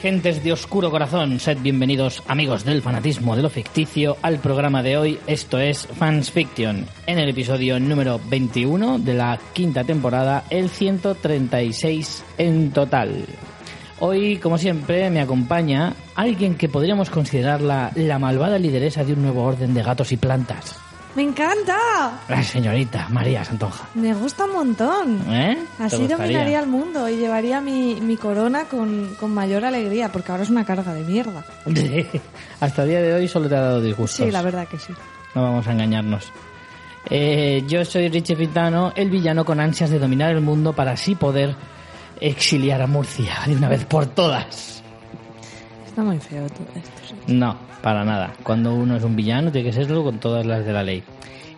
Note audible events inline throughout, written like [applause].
gentes de oscuro corazón. Sed bienvenidos, amigos del fanatismo de lo ficticio, al programa de hoy. Esto es Fans Fiction, en el episodio número 21 de la quinta temporada, el 136 en total. Hoy, como siempre, me acompaña alguien que podríamos considerarla la malvada lideresa de un nuevo orden de gatos y plantas. ¡Me encanta! La señorita María Santonja. Me gusta un montón. ¿Eh? ¿Te Así gustaría? dominaría el mundo y llevaría mi, mi corona con, con mayor alegría, porque ahora es una carga de mierda. Hasta el día de hoy solo te ha dado disgustos. Sí, la verdad que sí. No vamos a engañarnos. Eh, yo soy Richie Fitano, el villano con ansias de dominar el mundo para así poder exiliar a Murcia de una vez por todas. Está muy feo todo esto. No, para nada. Cuando uno es un villano tiene que serlo con todas las de la ley.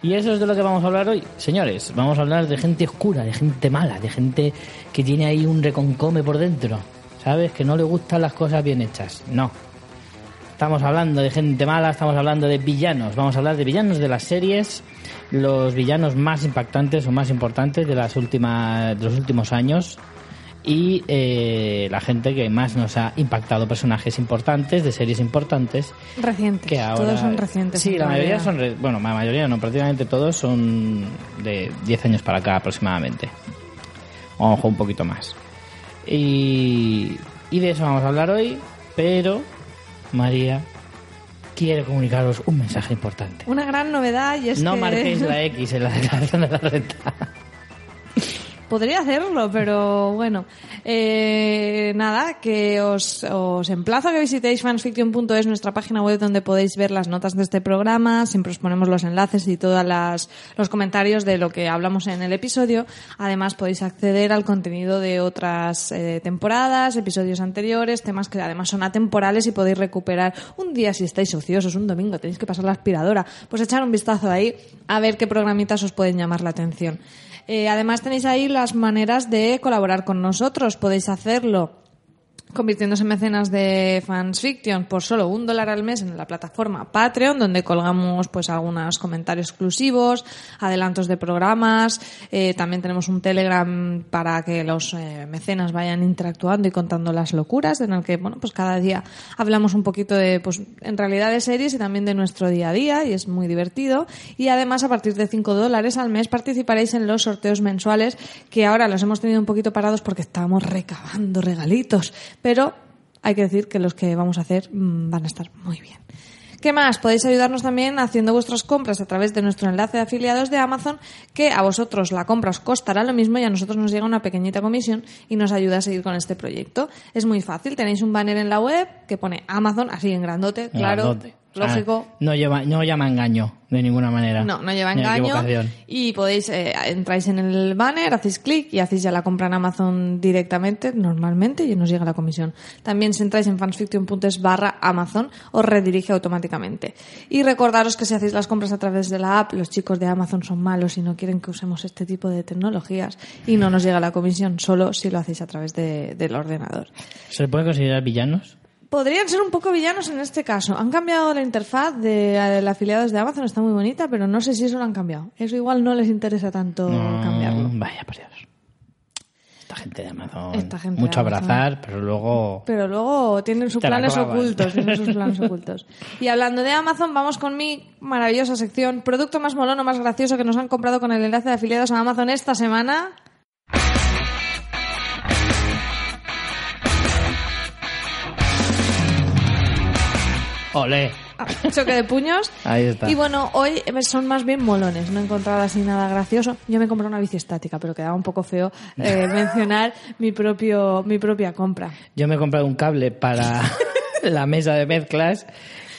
Y eso es de lo que vamos a hablar hoy. Señores, vamos a hablar de gente oscura, de gente mala, de gente que tiene ahí un reconcome por dentro. ¿Sabes? Que no le gustan las cosas bien hechas. No. Estamos hablando de gente mala, estamos hablando de villanos. Vamos a hablar de villanos de las series, los villanos más impactantes o más importantes de las últimas de los últimos años y eh, la gente que más nos ha impactado personajes importantes de series importantes Recientes. que ahora Todos son recientes. sí la mayoría son re- bueno la mayoría no prácticamente todos son de 10 años para acá aproximadamente o a lo mejor un poquito más y, y de eso vamos a hablar hoy pero María quiere comunicaros un mensaje importante Una gran novedad y es no que... marquéis la X en la [laughs] declaración de la renta Podría hacerlo, pero bueno. Eh, nada, que os, os emplazo a que visitéis fansfiction.es, nuestra página web donde podéis ver las notas de este programa. Siempre os ponemos los enlaces y todos los comentarios de lo que hablamos en el episodio. Además, podéis acceder al contenido de otras eh, temporadas, episodios anteriores, temas que además son atemporales y podéis recuperar un día si estáis ociosos, un domingo, tenéis que pasar la aspiradora. Pues echar un vistazo ahí a ver qué programitas os pueden llamar la atención. Eh, además tenéis ahí las maneras de colaborar con nosotros. Podéis hacerlo convirtiéndose en mecenas de Fans Fiction por solo un dólar al mes en la plataforma Patreon, donde colgamos pues algunos comentarios exclusivos, adelantos de programas, eh, también tenemos un Telegram para que los eh, mecenas vayan interactuando y contando las locuras, en el que bueno pues cada día hablamos un poquito de pues en realidad de series y también de nuestro día a día y es muy divertido. Y además a partir de 5 dólares al mes participaréis en los sorteos mensuales que ahora los hemos tenido un poquito parados porque estábamos recabando regalitos pero hay que decir que los que vamos a hacer mm, van a estar muy bien. ¿Qué más? Podéis ayudarnos también haciendo vuestras compras a través de nuestro enlace de afiliados de Amazon, que a vosotros la compra os costará lo mismo y a nosotros nos llega una pequeñita comisión y nos ayuda a seguir con este proyecto. Es muy fácil, tenéis un banner en la web que pone Amazon, así en grandote, claro. Lógico. Ah, no lleva no llama engaño de ninguna manera No, no lleva engaño. Y podéis, eh, entráis en el banner, hacéis clic y hacéis ya la compra en Amazon directamente, normalmente, y nos llega la comisión. También si entráis en fansfiction.es barra Amazon, os redirige automáticamente. Y recordaros que si hacéis las compras a través de la app, los chicos de Amazon son malos y no quieren que usemos este tipo de tecnologías y no nos llega la comisión, solo si lo hacéis a través de- del ordenador. ¿Se le puede considerar villanos? Podrían ser un poco villanos en este caso. Han cambiado la interfaz de, de afiliados de Amazon, está muy bonita, pero no sé si eso lo han cambiado. Eso igual no les interesa tanto No, cambiarlo. Vaya, por Dios. Esta gente de Amazon. Esta gente mucho de Amazon. abrazar, pero luego. Pero luego tienen sus la planes ocultos, tienen sus planes ocultos. Y hablando de Amazon, vamos con mi maravillosa sección, producto más molono, más gracioso que nos han comprado con el enlace de afiliados a Amazon esta semana. ¡Ole! Ah, choque de puños. Ahí está. Y bueno, hoy son más bien molones, no he encontrado así nada gracioso. Yo me he comprado una bici estática, pero quedaba un poco feo eh, [laughs] mencionar mi propio mi propia compra. Yo me he comprado un cable para [laughs] la mesa de mezclas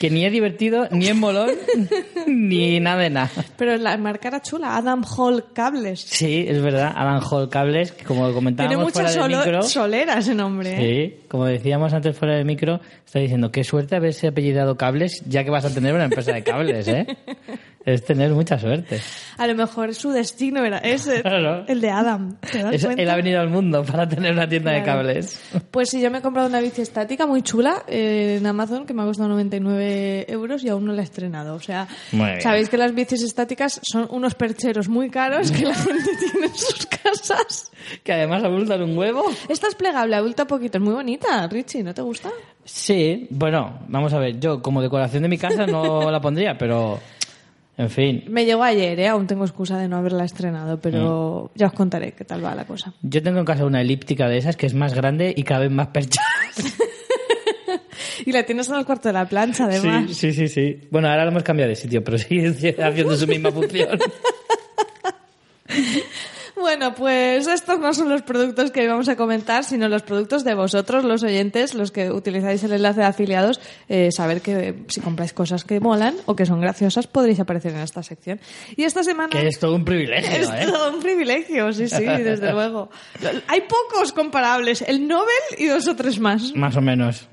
que ni es divertido, ni es molón, [laughs] ni nada de nada. Pero la marca era chula, Adam Hall Cables. Sí, es verdad, Alan Hall Cables, como Tiene comentábamos fuera mucha del micro. solera ese nombre. ¿eh? Sí, como decíamos antes fuera del micro, está diciendo qué suerte haberse apellidado Cables, ya que vas a tener una empresa de cables, ¿eh? [laughs] Es tener mucha suerte. A lo mejor su destino era ese, Claro. el de Adam. ¿Te das Es- él ha venido al mundo para tener una tienda de cables. Pues sí, yo me he comprado una bici estática muy chula eh, en Amazon que me ha costado 99 euros y aún no la he estrenado. O sea, sabéis que las bicis estáticas son unos percheros muy caros que la gente [laughs] tiene en sus casas. Que además abultan un huevo. Esta es plegable, abulta poquito, es muy bonita, Richie, ¿no te gusta? Sí, bueno, vamos a ver. Yo como decoración de mi casa no la pondría, pero... En fin. Me llegó ayer, ¿eh? aún tengo excusa de no haberla estrenado, pero Mm. ya os contaré qué tal va la cosa. Yo tengo en casa una elíptica de esas que es más grande y caben más perchas. [laughs] Y la tienes en el cuarto de la plancha, además. Sí, sí, sí, sí. Bueno, ahora lo hemos cambiado de sitio, pero [laughs] sigue haciendo su misma función. [laughs] Bueno, pues estos no son los productos que vamos a comentar, sino los productos de vosotros, los oyentes, los que utilizáis el enlace de afiliados, eh, saber que eh, si compráis cosas que molan o que son graciosas, podréis aparecer en esta sección. Y esta semana... Que es todo un privilegio, Es ¿eh? todo un privilegio, sí, sí, desde [laughs] luego. Hay pocos comparables, el Nobel y dos o tres más. Más o menos.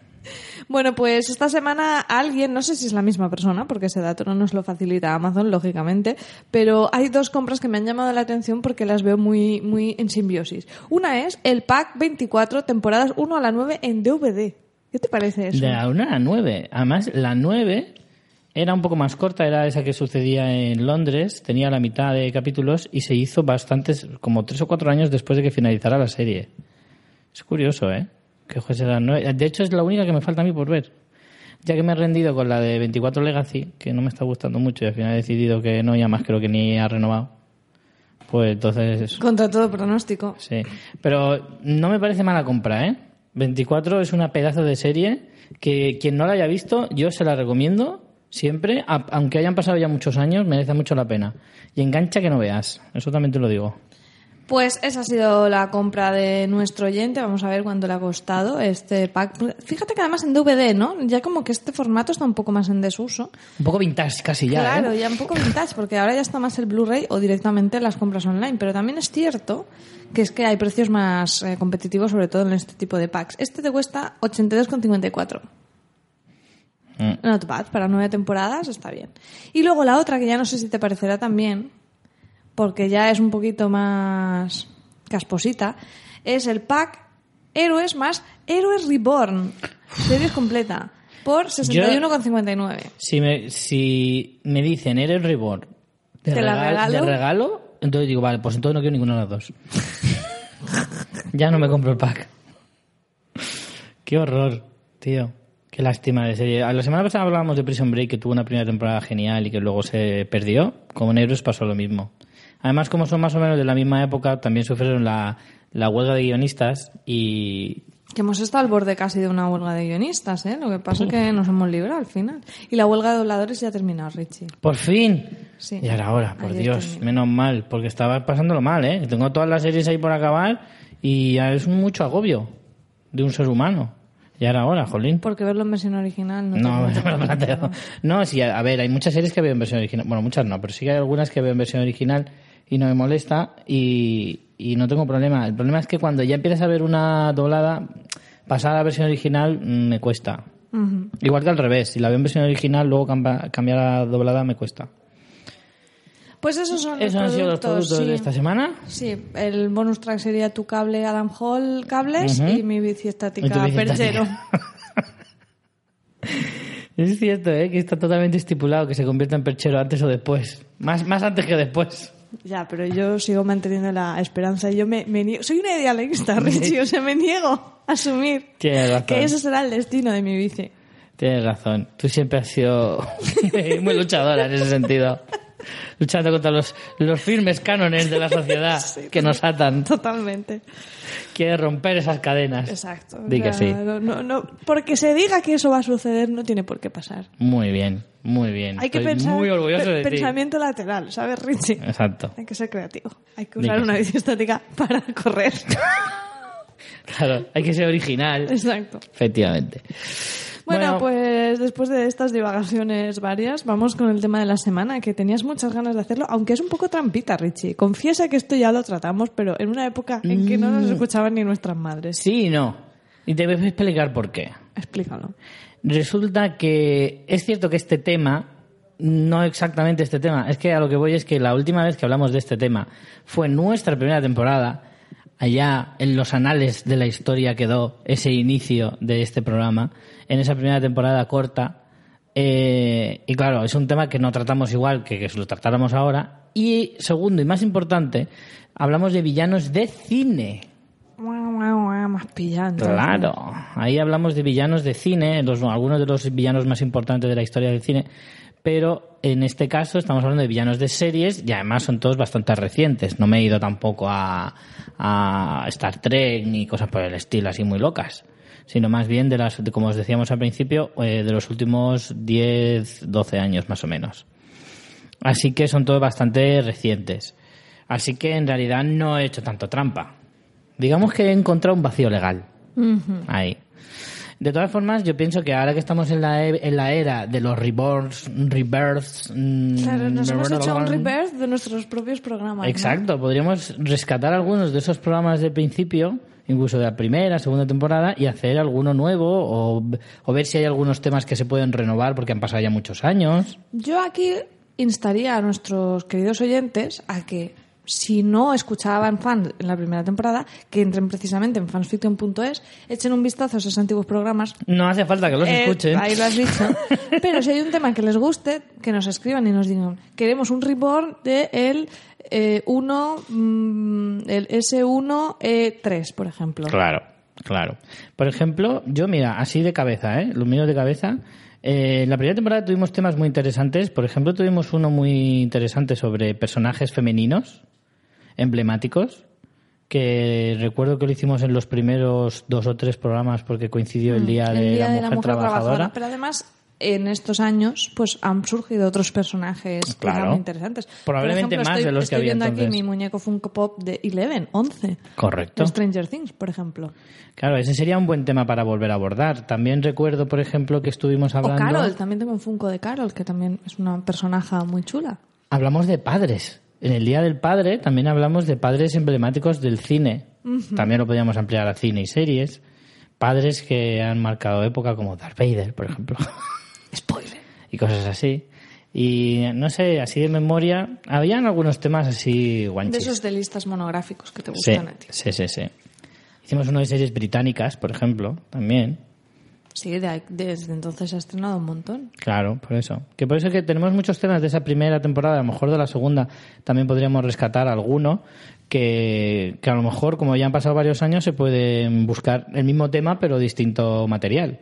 Bueno, pues esta semana alguien, no sé si es la misma persona, porque ese dato no nos lo facilita Amazon, lógicamente, pero hay dos compras que me han llamado la atención porque las veo muy, muy en simbiosis. Una es el pack 24, temporadas 1 a la 9 en DVD. ¿Qué te parece eso? De la 1 a la 9. Además, la 9 era un poco más corta, era esa que sucedía en Londres, tenía la mitad de capítulos y se hizo bastantes, como tres o cuatro años después de que finalizara la serie. Es curioso, ¿eh? Que fuese la 9. De hecho, es la única que me falta a mí por ver. Ya que me he rendido con la de 24 Legacy, que no me está gustando mucho y al final he decidido que no, y además creo que ni ha renovado. Pues entonces Contra todo pronóstico. Sí, pero no me parece mala compra, ¿eh? 24 es una pedazo de serie que quien no la haya visto, yo se la recomiendo siempre, aunque hayan pasado ya muchos años, merece mucho la pena. Y engancha que no veas, eso también te lo digo. Pues esa ha sido la compra de nuestro oyente. Vamos a ver cuánto le ha costado este pack. Fíjate que además en DVD, ¿no? Ya como que este formato está un poco más en desuso. Un poco vintage casi ya, claro, ¿eh? ya un poco vintage, porque ahora ya está más el Blu-ray o directamente las compras online. Pero también es cierto que es que hay precios más eh, competitivos, sobre todo en este tipo de packs. Este te cuesta 82,54. Mm. Not bad, para nueve temporadas está bien. Y luego la otra, que ya no sé si te parecerá también, porque ya es un poquito más casposita, es el pack Héroes más Héroes Reborn. Series completa. Por 61,59. Si me, si me dicen, eres Reborn, ¿Te la regal- regalo? regalo, entonces digo, vale, pues entonces no quiero ninguna de las dos. [laughs] ya no me compro el pack. Qué horror, tío. Qué lástima de serie. A la semana pasada hablábamos de Prison Break, que tuvo una primera temporada genial y que luego se perdió. Con Héroes pasó lo mismo. Además, como son más o menos de la misma época, también sufrieron la, la huelga de guionistas y, Que hemos estado al borde casi de una huelga de guionistas, ¿eh? Lo que pasa es que nos hemos librado al final. Y la huelga de dobladores ya ha terminado, Richie. Por fin. Sí. Y ahora, ahora, por Ayer Dios, menos mal, porque estaba pasándolo mal, ¿eh? Tengo todas las series ahí por acabar y es mucho agobio de un ser humano. Y ahora, ahora, jolín. Porque verlo en versión original no, No, [laughs] no me lo planteo. No, sí, a a ver, hay muchas series que veo en versión original. Bueno, muchas no, pero sí que hay algunas que veo en versión original y no me molesta y, y no tengo problema. El problema es que cuando ya empiezas a ver una doblada, pasar a la versión original mm, me cuesta. Igual que al revés, si la veo en versión original, luego cambiar a la doblada me cuesta. Pues esos son ¿Esos los han sido los productos, productos sí. de esta semana? Sí, el bonus track sería tu cable Adam Hall cables y mi bici estática perchero. Es cierto, ¿eh? que está totalmente estipulado que se convierta en perchero antes o después. Más, más antes que después. Ya, pero yo sigo manteniendo la esperanza. Yo me, me niego- soy una idealista, [laughs] Richie, o sea, me niego a asumir que ese será el destino de mi bici. Tienes razón. Tú siempre has sido [laughs] muy luchadora en ese sentido. Luchando contra los, los firmes cánones de la sociedad [laughs] que nos atan. Totalmente. Quieres romper esas cadenas. Exacto. Di que sí. No, no, no- porque se diga que eso va a suceder, no tiene por qué pasar. Muy bien, muy bien. Hay que Estoy pensar. muy orgulloso de ti. pensamiento lateral, ¿sabes, Richie? Exacto. Hay que ser creativo. Hay que usar que una sí. bici estática para correr. [laughs] Claro, hay que ser original. Exacto. Efectivamente. Bueno, pues después de estas divagaciones varias, vamos con el tema de la semana, que tenías muchas ganas de hacerlo, aunque es un poco trampita, Richie. Confiesa que esto ya lo tratamos, pero en una época en que no Mm. nos escuchaban ni nuestras madres. Sí no. Y te a explicar por qué. Explícalo. Resulta que es cierto que este tema no exactamente este tema. Es que a lo que voy es que la última vez que hablamos de este tema fue nuestra primera temporada. Allá en los anales de la historia quedó ese inicio de este programa. En esa primera temporada corta. Eh, y claro, es un tema que no tratamos igual que que si lo tratáramos ahora. Y segundo y más importante, hablamos de villanos de cine. Más pillando. Claro, ahí hablamos de villanos de cine, los, algunos de los villanos más importantes de la historia del cine, pero en este caso estamos hablando de villanos de series y además son todos bastante recientes. No me he ido tampoco a, a Star Trek ni cosas por el estilo así muy locas, sino más bien de las, como os decíamos al principio, eh, de los últimos 10, 12 años más o menos. Así que son todos bastante recientes. Así que en realidad no he hecho tanto trampa. Digamos que he encontrado un vacío legal. Ahí. De todas formas, yo pienso que ahora que estamos en la, e- en la era de los reborns, rebirths... mm, Claro, nos hemos hecho un rebirth de nuestros propios programas. ¿no? Exacto, podríamos rescatar algunos de esos programas del principio, incluso de la primera, segunda temporada, y hacer alguno nuevo o, ver si hay algunos temas que se pueden renovar porque han pasado ya muchos años. Yo aquí instaría a nuestros queridos oyentes a que si no escuchaban fans en la primera temporada, que entren precisamente en fansfiction.es, echen un vistazo a esos antiguos programas. No hace falta que los Eh, escuchen. Ahí lo has dicho. [laughs] Pero si hay un tema que les guste, que nos escriban y nos digan, queremos un reborn de el eh, 1, mm, el S1E3, por ejemplo. Claro, claro. Por ejemplo, yo, mira, así de cabeza, ¿eh? Los míos de cabeza. eh, en la primera temporada tuvimos temas muy interesantes. Por ejemplo, tuvimos uno muy interesante sobre personajes femeninos emblemáticos. Que recuerdo que lo hicimos en los primeros dos o tres programas porque coincidió el día, Mm, El de, Día la de mujer trabajadora. Pero además, en estos años, pues han surgido otros personajes Claro. muy interesantes. Probablemente por ejemplo, más estoy, de los que estoy había viendo entonces. aquí mi muñeco Funko Pop de Eleven, 11. Correcto. Stranger Things, por ejemplo. Claro, ese sería un buen tema para volver a abordar. También recuerdo, por ejemplo, que estuvimos O hablando. Carol, también tengo un Funko de Carol, que también es una personaje muy chula. Hablamos de padres. En el Día del Padre también hablamos de padres emblemáticos del cine. También lo podíamos ampliar a cine y series. Padres que han marcado época como Darth Vader, por ejemplo. [laughs] Spoiler. y cosas así. Y no sé, así de memoria, habían algunos temas así De guanchis. esos de listas monográficos que te Sí, gustan a ti. sí, sí, sí. Hicimos uno de series británicas, por ejemplo, también. Sí, de- desde entonces ha estrenado un montón. Claro, por eso. Que por eso que tenemos muchos temas de esa primera temporada, a lo mejor de la segunda también podríamos rescatar alguno, que, que a lo mejor, como ya han pasado varios años, se pueden buscar el mismo tema pero distinto material.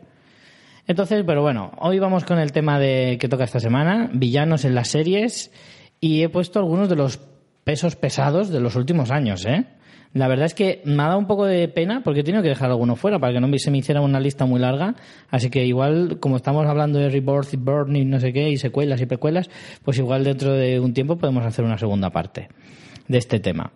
Entonces, pero bueno, hoy vamos con el tema de que toca esta semana, villanos en las series, y he puesto algunos de los pesos pesados de los últimos años, ¿eh? La verdad es que me ha dado un poco de pena porque he tenido que dejar alguno fuera para que no me- se me hiciera una lista muy larga. Así que igual, como estamos hablando de Rebirth y Burning, no sé qué, y secuelas y precuelas, pues igual dentro de un tiempo podemos hacer una segunda parte de este tema.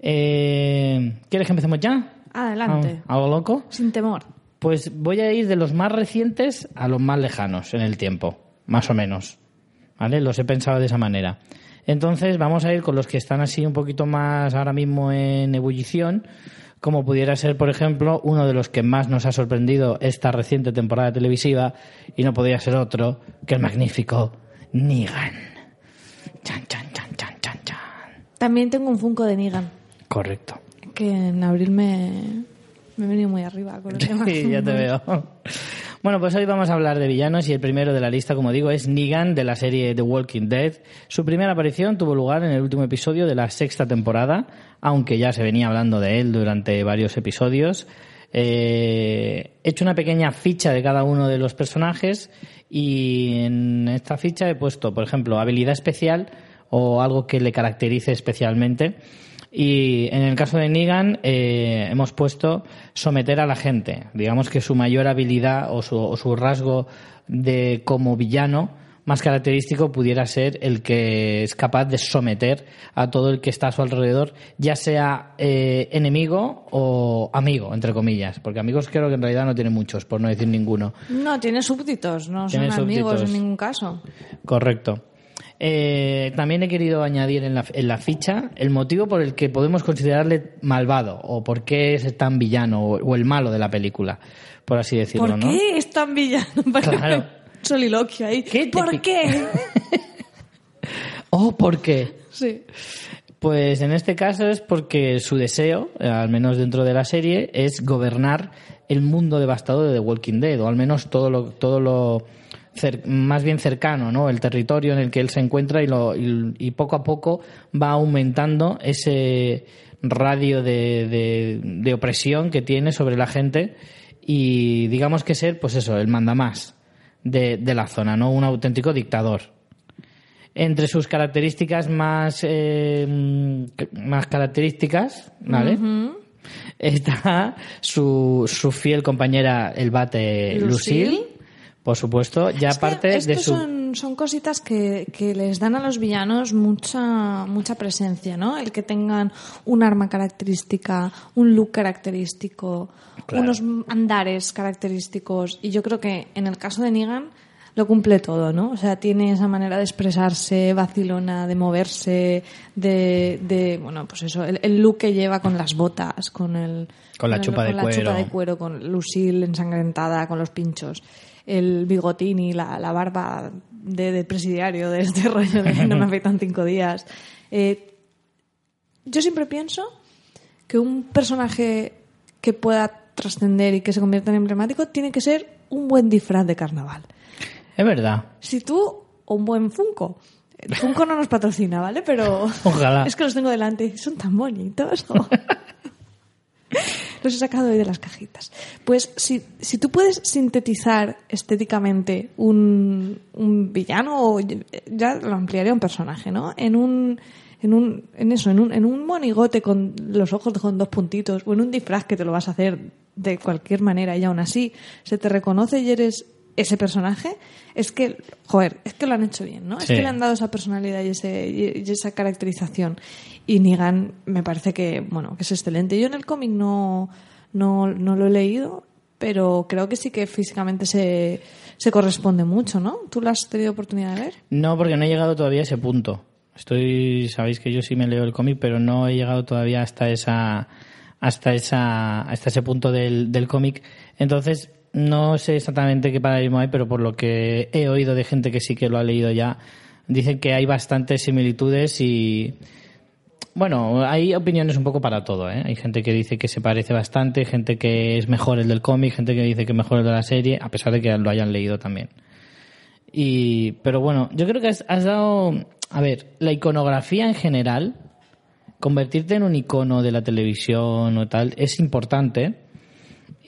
Eh, ¿Quieres que empecemos ya? Adelante. ¿Algo loco? Sin temor. Pues voy a ir de los más recientes a los más lejanos en el tiempo, más o menos. ¿Vale? Los he pensado de esa manera. Entonces vamos a ir con los que están así un poquito más ahora mismo en ebullición, como pudiera ser, por ejemplo, uno de los que más nos ha sorprendido esta reciente temporada televisiva, y no podría ser otro que el magnífico Negan. Chan, chan, chan, chan, chan, chan. También tengo un Funko de Negan, Correcto. que en abril me, me he venido muy arriba con el [laughs] tema. Sí, ya te veo. Bueno, pues hoy vamos a hablar de villanos y el primero de la lista, como digo, es Negan de la serie The Walking Dead. Su primera aparición tuvo lugar en el último episodio de la sexta temporada, aunque ya se venía hablando de él durante varios episodios. Eh, he hecho una pequeña ficha de cada uno de los personajes y en esta ficha he puesto, por ejemplo, habilidad especial o algo que le caracterice especialmente. Y en el caso de Negan eh, hemos puesto someter a la gente. Digamos que su mayor habilidad o su, o su rasgo de como villano más característico pudiera ser el que es capaz de someter a todo el que está a su alrededor, ya sea eh, enemigo o amigo, entre comillas. Porque amigos creo que en realidad no tiene muchos, por no decir ninguno. No, tiene súbditos, no Tiene son amigos súbditos. en ningún caso. Correcto. Eh, también he querido añadir en la, en la ficha el motivo por el que podemos considerarle malvado o por qué es tan villano o, o el malo de la película, por así decirlo, ¿Por ¿no? qué es tan villano? [laughs] Claro. Soliloquio ahí. ¿Qué te ¿Por qué? [laughs] ¿Oh, por qué? Sí. Pues en este caso es porque su deseo, eh, al menos dentro de la serie, es gobernar el mundo devastado de The Walking Dead, o al menos todo lo, todo lo más bien cercano, ¿no? El territorio en el que él se encuentra y, lo, y, y poco a poco va aumentando ese radio de, de, de opresión que tiene sobre la gente y digamos que ser, pues eso, el mandamás de, de la zona, ¿no? Un auténtico dictador. Entre sus características más, eh, más características, ¿vale? Está su, su fiel compañera, el bate Lucille. Lucille, por supuesto, ya Es aparte de su... son, son cositas que, que les dan a los villanos mucha, mucha presencia, ¿no? El que tengan un arma característica, un look característico, Claro. unos andares característicos. Y yo creo que en el caso de Negan lo cumple todo, ¿no? O sea, tiene esa manera de expresarse, vacilona, de moverse, de, de bueno, pues eso, el, el look que lleva con las botas, con el... Con la el- chupa de con la chupa cuero. de cuero, con Lucille ensangrentada, con los pinchos, el bigotín y la, la barba de, de presidiario, de este [laughs] rollo de no me afectan cinco días. Eh, yo siempre pienso que un personaje que pueda trascender y que se convierta en emblemático tiene que ser un buen disfraz de carnaval. Es verdad. Si tú, o un buen Funko. Funko no nos patrocina, ¿vale? Pero. [laughs] Ojalá. Es que los tengo delante. Son tan bonitos. [laughs] los he sacado hoy de las cajitas. Pues si, si tú puedes sintetizar estéticamente un, un villano, o ya lo ampliaría a un personaje, ¿no? En un. En, un, en eso, en un, en un monigote con los ojos con dos puntitos, o en un disfraz que te lo vas a hacer de cualquier manera y aún así se te reconoce y eres ese personaje, es que, joder, es que lo han hecho bien, ¿no? Es que le han dado esa personalidad y, ese, y esa caracterización. Y Negan me parece que, bueno, que es excelente. Yo en el cómic no, no, no lo he leído, pero creo que sí que físicamente se, se corresponde mucho, ¿no? ¿Tú lo has tenido oportunidad de ver? No, porque no he llegado todavía a ese punto. Estoy, sabéis que yo sí me leo el cómic, pero no he llegado todavía hasta esa, hasta esa, hasta ese punto del, del cómic. Entonces, no sé exactamente qué paralelismo hay, pero por lo que he oído de gente que sí que lo ha leído ya, dicen que hay bastantes similitudes y, bueno, hay opiniones un poco para todo, ¿eh? Hay gente que dice que se parece bastante, gente que es mejor el del cómic, gente que dice que es mejor el de la serie, a pesar de que lo hayan leído también. Y, pero bueno, yo creo que has, has dado, a ver, la iconografía en general, convertirte en un icono de la televisión o tal, es importante.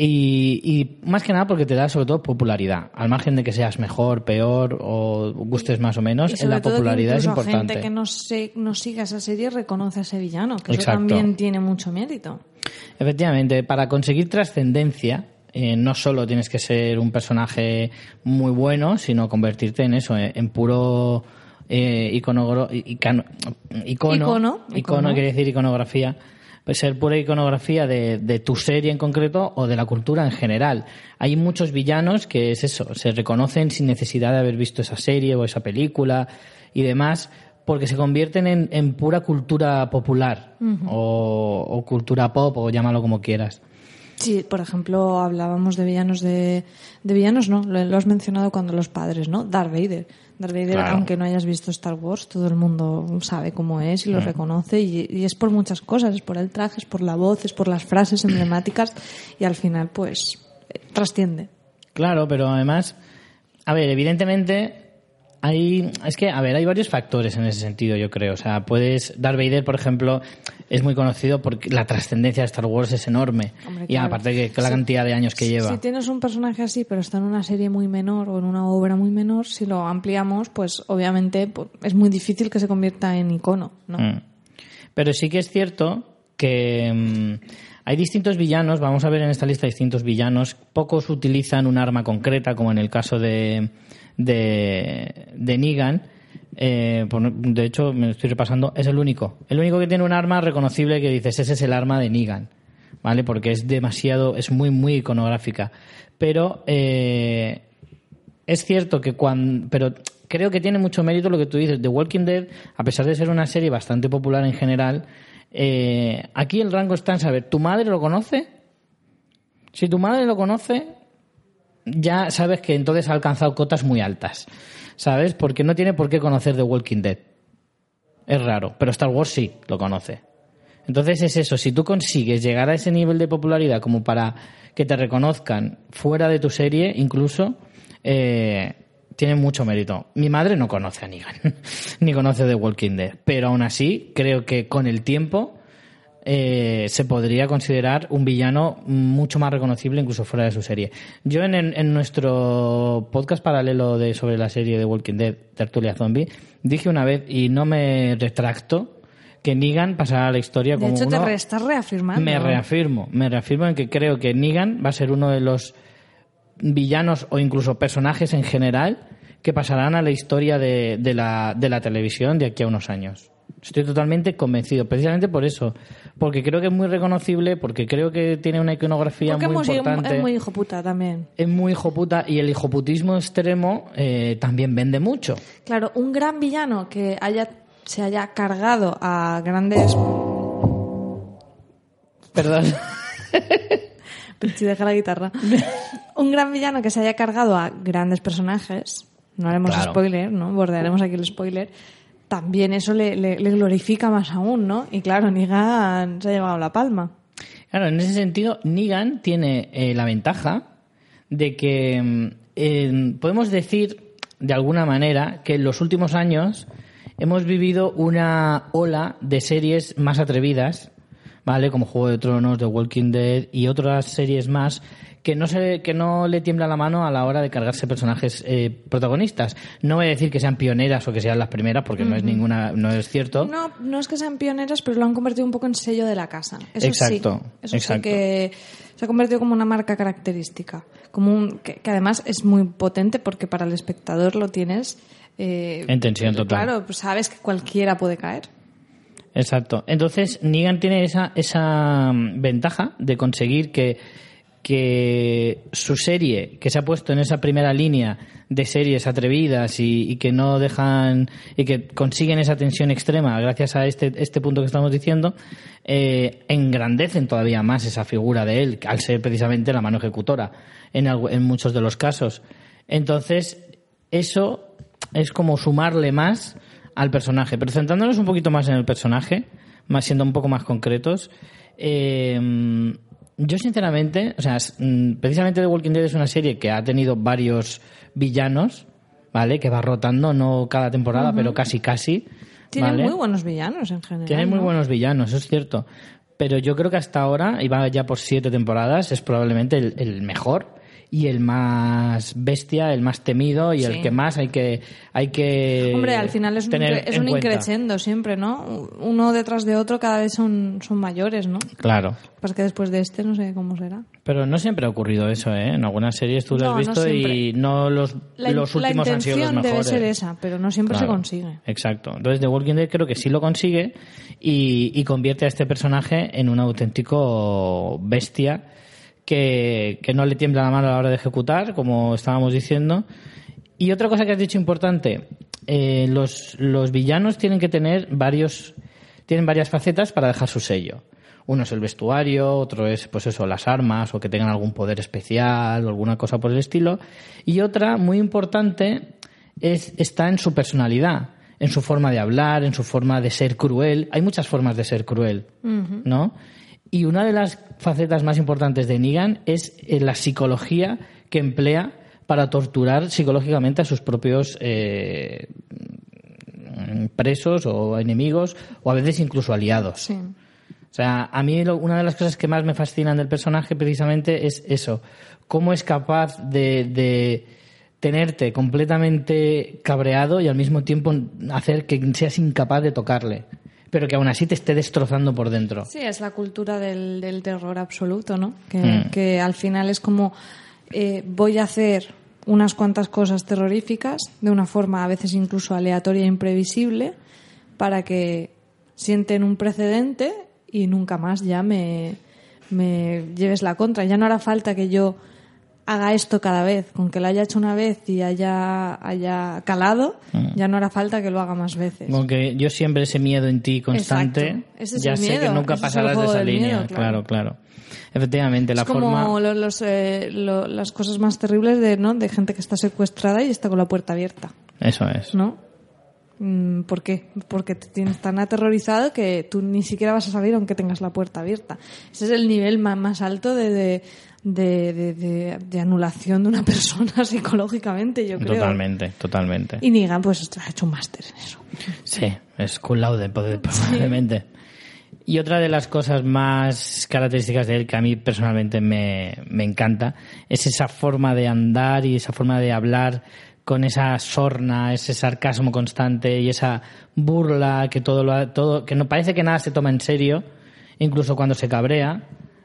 Y, y más que nada porque te da sobre todo popularidad. Al margen de que seas mejor, peor o gustes más o menos, Y en sobre la todo que popularidad es importante. gente que no, se, no siga esa serie reconoce a ese villano, que eso también tiene mucho mérito. Efectivamente, para conseguir trascendencia, eh, no solo tienes que ser un personaje muy bueno, sino convertirte en eso, en puro eh, icano- icono, Icono, icono, icono. quiere decir iconografía, pues ser pura iconografía de, de tu serie en concreto o de la cultura en general. Hay muchos villanos que es eso, se reconocen sin necesidad de haber visto esa serie o esa película y demás, porque se convierten en, en pura cultura popular o, o cultura pop o llámalo como quieras. Sí, por ejemplo, hablábamos de villanos de, de villanos, ¿no? Lo, lo has mencionado cuando los padres, ¿no? Darth Vader. Darth Vader, Claro. aunque no hayas visto Star Wars, todo el mundo sabe cómo es y Mm. lo reconoce y, y es por muchas cosas, es por el traje, es por la voz, es por las frases emblemáticas y al final, pues, trasciende. Claro, pero además, a ver, evidentemente hay, es que, a ver, hay varios factores en ese sentido, yo creo. O sea, puedes, Darth Vader, por ejemplo, es muy conocido porque la trascendencia de Star Wars es enorme. Hombre, y claro. aparte que, que la Sí. cantidad de años que lleva. Si tienes un personaje así, pero está en una serie muy menor o en una obra muy menor, si lo ampliamos, pues obviamente pues, es muy difícil que se convierta en icono, ¿no? Mm. Pero sí que es cierto que mm, hay distintos villanos, vamos a ver en esta lista distintos villanos, pocos utilizan un arma concreta, como en el caso de, de, de Negan. Eh, de hecho, me lo estoy repasando, es el único. El único que tiene un arma reconocible que dices, ese es el arma de Negan. ¿Vale? Porque es demasiado, es muy, muy iconográfica. Pero eh, es cierto que cuando. Pero creo que tiene mucho mérito lo que tú dices. The Walking Dead, a pesar de ser una serie bastante popular en general, eh, aquí el rango está en saber, ¿tu madre lo conoce? Si tu madre lo conoce, ya sabes que entonces ha alcanzado cotas muy altas. ¿Sabes? Porque no tiene por qué conocer The Walking Dead. Es raro, pero Star Wars sí lo conoce. Entonces es eso, si tú consigues llegar a ese nivel de popularidad como para que te reconozcan fuera de tu serie, incluso, eh, tiene mucho mérito. Mi madre no conoce a Negan, [laughs] ni conoce The Walking Dead, pero aún así creo que con el tiempo eh, se podría considerar un villano mucho más reconocible incluso fuera de su serie. Yo en, en nuestro podcast paralelo de sobre la serie de Walking Dead, Tertulia Zombie, dije una vez y no me retracto que Negan pasará a la historia De como hecho, te re- estás reafirmando. me reafirmo, me reafirmo en que creo que Negan va a ser uno de los villanos o incluso personajes en general que pasarán a la historia de, de la, de la televisión de aquí a unos años. Estoy totalmente convencido, precisamente por eso, porque creo que es muy reconocible, porque creo que tiene una iconografía Porque muy importante, es muy hijo puta también. es muy hijoputa y el hijoputismo extremo eh, también vende mucho. Claro, un gran villano que haya se haya cargado a grandes... Perdón. [laughs] Si deja la guitarra. un gran villano que se haya cargado a grandes personajes, no haremos Claro. spoiler, ¿no? Bordearemos aquí el spoiler. También eso le, glorifica más aún, ¿no? Y claro, Negan se ha llevado la palma. Claro, en ese sentido, Negan tiene eh, la ventaja de que mm, podemos decir, de alguna manera, que en los últimos años hemos vivido una ola de series más atrevidas, ¿vale? Como Juego de Tronos, The Walking Dead y otras series más que no se, que no le tiembla la mano a la hora de cargarse personajes eh, protagonistas. No voy a decir que sean pioneras o que sean las primeras, porque no es ninguna, no es cierto. No, no es que sean pioneras, pero lo han convertido un poco en sello de la casa. Eso Exacto, sí. Eso exacto. sí que se ha convertido como una marca característica. Como un, que, que además es muy potente porque para el espectador lo tienes. eh, En tensión total. Claro, pues sabes que cualquiera puede caer. Exacto. Entonces, Negan tiene esa, esa mm, ventaja de conseguir que, que su serie, que se ha puesto en esa primera línea de series atrevidas y, que no dejan y que consiguen esa tensión extrema gracias a este, este punto que estamos diciendo, eh, engrandecen todavía más esa figura de él, al ser precisamente la mano ejecutora en, en muchos de los casos. Entonces, eso es como sumarle más al personaje. Pero centrándonos un poquito más en el personaje, más siendo un poco más concretos, eh, yo sinceramente, o sea, mm, precisamente The Walking Dead es una serie que ha tenido varios villanos, ¿vale? Que va rotando, no cada temporada, pero casi casi. Tienen ¿vale? muy buenos villanos en general. Tiene muy ¿no? buenos villanos, eso es cierto. Pero yo creo que hasta ahora, y va ya por siete temporadas, es probablemente el, el mejor y el más bestia, el más temido y Sí. el que más hay que hay que Hombre, al final es un, es un cuenta. increchendo siempre, ¿no? Uno detrás de otro cada vez son, son mayores, ¿no? Claro. Pasa que después de este no sé cómo será. Pero no siempre ha ocurrido eso, ¿eh? En algunas series tú lo No, has no visto y siempre. no los, La, los la últimos han sido los intención debe mejores. ser esa, pero no siempre Claro, se consigue. Exacto. Entonces The Walking Dead creo que sí lo consigue y, y convierte a este personaje en un auténtico bestia que, que no le tiembla la mano a la hora de ejecutar, como estábamos diciendo. Y otra cosa que has dicho importante, eh, los, los villanos tienen que tener varios, tienen varias facetas para dejar su sello. Uno es el vestuario, otro es, pues eso, las armas o que tengan algún poder especial o alguna cosa por el estilo. Y otra, muy importante, es, está en su personalidad, en su forma de hablar, en su forma de ser cruel. Hay muchas formas de ser cruel, ¿no? Y una de las facetas más importantes de Negan es eh, la psicología que emplea para torturar psicológicamente a sus propios eh, presos o enemigos o a veces incluso aliados. Sí. O sea, a mí lo- una de las cosas que más me fascinan del personaje precisamente es eso, cómo es capaz de, de tenerte completamente cabreado y al mismo tiempo hacer que seas incapaz de tocarle, pero que aún así te esté destrozando por dentro. Sí, es la cultura del, del terror absoluto, ¿no? Que, Mm. que al final es como eh, voy a hacer unas cuantas cosas terroríficas de una forma a veces incluso aleatoria e imprevisible para que sienten un precedente y nunca más ya me, me lleves la contra. Ya no hará falta que yo haga esto cada vez. Con que lo haya hecho una vez y haya, haya calado, ya no hará falta que lo haga más veces. Como que yo siempre ese miedo en ti constante, Exacto. Ese es ya sé que nunca ese pasarás de esa línea. miedo, claro. claro. claro, Efectivamente, la es como forma... lo- los, eh, lo- las cosas más terribles de, ¿no? de gente que está secuestrada y está con la puerta abierta, Eso es. ¿no? Mm, ¿Por qué? Porque te tienes tan aterrorizado que tú ni siquiera vas a salir aunque tengas la puerta abierta. Ese es el nivel más, más alto de, de, de, de- de- de anulación de una [laughs] persona psicológicamente, yo creo. Totalmente, totalmente. Y Negan, pues, ha hecho un máster en eso. Sí, es cum laude, probablemente. Y otra de las cosas más características de él que a mí personalmente me, me encanta es esa forma de andar y esa forma de hablar con esa sorna, ese sarcasmo constante y esa burla que todo lo todo que no parece que nada se toma en serio, incluso cuando se cabrea,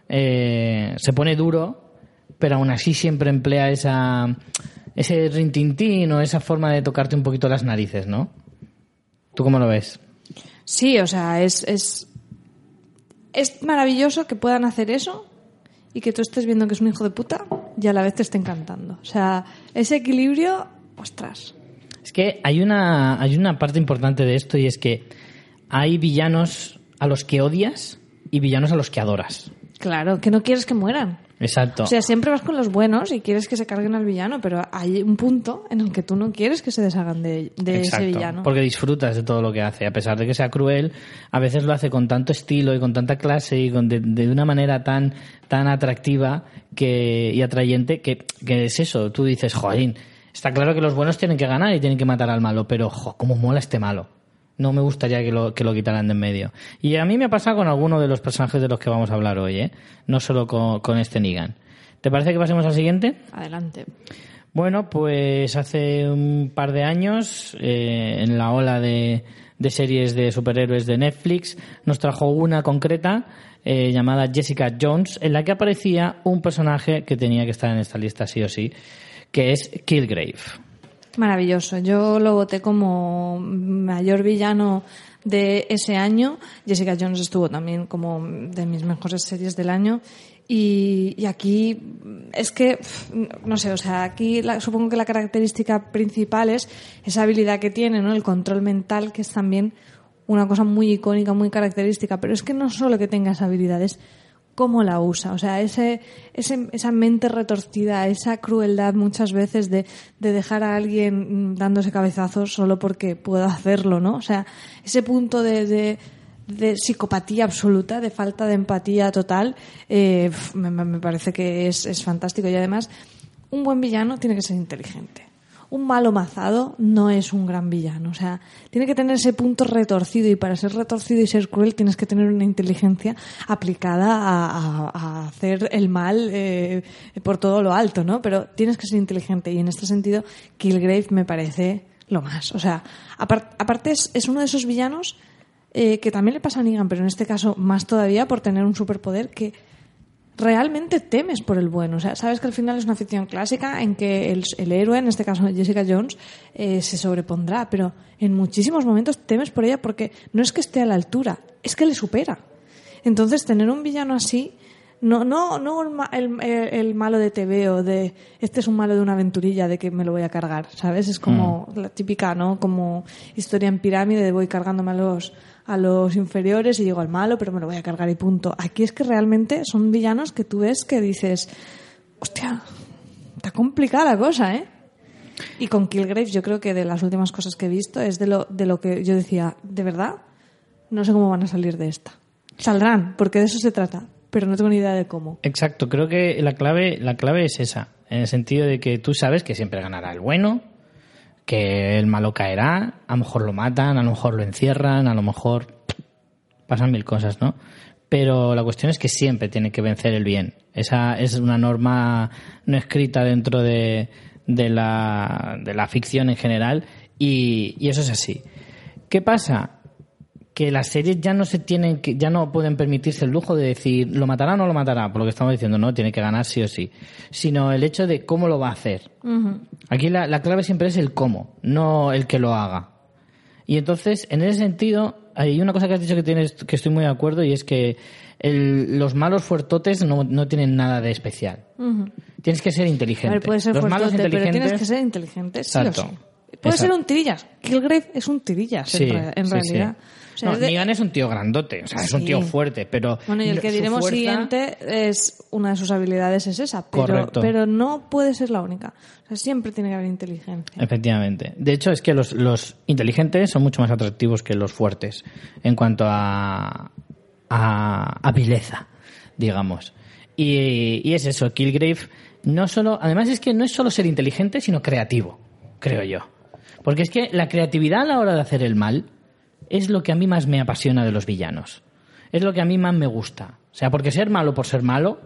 eh, se pone duro, pero aún así siempre emplea esa ese rintintín o esa forma de tocarte un poquito las narices, ¿no? ¿Tú cómo lo ves? Sí, o sea, es, es, es maravilloso que puedan hacer eso y que tú estés viendo que es un hijo de puta y a la vez te esté encantando. O sea, ese equilibrio, ostras. Es que hay una, hay una parte importante de esto y es que hay villanos a los que odias y villanos a los que adoras. Claro, que no quieres que mueran. Exacto. O sea, siempre vas con los buenos y quieres que se carguen al villano, pero hay un punto en el que tú no quieres que se deshagan de, de ese Exacto, villano. Porque disfrutas de todo lo que hace. A pesar de que sea cruel, a veces lo hace con tanto estilo y con tanta clase y con de, de una manera tan, tan atractiva que, y atrayente que, que es eso. Tú dices, joder, está claro que los buenos tienen que ganar y tienen que matar al malo, pero jo, cómo mola este malo. No me gustaría que lo, que lo quitaran de en medio. Y a mí me ha pasado con alguno de los personajes de los que vamos a hablar hoy, ¿eh? No solo con, con este Negan. ¿Te parece que pasemos al siguiente? Adelante. Bueno, pues hace un par de años, eh, en la ola de, de series de superhéroes de Netflix, nos trajo una concreta eh, llamada Jessica Jones, en la que aparecía un personaje que tenía que estar en esta lista sí o sí, que es Killgrave. Maravilloso. Yo lo voté como mayor villano de ese año. Jessica Jones estuvo también como de mis mejores series del año. Y, y aquí es que, no sé, o sea, aquí la- supongo que la característica principal es esa habilidad que tiene, ¿no? El control mental, que es también una cosa muy icónica, muy característica. Pero es que no solo que tenga esa habilidad, es cómo la usa. O sea, ese, ese, esa mente retorcida, esa crueldad muchas veces de, de dejar a alguien dándose cabezazos solo porque puedo hacerlo, ¿no? O sea, ese punto de, de, psicopatía absoluta, de falta de empatía total, eh, me- me parece que es, es fantástico. Y además, un buen villano tiene que ser inteligente. Un malo mazado no es un gran villano. O sea, tiene que tener ese punto retorcido y para ser retorcido y ser cruel tienes que tener una inteligencia aplicada a, hacer el mal eh, por todo lo alto, ¿no? Pero tienes que ser inteligente y en este sentido Killgrave me parece lo más. O sea, apar- aparte es, es uno de esos villanos eh, que también le pasa a Negan, pero en este caso más todavía por tener un superpoder que realmente temes por el bueno. O sea, sabes que al final es una ficción clásica en que el, el héroe, en este caso Jessica Jones, eh, se sobrepondrá, pero en muchísimos momentos temes por ella porque no es que esté a la altura, es que le supera. Entonces, tener un villano así, no, no, no el, el- el- el malo de TV o de este es un malo de una aventurilla de que me lo voy a cargar, ¿sabes? Es como la típica, ¿no? Como historia en pirámide de voy cargándome a los, a los inferiores y llego al malo, pero me lo voy a cargar y punto. Aquí es que realmente son villanos que tú ves que dices, hostia, está complicada la cosa, ¿eh? Y con Killgrave yo creo que de las últimas cosas que he visto es de lo, de lo que yo decía, de verdad, no sé cómo van a salir de esta. Saldrán, porque de eso se trata, pero no tengo ni idea de cómo. Exacto, creo que la clave, la clave es esa, en el sentido de que tú sabes que siempre ganará el bueno, que el malo caerá, a lo mejor lo matan, a lo mejor lo encierran, a lo mejor pasan mil cosas, ¿no? Pero la cuestión es que siempre tiene que vencer el bien. Esa es una norma no escrita dentro de, de, la, de la ficción en general y, y eso es así. ¿Qué pasa? Que las series ya no se tienen que ya no pueden permitirse el lujo de decir lo matará o no lo matará por lo que estamos diciendo no tiene que ganar sí o sí. Sino el hecho de cómo lo va a hacer. Aquí la, la clave siempre es el cómo no el que lo haga. Y entonces en ese sentido hay una cosa que has dicho que tienes que estoy muy de acuerdo y es que el- los malos fuertotes no, no tienen nada de especial. Tienes que ser A inteligente ver, puede ser los malos fuertote, pero tienes inteligentes que ser inteligente, sí o Exacto. sí. Puede Exacto. ser un tirillas. Kilgrave es un tirillas, en, Sí, re- en sí, realidad. sí. O sea, No, es de- Negan es un tío grandote, o sea, es un tío fuerte, pero... Bueno, y el que diremos fuerza- siguiente es una de sus habilidades es esa, pero, Correcto. pero no puede ser la única. O sea, siempre tiene que haber inteligencia. Efectivamente. De hecho, es que los, los inteligentes son mucho más atractivos que los fuertes en cuanto a, a, a vileza, digamos. Y, y es eso, Kilgrave no solo, además es que no es solo ser inteligente, sino creativo, creo yo. Porque es que la creatividad a la hora de hacer el mal es lo que a mí más me apasiona de los villanos. Es lo que a mí más me gusta. O sea, porque ser malo por ser malo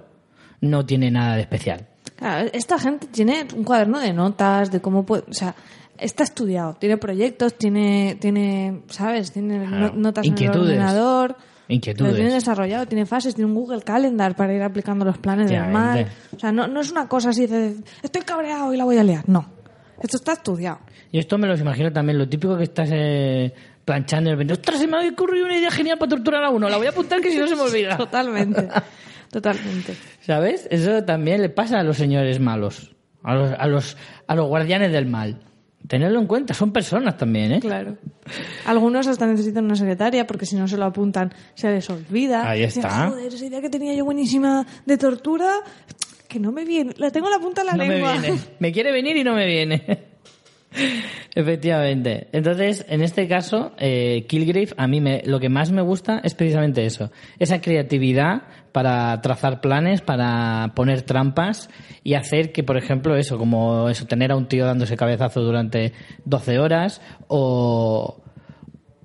no tiene nada de especial. Claro, esta gente tiene un cuaderno de notas, de cómo puede, o sea, está estudiado, tiene proyectos, tiene, tiene, ¿sabes? Tiene Claro, notas inquietudes. en el ordenador. Inquietudes. Lo tiene desarrollado, tiene fases, tiene un Google Calendar para ir aplicando los planes del mal. Efectivamente. O sea, no, no es una cosa así de, estoy cabreado y la voy a liar. No. Esto está estudiado. Y esto me los imagino también, lo típico que estás eh, planchando y de repente, ¡ostras, se me ha ocurrido una idea genial para torturar a uno! La voy a apuntar que si no se me olvida. [laughs] Totalmente. [laughs] Totalmente. ¿Sabes? Eso también le pasa a los señores malos, a los, a los, a los guardianes del mal. Tenerlo en cuenta, son personas también, ¿eh? Claro. Algunos hasta necesitan una secretaria porque si no se lo apuntan se les olvida. Ahí Dicen, está. Joder, esa idea que tenía yo buenísima de tortura, que no me viene. La tengo en la punta de la no lengua. me viene. [laughs] Me quiere venir y no me viene. Efectivamente. Entonces, en este caso, eh, Kilgrave, a mí me, lo que más me gusta es precisamente eso. Esa creatividad para trazar planes, para poner trampas y hacer que, por ejemplo, eso, como eso, tener a un tío dándose cabezazo durante 12 horas o,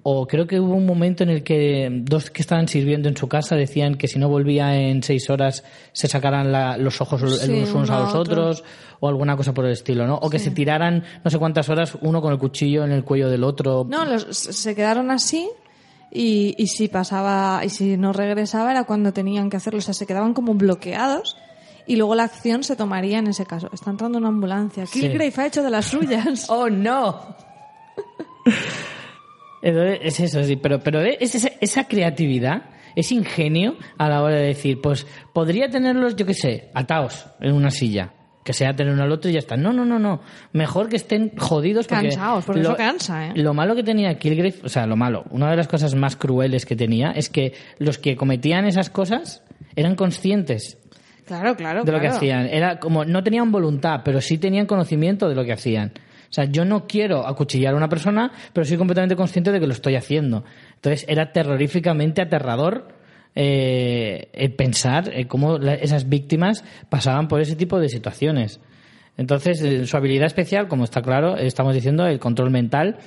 o creo que hubo un momento en el que dos que estaban sirviendo en su casa decían que si no volvía en seis horas se sacaran la- los ojos Sí, los unos a los otros o alguna cosa por el estilo, ¿no? O que se tiraran no sé cuántas horas uno con el cuchillo en el cuello del otro. No, los, se quedaron así y, y si pasaba y si no regresaba era cuando tenían que hacerlo. O sea, se quedaban como bloqueados y luego la acción se tomaría en ese caso. Está entrando una ambulancia. Sí. Kilgrave ha hecho de las suyas. [laughs] ¡Oh, no! [laughs] Es eso, sí, pero, pero es esa, esa creatividad, ese ingenio a la hora de decir, pues podría tenerlos, yo qué sé, atados en una silla, que sea tener uno al otro y ya está. No, no, no, no. Mejor que estén jodidos porque... Cansados, porque eso cansa, ¿eh? Lo malo que tenía Kilgrave, o sea, lo malo, una de las cosas más crueles que tenía es que los que cometían esas cosas eran conscientes Claro, claro. de lo que hacían. Era como, no tenían voluntad, pero sí tenían conocimiento de lo que hacían. O sea, yo no quiero acuchillar a una persona, pero soy completamente consciente de que lo estoy haciendo. Entonces, era terroríficamente aterrador eh, el pensar eh, cómo esas víctimas pasaban por ese tipo de situaciones. Entonces, eh, su habilidad especial, como está claro, estamos diciendo, el control mental.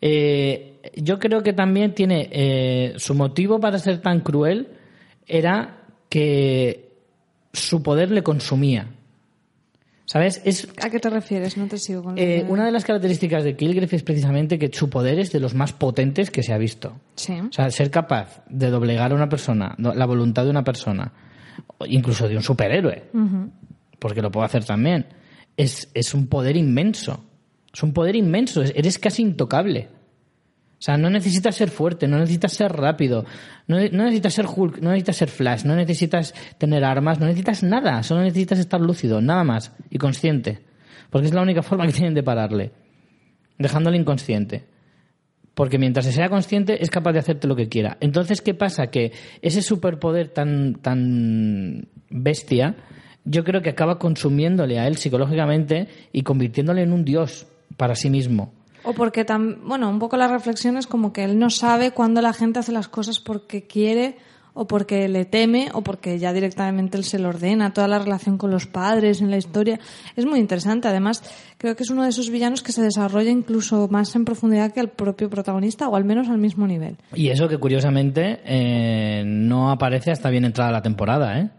eh, yo creo que también tiene eh, su motivo para ser tan cruel era que su poder le consumía. ¿Sabes? Es, ¿A qué te refieres? No te sigo con eh, una de las características de Kilgrave es precisamente que su poder es de los más potentes que se ha visto. Sí. O sea, ser capaz de doblegar a una persona, la voluntad de una persona, incluso de un superhéroe, porque lo puedo hacer también, es, es un poder inmenso. Es un poder inmenso, es- eres casi intocable. O sea, no necesitas ser fuerte, no necesitas ser rápido, no, no necesitas ser Hulk, no necesitas ser Flash, no necesitas tener armas, no necesitas nada, solo necesitas estar lúcido, nada más, y consciente. Porque es la única forma que tienen de pararle, dejándole inconsciente. Porque mientras se sea consciente es capaz de hacerte lo que quiera. Entonces, ¿qué pasa? Que ese superpoder tan, tan bestia, yo creo que acaba consumiéndole a él psicológicamente y convirtiéndole en un dios para sí mismo. O porque, tam- bueno, un poco la reflexión es como que él no sabe cuándo la gente hace las cosas porque quiere o porque le teme o porque ya directamente él se lo ordena, toda la relación con los padres en la historia. Es muy interesante. Además, creo que es uno de esos villanos que se desarrolla incluso más en profundidad que el propio protagonista o al menos al mismo nivel. Y eso que curiosamente eh, no aparece hasta bien entrada la temporada, ¿eh?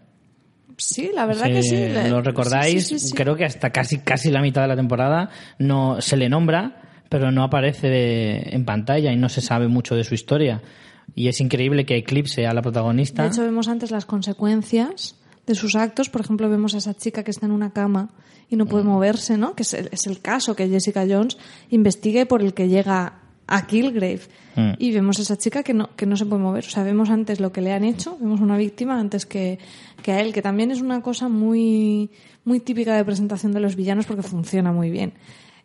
Sí, la verdad que sí. Le- lo recordáis, sí, sí. creo que hasta casi casi la mitad de la temporada no se le nombra, pero no aparece de- en pantalla y no se sabe mucho de su historia. Y es increíble que Eclipse a la protagonista. De hecho, vemos antes las consecuencias de sus actos. Por ejemplo, vemos a esa chica que está en una cama y no Mm. puede moverse, ¿no? Que es el, es el caso que Jessica Jones investigue por el que llega a Killgrave. Mm. Y vemos a esa chica que no, que no se puede mover. O sea, vemos antes lo que le han hecho, vemos una víctima antes que, que a él, que también es una cosa muy, muy típica de presentación de los villanos porque funciona muy bien.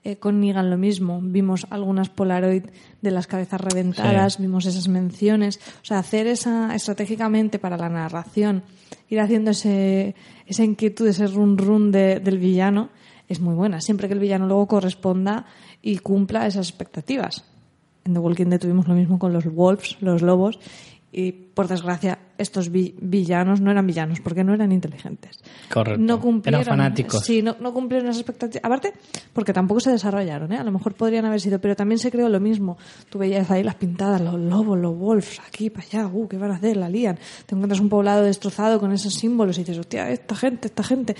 Eh, con Negan lo mismo. Vimos algunas Polaroid de las cabezas reventadas, vimos esas menciones. O sea, hacer esa estratégicamente para la narración, ir haciendo ese, esa inquietud, ese run run de- del villano, es muy buena. Siempre que el villano luego corresponda y cumpla esas expectativas. En The Walking Dead tuvimos lo mismo con los wolves, los lobos, y por desgracia estos vi- villanos no eran villanos porque no eran inteligentes. Correcto. No cumplieron. Eran fanáticos. Sí, no, no cumplieron las expectativas. Aparte, porque tampoco se desarrollaron, ¿eh? A lo mejor podrían haber sido, pero también se creó lo mismo. Tú veías ahí las pintadas, los lobos, los wolves, aquí, para allá, uh, ¿qué van a hacer? La lían. Te encuentras un poblado destrozado con esos símbolos y dices, hostia, esta gente, esta gente.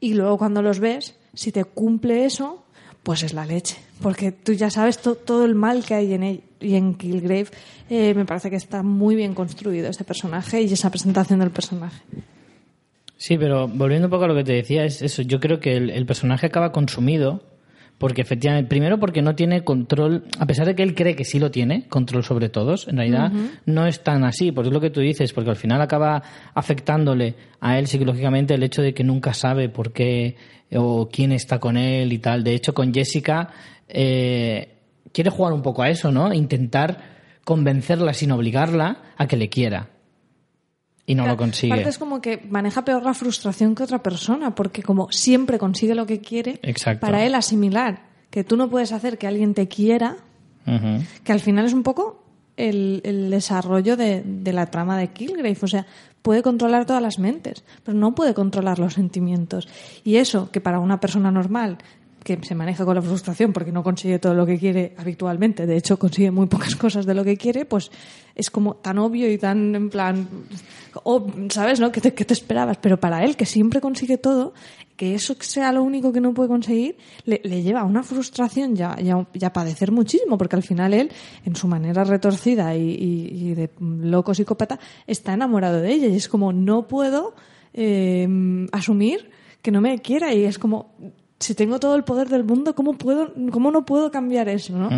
Y luego cuando los ves, si te cumple eso, pues es la leche. Porque tú ya sabes to- todo el mal que hay en. Y en Killgrave eh, me parece que está muy bien construido ese personaje y esa presentación del personaje. Sí, pero volviendo un poco a lo que te decía, es eso. Yo creo que el, el personaje acaba consumido porque efectivamente, primero porque no tiene control, a pesar de que él cree que sí lo tiene, control sobre todos, en realidad no es tan así, porque es lo que tú dices, porque al final acaba afectándole a él psicológicamente el hecho de que nunca sabe por qué o quién está con él y tal. De hecho, con Jessica eh, quiere jugar un poco a eso, ¿no? Intentar convencerla sin obligarla a que le quiera. Y no lo consigue. Aparte es como que maneja peor la frustración que otra persona, porque como siempre consigue lo que quiere, Exacto. para él asimilar que tú no puedes hacer que alguien te quiera, que al final es un poco el, el desarrollo de, de la trama de Killgrave. O sea, puede controlar todas las mentes, pero no puede controlar los sentimientos. Y eso, que para una persona normal que se maneja con la frustración porque no consigue todo lo que quiere habitualmente, de hecho consigue muy pocas [laughs] cosas de lo que quiere, pues es como tan obvio y tan en plan, ob- ¿sabes? ¿no? ¿Qué te, qué te esperabas? Pero para él, que siempre consigue todo, que eso sea lo único que no puede conseguir, le, le lleva a una frustración ya, ya, ya padecer muchísimo, porque al final él, en su manera retorcida y, y- y de loco psicópata, está enamorado de ella y es como, no puedo eh, asumir que no me quiera y es como, si tengo todo el poder del mundo, ¿cómo, puedo, cómo no puedo cambiar eso? ¿no?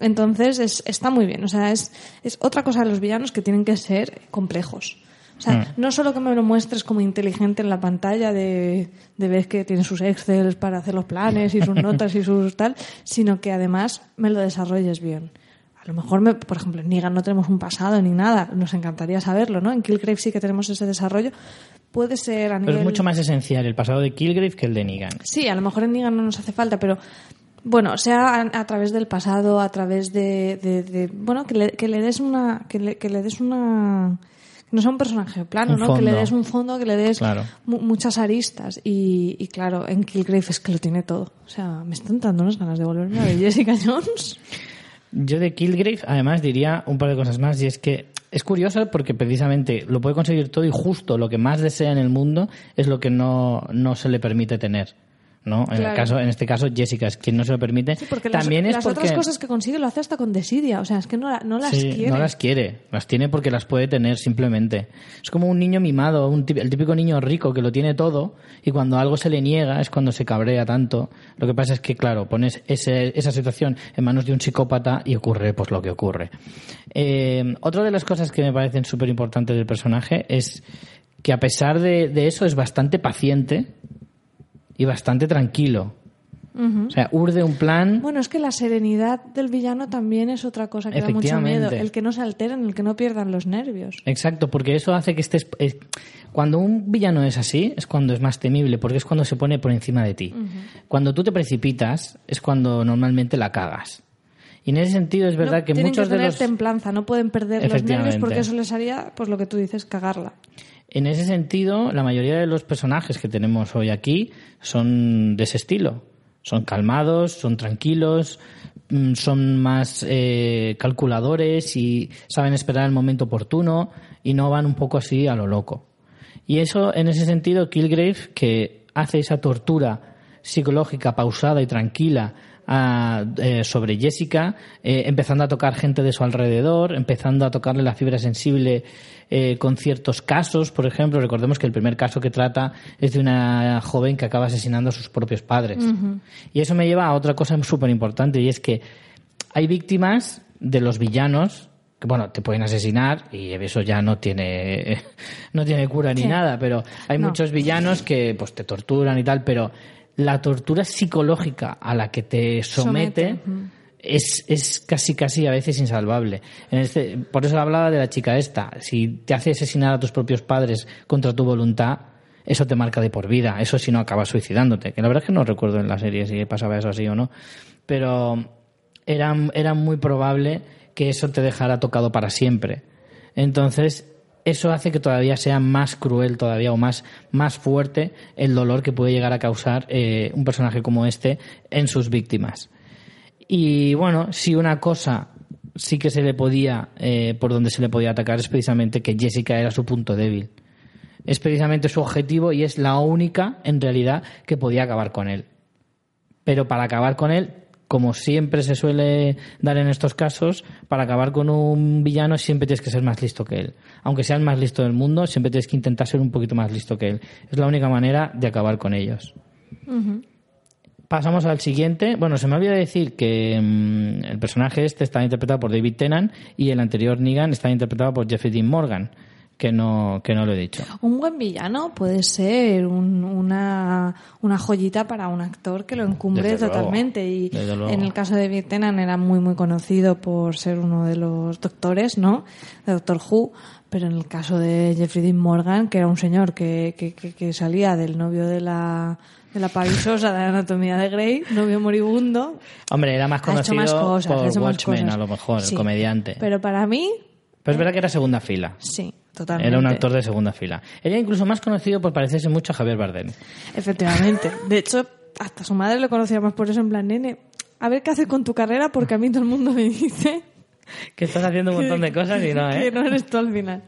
Entonces es, está muy bien, o sea, es, es otra cosa de los villanos que tienen que ser complejos. O sea, no solo que me lo muestres como inteligente en la pantalla de, de ver que tiene sus Excel para hacer los planes y sus [laughs] notas y sus tal, sino que además me lo desarrolles bien. A lo mejor, me, por ejemplo, en Negan no tenemos un pasado ni nada, nos encantaría saberlo, ¿no? En Killgrave sí que tenemos ese desarrollo. Puede ser a nivel... Pero es mucho más esencial el pasado de Killgrave que el de Negan. Sí, a lo mejor en Negan no nos hace falta, pero bueno, sea a, a través del pasado, a través de, de- de- bueno, que le, que le des una, que le, que le des una, que no sea un personaje plano, Un ¿no? Que le des un fondo, que le des Claro. mu- muchas aristas y, y claro, en Killgrave es que lo tiene todo. O sea, me están dando unas ganas de volverme a ver [laughs] Jessica Jones. Yo de Killgrave, además, diría un par de cosas más, y es que es curioso porque precisamente lo puede conseguir todo y justo lo que más desea en el mundo es lo que no, no se le permite tener. ¿No? En, el caso, en este caso, Jessica es quien no se lo permite. Sí, porque las, También es las porque... otras cosas que consigue lo hace hasta con desidia. O sea, es que no, no las Sí, quiere. No las quiere, las tiene porque las puede tener simplemente. Es como un niño mimado, un el típico niño rico que lo tiene todo y cuando algo se le niega es cuando se cabrea tanto. Lo que pasa es que, claro, pones ese- esa situación en manos de un psicópata y ocurre pues lo que ocurre. Eh, otra de las cosas que me parecen súper importantes del personaje es que a pesar de, de eso es bastante paciente y bastante tranquilo. O sea, urde un plan Bueno, es que la serenidad del villano también es otra cosa que da mucho miedo. El que no se alteren, el que no pierdan los nervios. Exacto, porque eso hace que estés... es- cuando un villano es así, es cuando es más temible, porque es cuando se pone por encima de ti. Cuando tú te precipitas, es cuando normalmente la cagas. Y en ese sentido es verdad No, que muchos que de los... templanza, no pueden perder los nervios porque eso les haría, pues lo que tú dices, cagarla. En ese sentido, la mayoría de los personajes que tenemos hoy aquí son de ese estilo. Son calmados, son tranquilos, mm, son más eh, calculadores y saben esperar el momento oportuno y no van un poco así a lo loco. Y eso, en ese sentido, Kilgrave, que hace esa tortura psicológica pausada y tranquila a- eh, sobre Jessica, eh, empezando a tocar gente de su alrededor, empezando a tocarle la fibra sensible eh, con ciertos casos. Por ejemplo, recordemos que el primer caso que trata es de una joven que acaba asesinando a sus propios padres. Y eso me lleva a otra cosa súper importante y es que hay víctimas de los villanos que bueno te pueden asesinar y eso ya no tiene [laughs] no tiene cura ni nada pero hay No. muchos villanos que pues te torturan y tal pero la tortura psicológica a la que te somete, Somete, es, es casi casi a veces insalvable. En este, por eso hablaba de la chica esta. Si te hace asesinar a tus propios padres contra tu voluntad, eso te marca de por vida. Eso si no acabas suicidándote. Que la verdad es que no recuerdo en la serie si pasaba eso así o no. Pero era, era muy probable que eso te dejara tocado para siempre. Entonces, eso hace que todavía sea más cruel todavía o más, más fuerte el dolor que puede llegar a causar eh, un personaje como este en sus víctimas. Y bueno, si una cosa sí que se le podía, eh, por donde se le podía atacar, es precisamente que Jessica era su punto débil. Es precisamente su objetivo y es la única, en realidad, que podía acabar con él. Pero para acabar con él, como siempre se suele dar en estos casos, para acabar con un villano siempre tienes que ser más listo que él. Aunque sea el más listo del mundo, siempre tienes que intentar ser un poquito más listo que él. Es la única manera de acabar con ellos. Pasamos al siguiente. Bueno, se me olvidó decir que mm, el personaje este está interpretado por David Tennant y el anterior Negan está interpretado por Jeffrey Dean Morgan, que no, que no lo he dicho. Un buen villano puede ser un- una, una joyita para un actor que lo encumbre Desde luego, totalmente. y en el caso de David Tennant era muy, muy conocido por ser uno de los doctores, ¿no? De Doctor Who. Pero en el caso de Jeffrey Dean Morgan, que era un señor que, que, que- que salía del novio de la, de la parisosa de la anatomía de Grey, novio moribundo, Hombre, era más conocido más cosas. por más Watchmen, a lo mejor, Sí. el comediante. Pero, Pero para mí, es verdad que era segunda fila. sí, totalmente. Era un actor de segunda fila. Era incluso más conocido por parecerse mucho a Javier Bardem. Efectivamente. De hecho, hasta su madre lo conocía más por eso, en plan, nene, a ver qué haces con tu carrera, porque a mí todo el mundo me dice [laughs] Que estás haciendo un montón de cosas y no, [laughs] que ¿eh? no eres tú al final.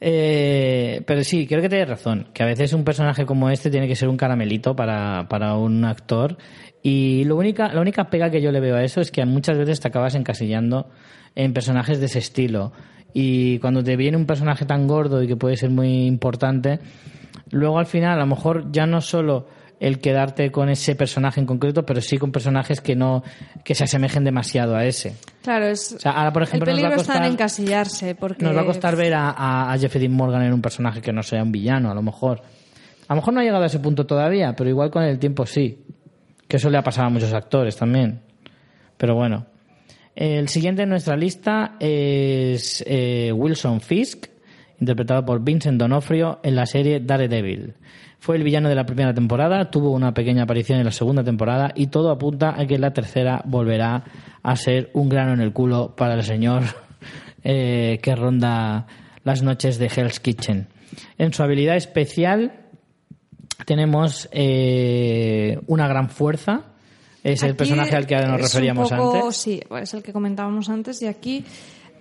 Eh, pero sí, creo que tienes razón. Que a veces un personaje como este tiene que ser un caramelito para, para un actor. Y lo única, la única pega que yo le veo a eso es que muchas veces te acabas encasillando en personajes de ese estilo. Y cuando te viene un personaje tan gordo y que puede ser muy importante, luego al final a lo mejor ya no solo el quedarte con ese personaje en concreto, pero sí con personajes que no que se asemejen demasiado a ese. Claro, es, O sea, ahora por ejemplo el nos va a peligro está en costar encasillarse, porque... nos va a costar ver a, a, a Jeffrey Dean Morgan en un personaje que no sea un villano, a lo mejor. A lo mejor no ha llegado a ese punto todavía, pero igual con el tiempo sí. Que eso le ha pasado a muchos actores también. Pero bueno. El siguiente en nuestra lista es eh, Wilson Fisk, interpretado por Vincent D'Onofrio en la serie Daredevil. Fue el villano de la primera temporada, tuvo una pequeña aparición en la segunda temporada y todo apunta a que en la tercera volverá a ser un grano en el culo para el señor [laughs] eh, que ronda las noches de Hell's Kitchen. En su habilidad especial tenemos eh, una gran fuerza. Es el personaje al que nos referíamos poco- antes. Sí, es el que comentábamos antes y aquí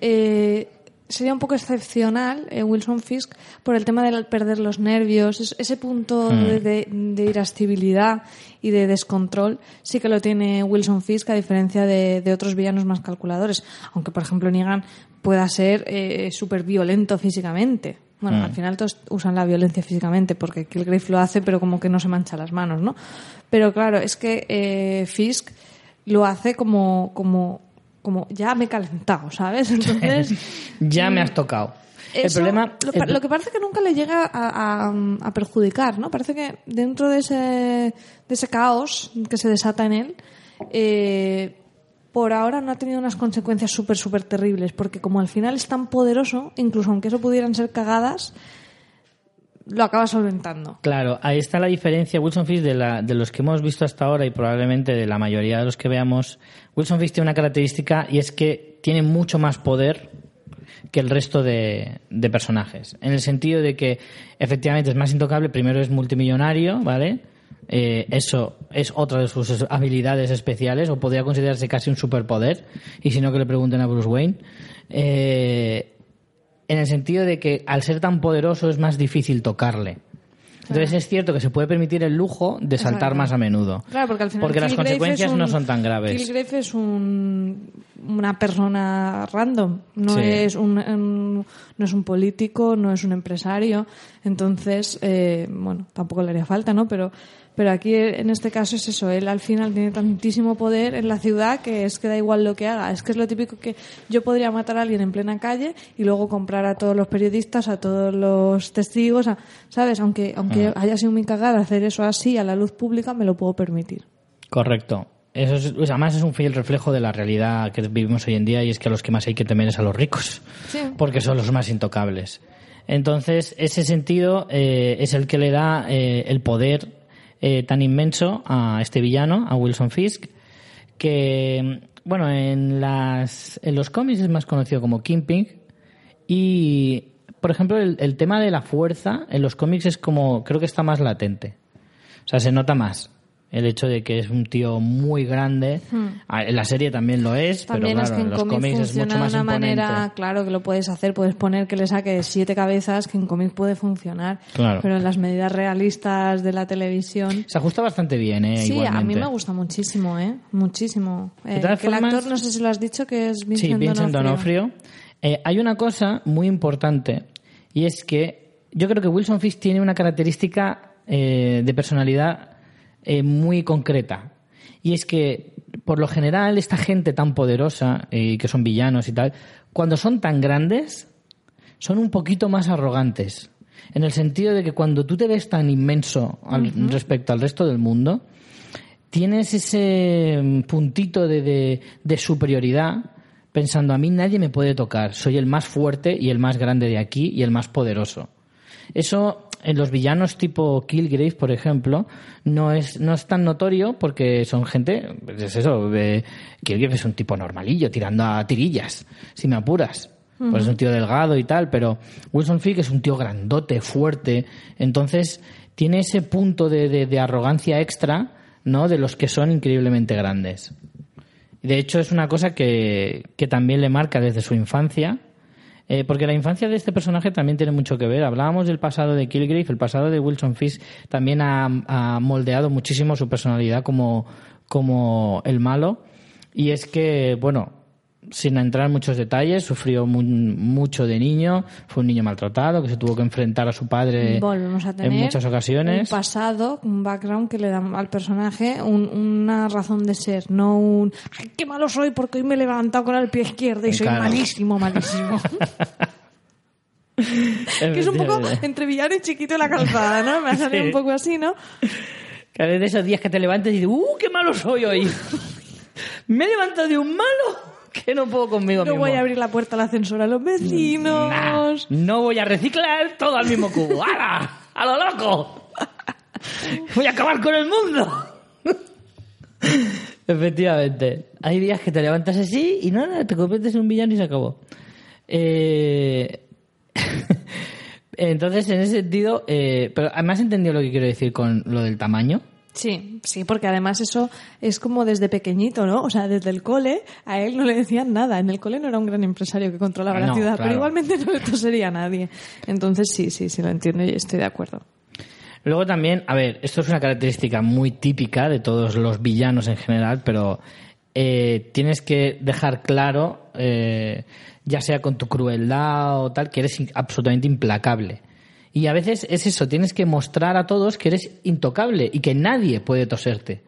eh, sería un poco excepcional eh, Wilson Fisk por el tema del perder los nervios, es- ese punto Hmm. de, de- de irascibilidad y de descontrol sí que lo tiene Wilson Fisk a diferencia de, de otros villanos más calculadores, aunque por ejemplo Negan pueda ser eh, súper violento físicamente. Bueno, Hmm. al final todos usan la violencia físicamente porque Kilgrave lo hace, pero como que no se mancha las manos, ¿no? Pero claro, es que eh, Fisk lo hace como, como, como ya me he calentado, ¿sabes? [laughs] Entonces, Ya me has tocado. el problema. lo, el- pa- lo que parece que nunca le llega a, a- a perjudicar, ¿no? Parece que dentro de ese, de ese caos que se desata en él, eh, por ahora no ha tenido unas consecuencias súper, súper terribles, porque como al final es tan poderoso, incluso aunque eso pudieran ser cagadas, lo acaba solventando. Claro, ahí está la diferencia. Wilson Fisk, de, la- de los que hemos visto hasta ahora y probablemente de la mayoría de los que veamos, Wilson Fisk tiene una característica y es que tiene mucho más poder que el resto de, personajes. En el sentido de que efectivamente es más intocable, primero es multimillonario, ¿vale? Eh, eso es otra de sus habilidades especiales, o podría considerarse casi un superpoder, y si no que le pregunten a Bruce Wayne. Eh, en el sentido de que al ser tan poderoso es más difícil tocarle. Entonces es cierto que se puede permitir el lujo de saltar Exacto. más a menudo. Claro, porque al final las Kilgrave consecuencias un- no son tan graves. Kilgrave es un, una persona random, no Sí. es un, un- no es un político, no es un empresario, entonces, eh, bueno, tampoco le haría falta, ¿no? Pero, Pero aquí en este caso es eso, él al final tiene tantísimo poder en la ciudad que es que da igual lo que haga. Es que es lo típico que yo podría matar a alguien en plena calle y luego comprar a todos los periodistas, a todos los testigos, a- ¿sabes? Aunque, aunque haya sido muy cagada hacer eso así a la luz pública, me lo puedo permitir. Correcto. Eso es, pues además es un fiel reflejo de la realidad que vivimos hoy en día y es que a los que más hay que temer es a los ricos, Sí. porque son los más intocables. Entonces, ese sentido eh, es el que le da eh, el poder eh, tan inmenso a este villano, a Wilson Fisk, que, bueno, en, las, en los cómics es más conocido como Kingpin y, por ejemplo, el, el tema de la fuerza en los cómics es como, creo que está más latente. O sea, se nota más el hecho de que es un tío muy grande. Ah, En la serie también lo es, Hmm. También pero es claro, que en en los cómics es mucho de más una imponente. manera, claro que lo puedes hacer, puedes poner que le saque siete cabezas, que en cómics puede funcionar. Claro. Pero en las medidas realistas de la televisión. Se ajusta bastante bien, ¿eh? Sí, a mí me gusta muchísimo, ¿eh? Muchísimo. Eh, que el actor, no sé si lo has dicho, que es Vincent, Sí, Vincent D'Onofrio. Donofrio. Eh, hay una cosa muy importante y es que yo creo que Wilson Fisk tiene una característica eh, de personalidad eh, muy concreta. Y es que, por lo general, esta gente tan poderosa, eh, que son villanos y tal, cuando son tan grandes, son un poquito más arrogantes. En el sentido de que cuando tú te ves tan inmenso al- respecto al resto del mundo, tienes ese mm, puntito de, de- de superioridad pensando a mí nadie me puede tocar, soy el más fuerte y el más grande de aquí y el más poderoso. Eso en los villanos tipo Killgrave, por ejemplo, no es, no es tan notorio porque son gente, pues es eso, eh, Killgrave es un tipo normalillo, tirando a tirillas, si me apuras. Pues es un tío delgado y tal, pero Wilson Fisk es un tío grandote, fuerte, entonces tiene ese punto de, de- de arrogancia extra, ¿no? De los que son increíblemente grandes. De hecho, es una cosa que, que también le marca desde su infancia, eh, porque la infancia de este personaje también tiene mucho que ver. Hablábamos del pasado de Kilgrave, el pasado de Wilson Fisk también ha, ha moldeado muchísimo su personalidad como, como el malo. Y es que, bueno, sin entrar en muchos detalles, sufrió mu- mucho de niño, fue un niño maltratado que se tuvo que enfrentar a su padre Volvemos a tener en muchas ocasiones. un pasado, un background que le da al personaje un- una razón de ser, no un ¡ay, qué malo soy porque hoy me he levantado con el pie izquierdo y soy Claro. malísimo, malísimo! [laughs] [laughs] que es un poco entre villano y chiquito la calzada, ¿no? Me ha salido Sí. un poco así, ¿no? Cada vez de esos días que te levantas y dices, ¡uh, qué malo soy hoy! [laughs] Me he levantado de un malo que no puedo conmigo No mismo. voy a abrir la puerta al ascensor a los Nah, vecinos. no voy a reciclar todo al mismo cubo. [laughs] ¡Hala! ¡A lo loco! Voy a acabar con el mundo. Efectivamente. Hay días que te levantas así y nada, te conviertes en un villano y se acabó. Eh, [laughs] Entonces, en ese sentido, eh, pero además entendido lo que quiero decir con lo del tamaño. Sí, sí, porque además eso es como desde pequeñito, ¿no? O sea, desde el cole a él no le decían nada. En el cole no era un gran empresario que controlaba la No, ciudad, claro. pero igualmente no le tosería a nadie. Entonces sí, sí, sí lo entiendo y estoy de acuerdo. Luego también, a ver, esto es una característica muy típica de todos los villanos en general, pero eh, tienes que dejar claro, eh, ya sea con tu crueldad o tal, que eres absolutamente implacable. Y a veces es eso, tienes que mostrar a todos que eres intocable y que nadie puede toserte.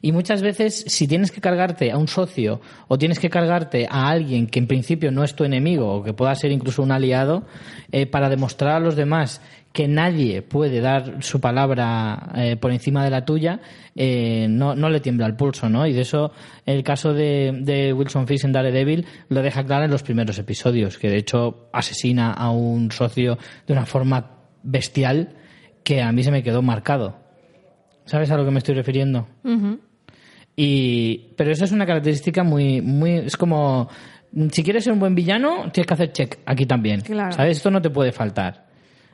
Y muchas veces, si tienes que cargarte a un socio o tienes que cargarte a alguien que en principio no es tu enemigo o que pueda ser incluso un aliado, eh, para demostrar a los demás que nadie puede dar su palabra eh, por encima de la tuya, eh, no, le tiembla el pulso, ¿no? Y de eso, el caso de, de Wilson Fisk en Daredevil lo deja claro en los primeros episodios, que de hecho asesina a un socio de una forma bestial que a mí se me quedó marcado. ¿Sabes a lo que me estoy refiriendo? Y, pero eso es una característica muy, muy, es como, si quieres ser un buen villano, tienes que hacer check aquí también. Claro. ¿Sabes? Esto no te puede faltar.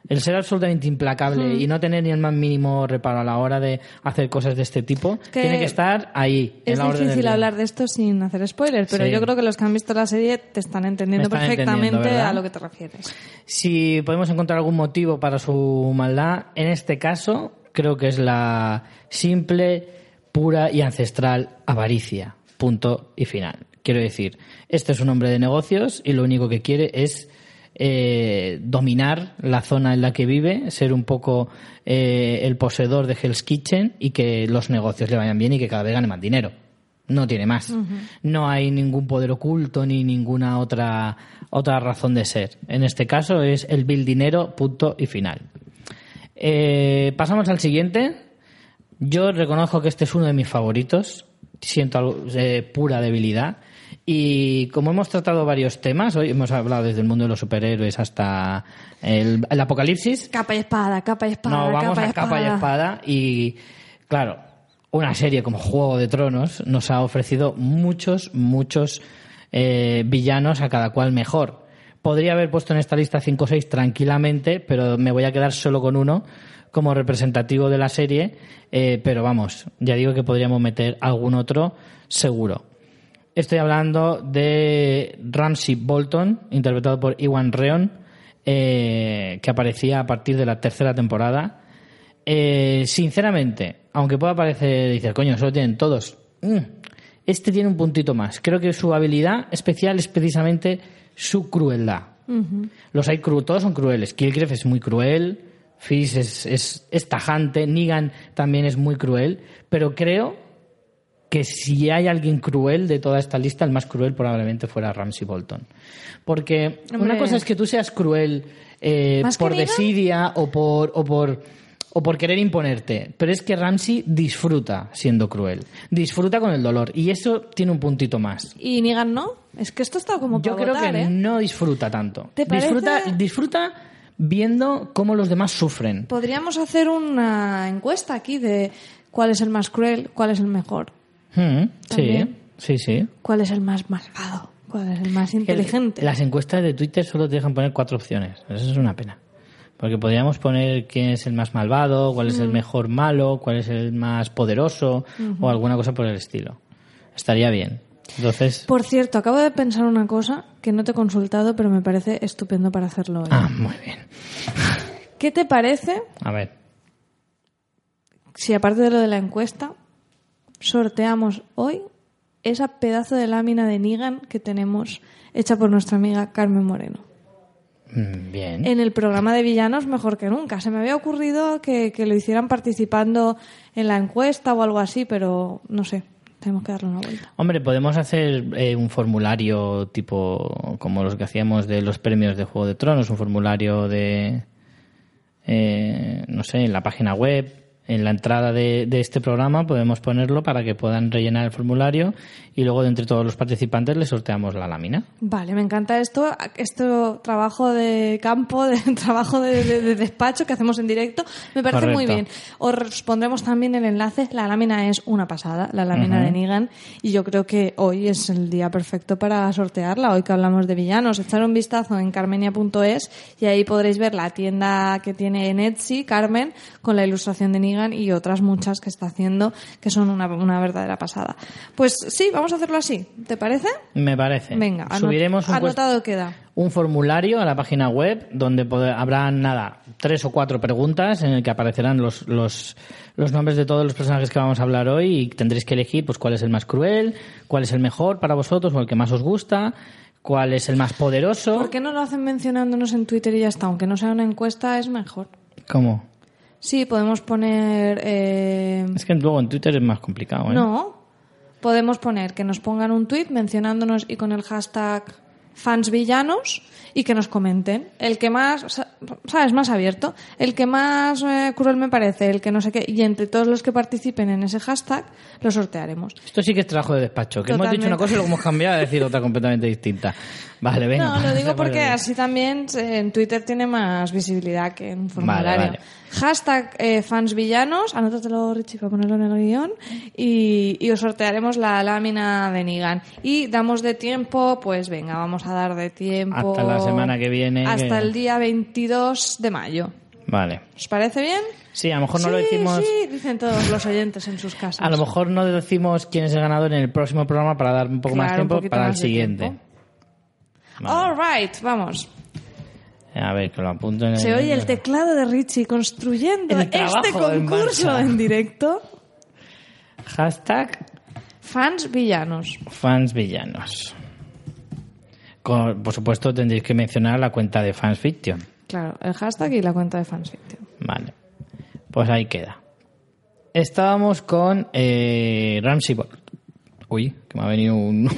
El ser absolutamente implacable y no tener ni el más mínimo reparo a la hora de hacer cosas de este tipo, que tiene que estar ahí. en Es la orden del difícil hablar de esto sin hacer spoilers, pero Sí. yo creo que los que han visto la serie te están entendiendo están perfectamente a lo que te refieres. Si podemos encontrar algún motivo para su maldad, en este caso creo que es la simple, pura y ancestral avaricia. Punto y final. Quiero decir, este es un hombre de negocios y lo único que quiere es eh, dominar la zona en la que vive, ser un poco eh, el poseedor de Hell's Kitchen y que los negocios le vayan bien y que cada vez gane más dinero. No tiene más. No hay ningún poder oculto ni ninguna otra, otra razón de ser. En este caso es el bill dinero, punto y final. Eh, pasamos al siguiente. Yo reconozco que este es uno de mis favoritos. Siento algo, pura debilidad. Y como hemos tratado varios temas, hoy hemos hablado desde el mundo de los superhéroes hasta el, el apocalipsis. Capa y espada, capa y espada. No, vamos capa y a capa y espada. Y claro, una serie como Juego de Tronos nos ha ofrecido muchos, muchos eh, villanos, a cada cual mejor. Podría haber puesto en esta lista 5 o 6 tranquilamente, pero me voy a quedar solo con uno como representativo de la serie. eh, pero vamos, ya digo que podríamos meter algún otro seguro. Estoy hablando de Ramsey Bolton, interpretado por Iwan Reon, eh, que aparecía a partir de la tercera temporada. Eh, sinceramente, aunque pueda parecer, dices, coño, solo tienen todos. mm, este tiene un puntito más. Creo que su habilidad especial es precisamente su crueldad. Los hay cru todos son crueles. Kilgrave es muy cruel, Fizz es, es, es tajante, Negan también es muy cruel, pero creo que si hay alguien cruel de toda esta lista, el más cruel probablemente fuera Ramsey Bolton. Porque una cosa es que tú seas cruel eh, ¿Más que por desidia o por, o por o por querer imponerte, pero es que Ramsey disfruta siendo cruel, disfruta con el dolor y eso tiene un puntito más. Y Negan no. Es que esto está como Yo creo votar, que ¿eh? no disfruta tanto. ¿Te parece? Disfruta, disfruta viendo cómo los demás sufren. Podríamos hacer una encuesta aquí de cuál es el más cruel, cuál es el mejor, Mm, sí, sí, sí. cuál es el más malvado, cuál es el más inteligente. Las encuestas de Twitter solo te dejan poner cuatro opciones. Eso es una pena. Porque podríamos poner quién es el más malvado, cuál es el mejor malo, cuál es el más poderoso o alguna cosa por el estilo. Estaría bien. Entonces, Por cierto, acabo de pensar una cosa que no te he consultado, pero me parece estupendo para hacerlo hoy. ah, muy bien. ¿Qué te parece A ver. si aparte de lo de la encuesta, sorteamos hoy esa pedazo de lámina de Negan que tenemos hecha por nuestra amiga Carmen Moreno? Mm, Bien. En el programa de villanos mejor que nunca. Se me había ocurrido que, que lo hicieran participando en la encuesta o algo así, pero no sé, tenemos que darle una vuelta. Hombre, podemos hacer eh, un formulario tipo como los que hacíamos de los premios de Juego de Tronos, un formulario de, eh, no sé, en la página web, en la entrada de, de este programa podemos ponerlo para que puedan rellenar el formulario y luego de entre todos los participantes les sorteamos la lámina. Vale, me encanta esto, esto trabajo de campo, de [laughs] trabajo de, de- de despacho que hacemos en directo, me parece muy bien. Os pondremos también el enlace, la lámina es una pasada, la lámina de Negan, y yo creo que hoy es el día perfecto para sortearla, hoy que hablamos de villanos. Echar un vistazo en carmenia.es y ahí podréis ver la tienda que tiene en Etsy, Carmen, con la ilustración de Y otras muchas que está haciendo, que son una, una verdadera pasada. Pues sí, vamos a hacerlo así, ¿te parece? Me parece. Venga, anot- Subiremos un, anotado queda. un formulario a la página web donde habrá nada, tres o cuatro preguntas en el que aparecerán los, los, los nombres de todos los personajes que vamos a hablar hoy y tendréis que elegir pues cuál es el más cruel, cuál es el mejor para vosotros o el que más os gusta, cuál es el más poderoso. ¿Por qué no lo hacen mencionándonos en Twitter y ya está? Aunque no sea una encuesta, es mejor. ¿Cómo? Sí, podemos poner... eh, Es que luego en Twitter es más complicado, ¿eh? No, podemos poner que nos pongan un tweet mencionándonos y con el hashtag fansvillanos y que nos comenten. El que más, sa- ¿sabes? Más abierto. El que más eh, cruel me parece, el que no sé qué. Y entre todos los que participen en ese hashtag, lo sortearemos. Esto sí que es trabajo de despacho, que hemos dicho una Totalmente. cosa y luego hemos cambiado a decir otra completamente distinta. Vale, venga. No, lo [laughs] digo porque así también eh, en Twitter tiene más visibilidad que en un formulario. vale. Hashtag eh, fansvillanos, anótatelo Richie para ponerlo en el guion y, y os sortearemos la lámina de Nigan. Y damos de tiempo, pues venga, vamos a dar de tiempo. Hasta la semana que viene, Hasta que- el día 22 de mayo. Vale. ¿Os parece bien? Sí, a lo mejor no lo decimos... Sí, dicen todos los oyentes en sus casas. A lo mejor no decimos quién es el ganador en el próximo programa para dar un poco más Claro, un tiempo para el más siguiente. tiempo. All right, vamos. A ver, que lo apunto en el... Se oye el teclado de Richie construyendo El este concurso en directo. Hashtag Fans villanos. fans villanos. Con- por supuesto, tendréis que mencionar la cuenta de Fans Fiction. Claro, el hashtag y la cuenta de fansfiction. Vale. Pues ahí queda. Estábamos con eh, Ramsey Bolton. Uy, que me ha venido un,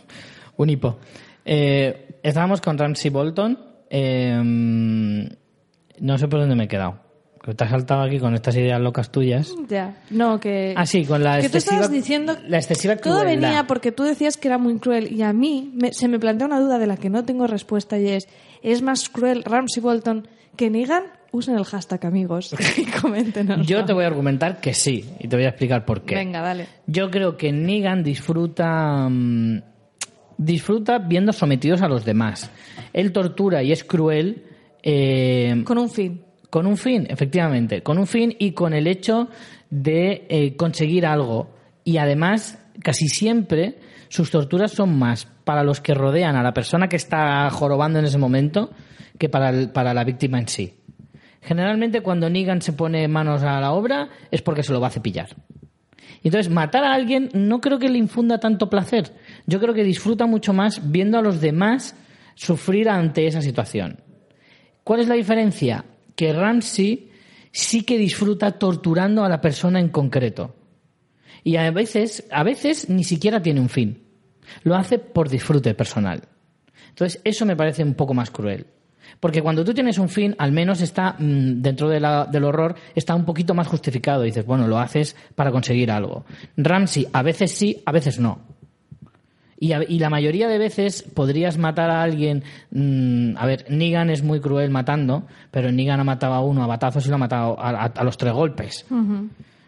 [laughs] un hipo. Eh, estábamos con Ramsey Bolton. eh, no sé por dónde me he quedado. Que te has saltado aquí con estas ideas locas tuyas. Ya. No, que. Ah, sí, con la que tú excesiva, estabas diciendo. la excesiva Todo crueldad. venía porque tú decías que era muy cruel y a mí me- se me plantea una duda de la que no tengo respuesta y es: ¿es más cruel Ramsey Bolton que Negan? Usen el hashtag, amigos, [laughs] y coméntenos. Yo te voy a argumentar que sí, y te voy a explicar por qué. Venga, dale. Yo creo que Negan disfruta mm, disfruta viendo sometidos a los demás. Él tortura y es cruel eh, Con un fin. con un fin, efectivamente, con un fin y con el hecho de eh, conseguir algo. Y además, casi siempre sus torturas son más para los que rodean a la persona que está jorobando en ese momento que para, el- para la víctima en sí. Generalmente cuando Negan se pone manos a la obra es porque se lo va a cepillar. Entonces, matar a alguien no creo que le infunda tanto placer. Yo creo que disfruta mucho más viendo a los demás sufrir ante esa situación. ¿Cuál es la diferencia? Que Ramsey sí que disfruta torturando a la persona en concreto. Y a veces, a veces ni siquiera tiene un fin. Lo hace por disfrute personal. Entonces, eso me parece un poco más cruel. Porque cuando tú tienes un fin, al menos está, mm, dentro del horror, está un poquito más justificado. Dices, bueno, lo haces para conseguir algo. Ramsey, a veces sí, a veces no. Y, la mayoría de veces podrías matar a alguien. mm, a ver, Negan es muy cruel matando, pero Negan ha matado a uno a batazos y lo ha matado a, los tres golpes.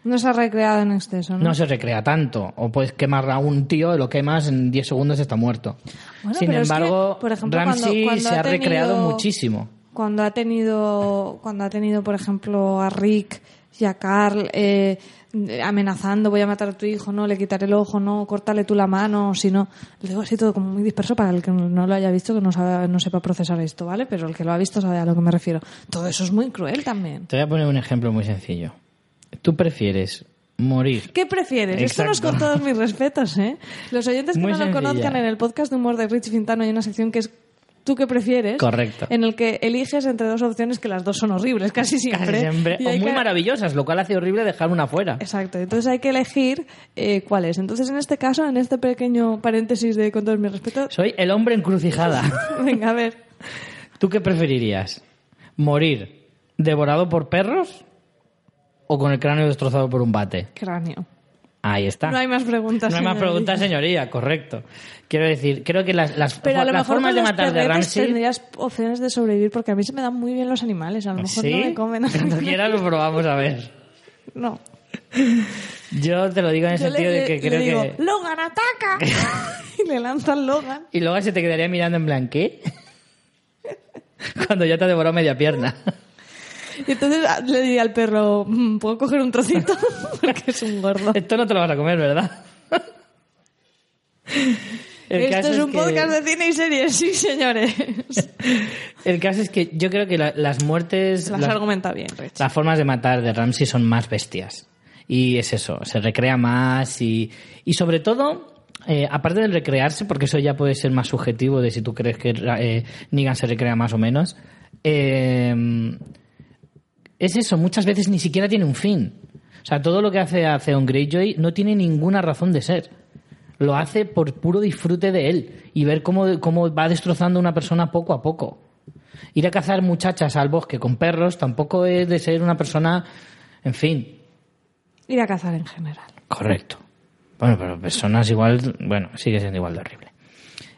No se ha recreado en exceso, ¿no? No se recrea tanto. O puedes quemar a un tío lo quemas en 10 segundos está muerto. Bueno, Sin pero es que, embargo, por ejemplo, Ramsey cuando se ha ha recreado muchísimo. Cuando ha tenido, cuando ha tenido, por ejemplo, a Rick y a Carl eh, amenazando, voy a matar a tu hijo, no, le quitaré el ojo, no, córtale tú la mano, si no. Lo digo así todo como muy disperso para el que no lo haya visto, que no, sabe, no sepa procesar esto, ¿vale? Pero el que lo ha visto sabe a lo que me refiero. Todo eso es muy cruel también. Te voy a poner un ejemplo muy sencillo. ¿Tú prefieres morir? ¿Qué prefieres? Esto no es con Exacto. todos mis respetos, ¿eh? Los oyentes que Muy no lo conozcan, en el podcast de humor de Rich Fintano hay una sección que es ¿Tú qué prefieres? Correcto. En el que eliges entre dos opciones que las dos son horribles, casi siempre. Casi siempre. O muy que- maravillosas, lo cual hace horrible dejar una fuera. Exacto, entonces hay que elegir eh, cuál es. Entonces, en este caso, en este pequeño paréntesis de con todos mis respetos, Soy el hombre encrucijada. [laughs] venga, a ver. ¿Tú qué preferirías? ¿Morir devorado por perros o con el cráneo destrozado por un bate? Cráneo. Ahí está. No hay más preguntas. No hay más preguntas, señoría, correcto. Quiero decir, creo que las, las, Pero a lo las mejor formas con de los matar de Ramsey... tendrías opciones de sobrevivir porque a mí se me dan muy bien los animales. A lo mejor ¿Sí? no me comen. [laughs] Cuando quieras lo probamos a ver. No. Yo te lo digo en el Yo sentido le, de que creo digo, que... ¡Logan, ataca! [laughs] y le lanzan Logan. Y luego se te quedaría mirando en plan, ¿qué? [laughs] Cuando ya te ha devorado media pierna. Y entonces ah, le diría al perro, "Mm, ¿puedo coger un trocito? [laughs] Porque es un gordo. Esto no te lo vas a comer, ¿verdad? El Esto es un que- podcast de cine y series, sí, señores. [laughs] El caso es que yo creo que la- las muertes... Las las- argumenta bien, Rich. Las formas de matar de Ramsey son más bestias. Y es eso, se recrea más y, y sobre todo, eh, aparte del recrearse, porque eso ya puede ser más subjetivo de si tú crees que eh, Negan se recrea más o menos, eh, es eso, muchas veces ni siquiera tiene un fin. O sea, todo lo que hace a Theon Greyjoy no tiene ninguna razón de ser. Lo hace por puro disfrute de él y ver cómo, cómo va destrozando a una persona poco a poco. Ir a cazar muchachas al bosque con perros tampoco es de ser una persona, en fin, Ir a cazar en general. correcto. Bueno, pero personas igual, bueno, sigue siendo igual de horrible.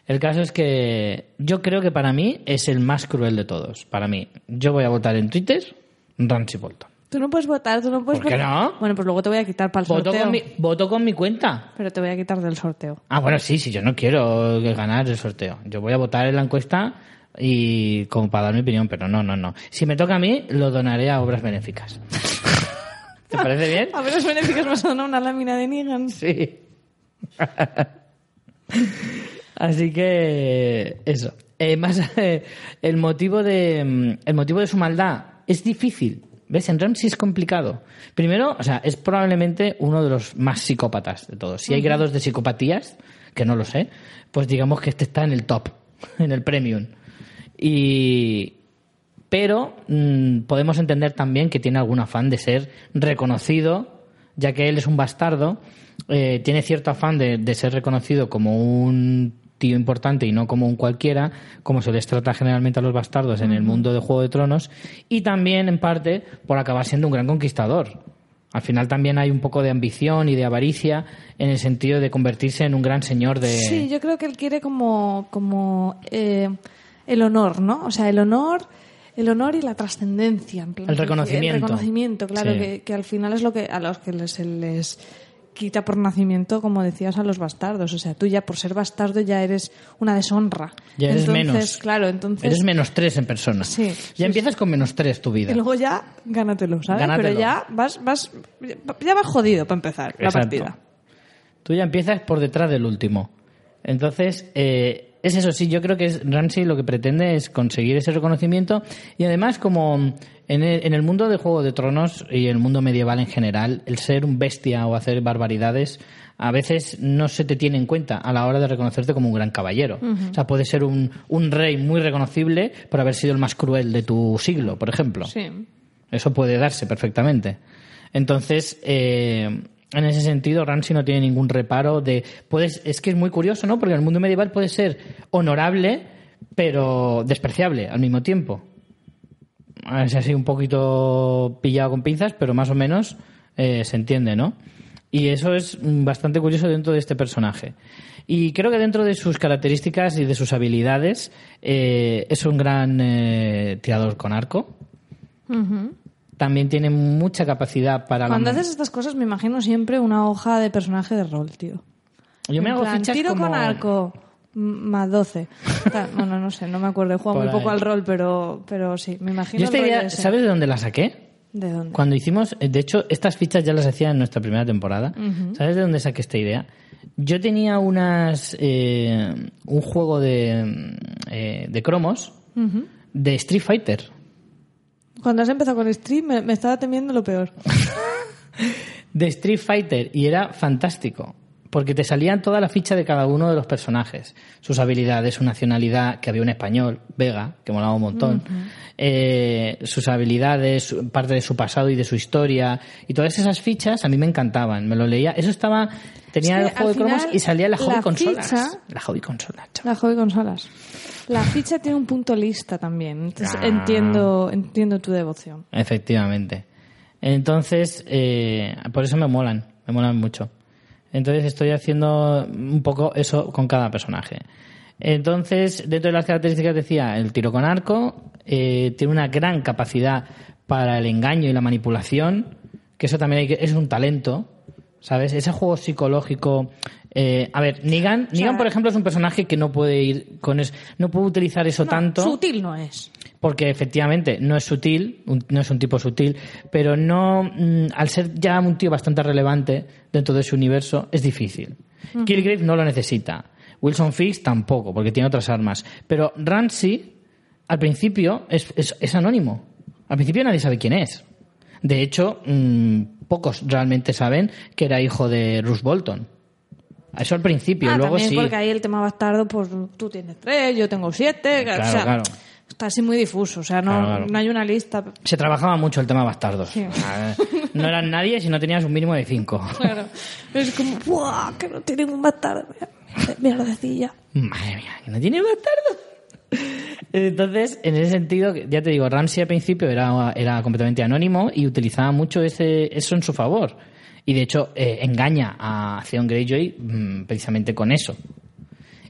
El caso es que yo creo que para mí es el más cruel de todos. Para mí, yo voy a votar en Twitter Ramsey Bolton. Tú no puedes votar, tú no puedes ¿Por qué votar. no? Bueno, pues luego te voy a quitar para el Voto sorteo. con, mi, voto con mi cuenta. Pero te voy a quitar del sorteo. Ah, bueno, sí, sí, yo no quiero ganar el sorteo. Yo voy a votar en la encuesta y como para dar mi opinión, pero no, no, no. Si me toca a mí, lo donaré a obras benéficas. [laughs] ¿Te parece bien? [laughs] A ver, los benéficos me son una lámina de Negan. Sí. [laughs] Así que eso. Eh, más eh, el motivo de mm, el motivo de su maldad es difícil. ¿Ves? En Ramsey es complicado. Primero, o sea, es probablemente uno de los más psicópatas de todos. Si hay grados de psicopatías, que no lo sé, pues digamos que este está en el top. [laughs] en el Premium. Y, pero mm, podemos entender también que tiene algún afán de ser reconocido, ya que él es un bastardo, eh, tiene cierto afán de, de ser reconocido como un tío importante y no como un cualquiera, como se les trata generalmente a los bastardos en el mundo de Juego de Tronos, y también en parte por acabar siendo un gran conquistador. Al final también hay un poco de ambición y de avaricia en el sentido de convertirse en un gran señor de... Sí, yo creo que él quiere como, como eh, el honor, ¿no? O sea, el honor, el honor y la trascendencia. en plan, El reconocimiento. El reconocimiento, claro, Sí. que, que al final es lo que a los que les quita por nacimiento, como decías, a los bastardos. O sea, tú ya por ser bastardo ya eres una deshonra. Ya eres entonces, menos. Claro, entonces... Eres menos tres en persona. Sí, ya sí, empiezas con menos tres tu vida. Y luego ya gánatelo, ¿sabes? Gánatelo. Pero ya vas, vas, ya vas jodido para empezar la partida. Tú ya empiezas por detrás del último. Entonces, eh, es eso, sí, yo creo que Ramsey lo que pretende es conseguir ese reconocimiento y además como en el, en el mundo de Juego de Tronos y el mundo medieval en general, el ser un bestia o hacer barbaridades a veces no se te tiene en cuenta a la hora de reconocerte como un gran caballero. O sea, puedes ser un, un rey muy reconocible por haber sido el más cruel de tu siglo, por ejemplo. Sí. Eso puede darse perfectamente. Entonces, eh, en ese sentido, Ramsey no tiene ningún reparo de. Puedes, es que es muy curioso, ¿no? Porque el mundo medieval puede ser honorable, pero despreciable al mismo tiempo. Es así un poquito pillado con pinzas, pero más o menos eh, se entiende, ¿no? Y eso es bastante curioso dentro de este personaje. Y creo que dentro de sus características y de sus habilidades, eh, es un gran eh, tirador con arco. También tiene mucha capacidad para Cuando haces estas cosas me imagino siempre una hoja de personaje de rol, tío. Yo me En hago plan, fichas tiro como... con arco más 12. Ta- Bueno, no sé, no me acuerdo. He jugado Por muy poco al rol, pero, pero sí, me imagino Yo esta idea. ¿sabes de dónde la saqué? ¿De dónde? Cuando hicimos, eh, de hecho, estas fichas ya las hacía en nuestra primera temporada. ¿Sabes de dónde saqué esta idea? Yo tenía unas eh, un juego de, mm, eh, de cromos de Street Fighter. Cuando has empezado con stream me, me estaba temiendo lo peor. [laughs] De Street Fighter y era fantástico. Porque te salían toda la ficha de cada uno de los personajes. Sus habilidades, su nacionalidad, que había un español, Vega, que molaba un montón. eh, sus habilidades, parte de su pasado y de su historia. Y todas esas fichas a mí me encantaban. Me lo leía. Eso estaba. Tenía Es que el juego de cromos y salía la hobby la consolas. ficha- La hobby consolas, chaval. La hobby consolas. La ficha tiene un punto lista también. Entonces Ah. entiendo, entiendo tu devoción. Efectivamente. Entonces, eh, por eso me molan, me molan mucho. Entonces estoy haciendo un poco eso con cada personaje. Entonces, dentro de las características decía, el tiro con arco, eh, tiene una gran capacidad para el engaño y la manipulación, que eso también hay que, es un talento, ¿sabes? Ese juego psicológico. eh, a ver, Negan, Negan, por ejemplo, es un personaje que no puede ir con eso, no puede utilizar eso No, tanto Sutil no es. porque efectivamente no es sutil, un- no es un tipo sutil, pero no, mm, al ser ya un tío bastante relevante dentro de su universo, es difícil. Kilgrave no lo necesita. Wilson Fisk tampoco, porque tiene otras armas. Pero Ramsey, al principio, es, es- es anónimo. Al principio nadie sabe quién es. De hecho, mm, pocos realmente saben que era hijo de Ruth Bolton. Eso al principio, Ah, luego también sí. porque ahí el tema bastardo, pues tú tienes tres, yo tengo siete. Claro, o sea, claro. está así muy difuso. O sea, no, Claro, claro. no hay una lista. Se trabajaba mucho el tema bastardos. Sí. No eran nadie si no tenías un mínimo de cinco. Claro. Es como, ¡buah! Que no tienen un bastardo. Mira, lo decía. Madre mía, que no tiene bastardo. Entonces, en ese sentido, ya te digo, Ramsey al principio era, era completamente anónimo y utilizaba mucho ese, eso en su favor. Y de hecho, eh, engaña a Theon Greyjoy mm, precisamente con eso.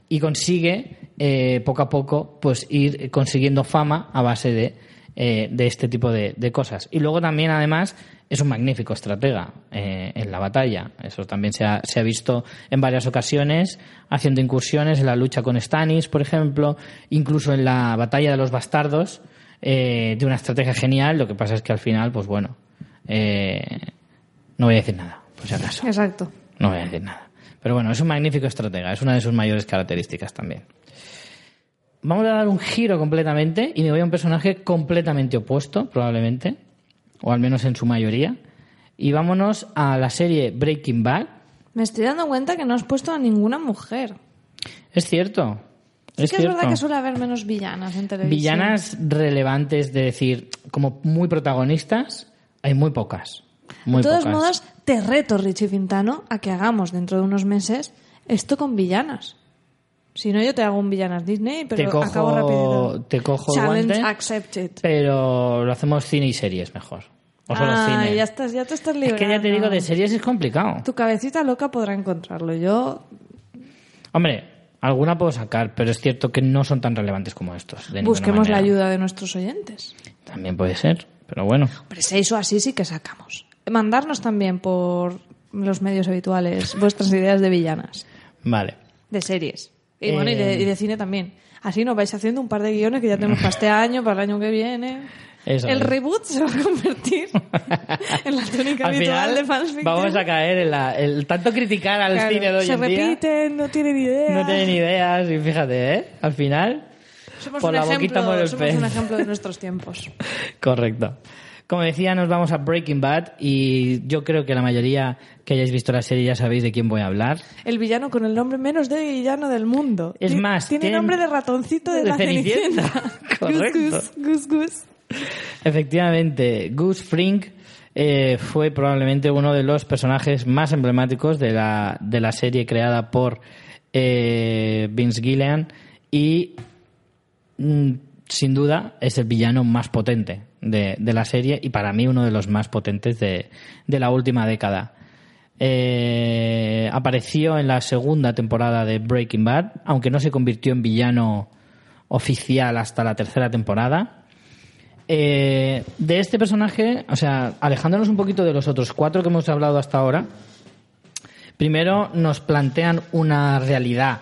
Y consigue, eh, poco a poco, pues ir consiguiendo fama a base de, eh, de este tipo de, de cosas. Y luego también, además, es un magnífico estratega eh, en la batalla. Eso también se ha, se ha visto en varias ocasiones, haciendo incursiones en la lucha con Stannis, por ejemplo, incluso en la batalla de los bastardos, eh, de una estrategia genial. Lo que pasa es que al final, pues bueno, eh, no voy a decir nada, por si acaso. Exacto. No voy a decir nada. Pero bueno, es un magnífico estratega, es una de sus mayores características también. Vamos a dar un giro completamente y me voy a un personaje completamente opuesto, probablemente, o al menos en su mayoría. Y vámonos a la serie Breaking Bad. Me estoy dando cuenta que no has puesto a ninguna mujer. Es cierto, Sí Es que es verdad que suele haber menos villanas en televisión. Villanas relevantes, de decir, como muy protagonistas, hay muy pocas. Muy de todos pocas. modos, te reto, Richie Fintano, a que hagamos dentro de unos meses esto con villanas. Si no, yo te hago un villanas Disney, pero te cojo, acabo rapidito. te cojo Challenge guante, accepted. pero lo hacemos cine y series mejor. O solo ah, cine. ya, estás, ya te estás es librando. que ya te digo, de series es complicado. Tu cabecita loca podrá encontrarlo. Yo Hombre, alguna puedo sacar, pero es cierto que no son tan relevantes como estos. de busquemos la ayuda de nuestros oyentes. También puede ser, pero bueno. Hombre, seis o así sí que sacamos. Mandarnos también por los medios habituales vuestras ideas de villanas, Vale. de series. Y Eh, bueno, y de, y de cine también. Así nos vais haciendo un par de guiones que ya tenemos para este [laughs] año, para el año que viene. Eso el es. reboot se va a convertir [laughs] en la tónica Al habitual final de Fansfiction. vamos a caer en la, el tanto criticar al Claro, cine de hoy se en día. repiten, no tienen idea. No tienen ideas y fíjate, ¿eh? Al final, Somos, por la ejemplo, boquita muere el somos pez. un ejemplo de [laughs] nuestros tiempos. correcto. Como decía, nos vamos a Breaking Bad y yo creo que la mayoría que hayáis visto la serie ya sabéis de quién voy a hablar. El villano con el nombre menos de villano del mundo. Es más, tiene tiene- nombre de ratoncito de, de la Cenicienta. Cenicienta. [laughs] Correcto. Gus, gus, gus, gus. Efectivamente, Gus Fring eh, fue probablemente uno de los personajes más emblemáticos de la, de la serie creada por eh, Vince Gillian y mm, sin duda es el villano más potente de, la serie y para mí uno de los más potentes de, de la última década. Eh, apareció en la segunda temporada de Breaking Bad, aunque no se convirtió en villano oficial hasta la tercera temporada. Eh, de este personaje, o sea, alejándonos un poquito de los otros cuatro que hemos hablado hasta ahora, primero nos plantean una realidad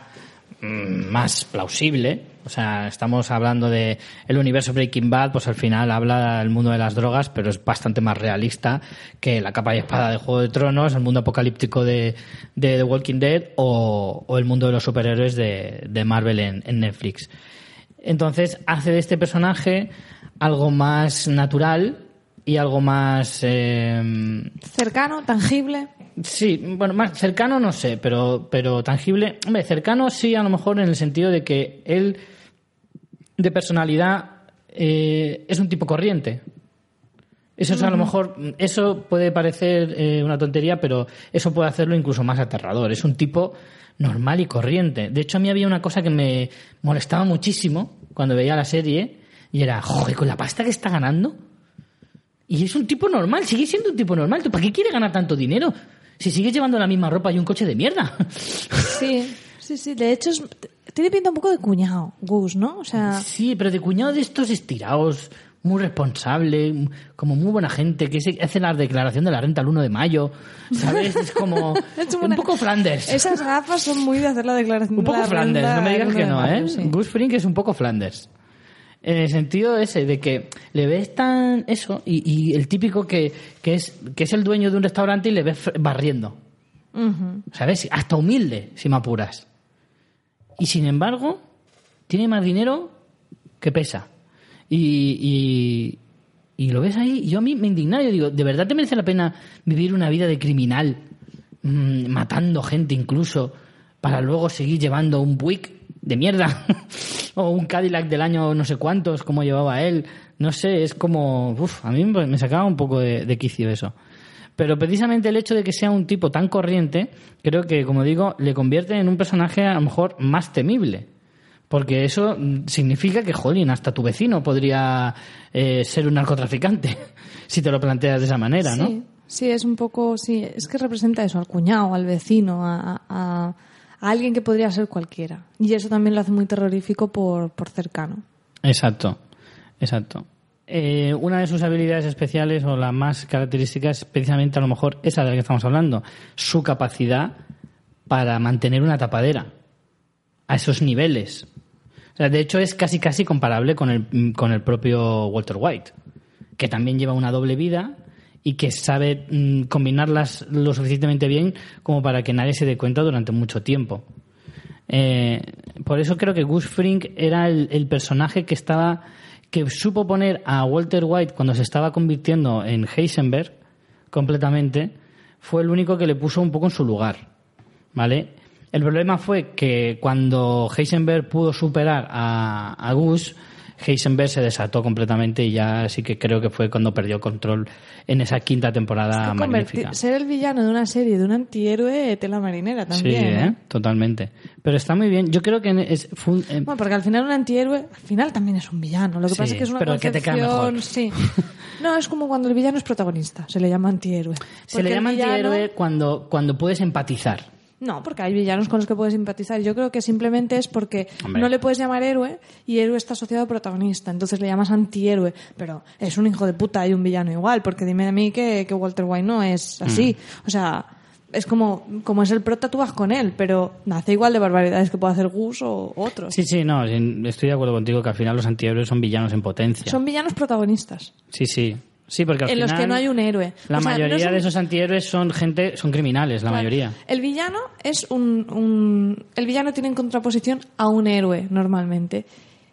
mm, más plausible. O sea, estamos hablando de el universo Breaking Bad, pues al final habla del mundo de las drogas, pero es bastante más realista que la capa y espada de Juego de Tronos, el mundo apocalíptico de, de The Walking Dead o, o el mundo de los superhéroes de, de Marvel en, en Netflix. Entonces hace de este personaje algo más natural y algo más... eh, Cercano, tangible. Sí, bueno, más cercano no sé, pero, pero tangible. Hombre, cercano sí, a lo mejor en el sentido de que él, de personalidad, eh, es un tipo corriente. Eso es a lo mejor, eso puede parecer eh, una tontería, pero eso puede hacerlo incluso más aterrador. Es un tipo normal y corriente. De hecho, a mí había una cosa que me molestaba muchísimo cuando veía la serie y era, joder, con la pasta que está ganando. Y es un tipo normal, sigue siendo un tipo normal. ¿Tú para qué quiere ganar tanto dinero? Si sigues llevando la misma ropa y un coche de mierda. Sí, sí, sí. De hecho, es- tiene pinta un poco de cuñado, Gus, ¿no? O sea, Sí, pero de cuñado de estos estirados, muy responsable, como muy buena gente, que se- hace la declaración de la renta el 1 de mayo, ¿sabes? Es como [laughs] Es un poco Flanders. esas gafas son muy de hacer la declaración Un de poco la Flanders, renta no me digas que no, ¿eh? sí. Gus Fring es un poco Flanders. En el sentido ese, de que le ves tan eso, y, y el típico que, que, es, que es el dueño de un restaurante y le ves barriendo. ¿Sabes? Hasta humilde, si me apuras. Y sin embargo, tiene más dinero que pesa. Y, y, lo ves ahí, y yo a mí me indignaba. Yo digo, ¿de verdad te merece la pena vivir una vida de criminal, mm, matando gente incluso, para luego seguir llevando un Buick de mierda? [laughs] o un Cadillac del año no sé cuántos, como llevaba él. No sé, es como... Uf, a mí me sacaba un poco de quicio eso. Pero precisamente el hecho de que sea un tipo tan corriente, creo que, como digo, le convierte en un personaje a lo mejor más temible. Porque eso significa que, jolín, hasta tu vecino podría eh, ser un narcotraficante, [laughs] si te lo planteas de esa manera, ¿no? Sí, sí, es un poco, sí, es que representa eso, al cuñado, al vecino, a, a- a alguien que podría ser cualquiera. Y eso también lo hace muy terrorífico por, por cercano. Exacto, exacto. Eh, una de sus habilidades especiales o la más característica es precisamente a lo mejor esa de la que estamos hablando, su capacidad para mantener una tapadera a esos niveles. O sea, de hecho es casi casi comparable con el, con el propio Walter White, que también lleva una doble vida y que sabe mm, combinarlas lo suficientemente bien como para que nadie se dé cuenta durante mucho tiempo. Eh, por eso creo que Gus Fring era el personaje que estaba que supo poner a Walter White cuando se estaba convirtiendo en Heisenberg completamente fue el único que le puso un poco en su lugar, ¿vale? El problema fue que cuando Heisenberg pudo superar a, a Gus, Heisenberg se desató completamente y ya sí que creo que fue cuando perdió control en esa quinta temporada Que magnífica. ser el villano de una serie de un antihéroe tela marinera Sí, también. ¿eh? ¿eh? totalmente. Pero está muy bien. Yo creo que es, fue un- eh, Bueno, porque al final un antihéroe, al final también es un villano. Lo que Sí, pasa es que es una pero que te queda concepción, mejor. sí. [laughs] No, es como cuando el villano es protagonista, se le llama antihéroe. se le llama villano- antihéroe cuando, cuando puedes empatizar. No, porque hay villanos con los que puedes simpatizar. Yo creo que simplemente es porque Hombre. no le puedes llamar héroe y héroe está asociado a protagonista. Entonces le llamas antihéroe. Pero es un hijo de puta y un villano igual. Porque dime a mí que, que Walter White no es así. Mm. O sea, es como, como es el prota, tú vas con él. Pero hace igual de barbaridades que puede hacer Gus o otros. Sí, sí, no, estoy de acuerdo contigo que al final los antihéroes son villanos en potencia. Son villanos protagonistas. Sí, sí. Sí, porque al En los final que no hay un héroe. La O sea, no mayoría es un- de esos antihéroes son gente, son criminales, la Claro. mayoría. El villano es un, un- El villano tiene en contraposición a un héroe, normalmente.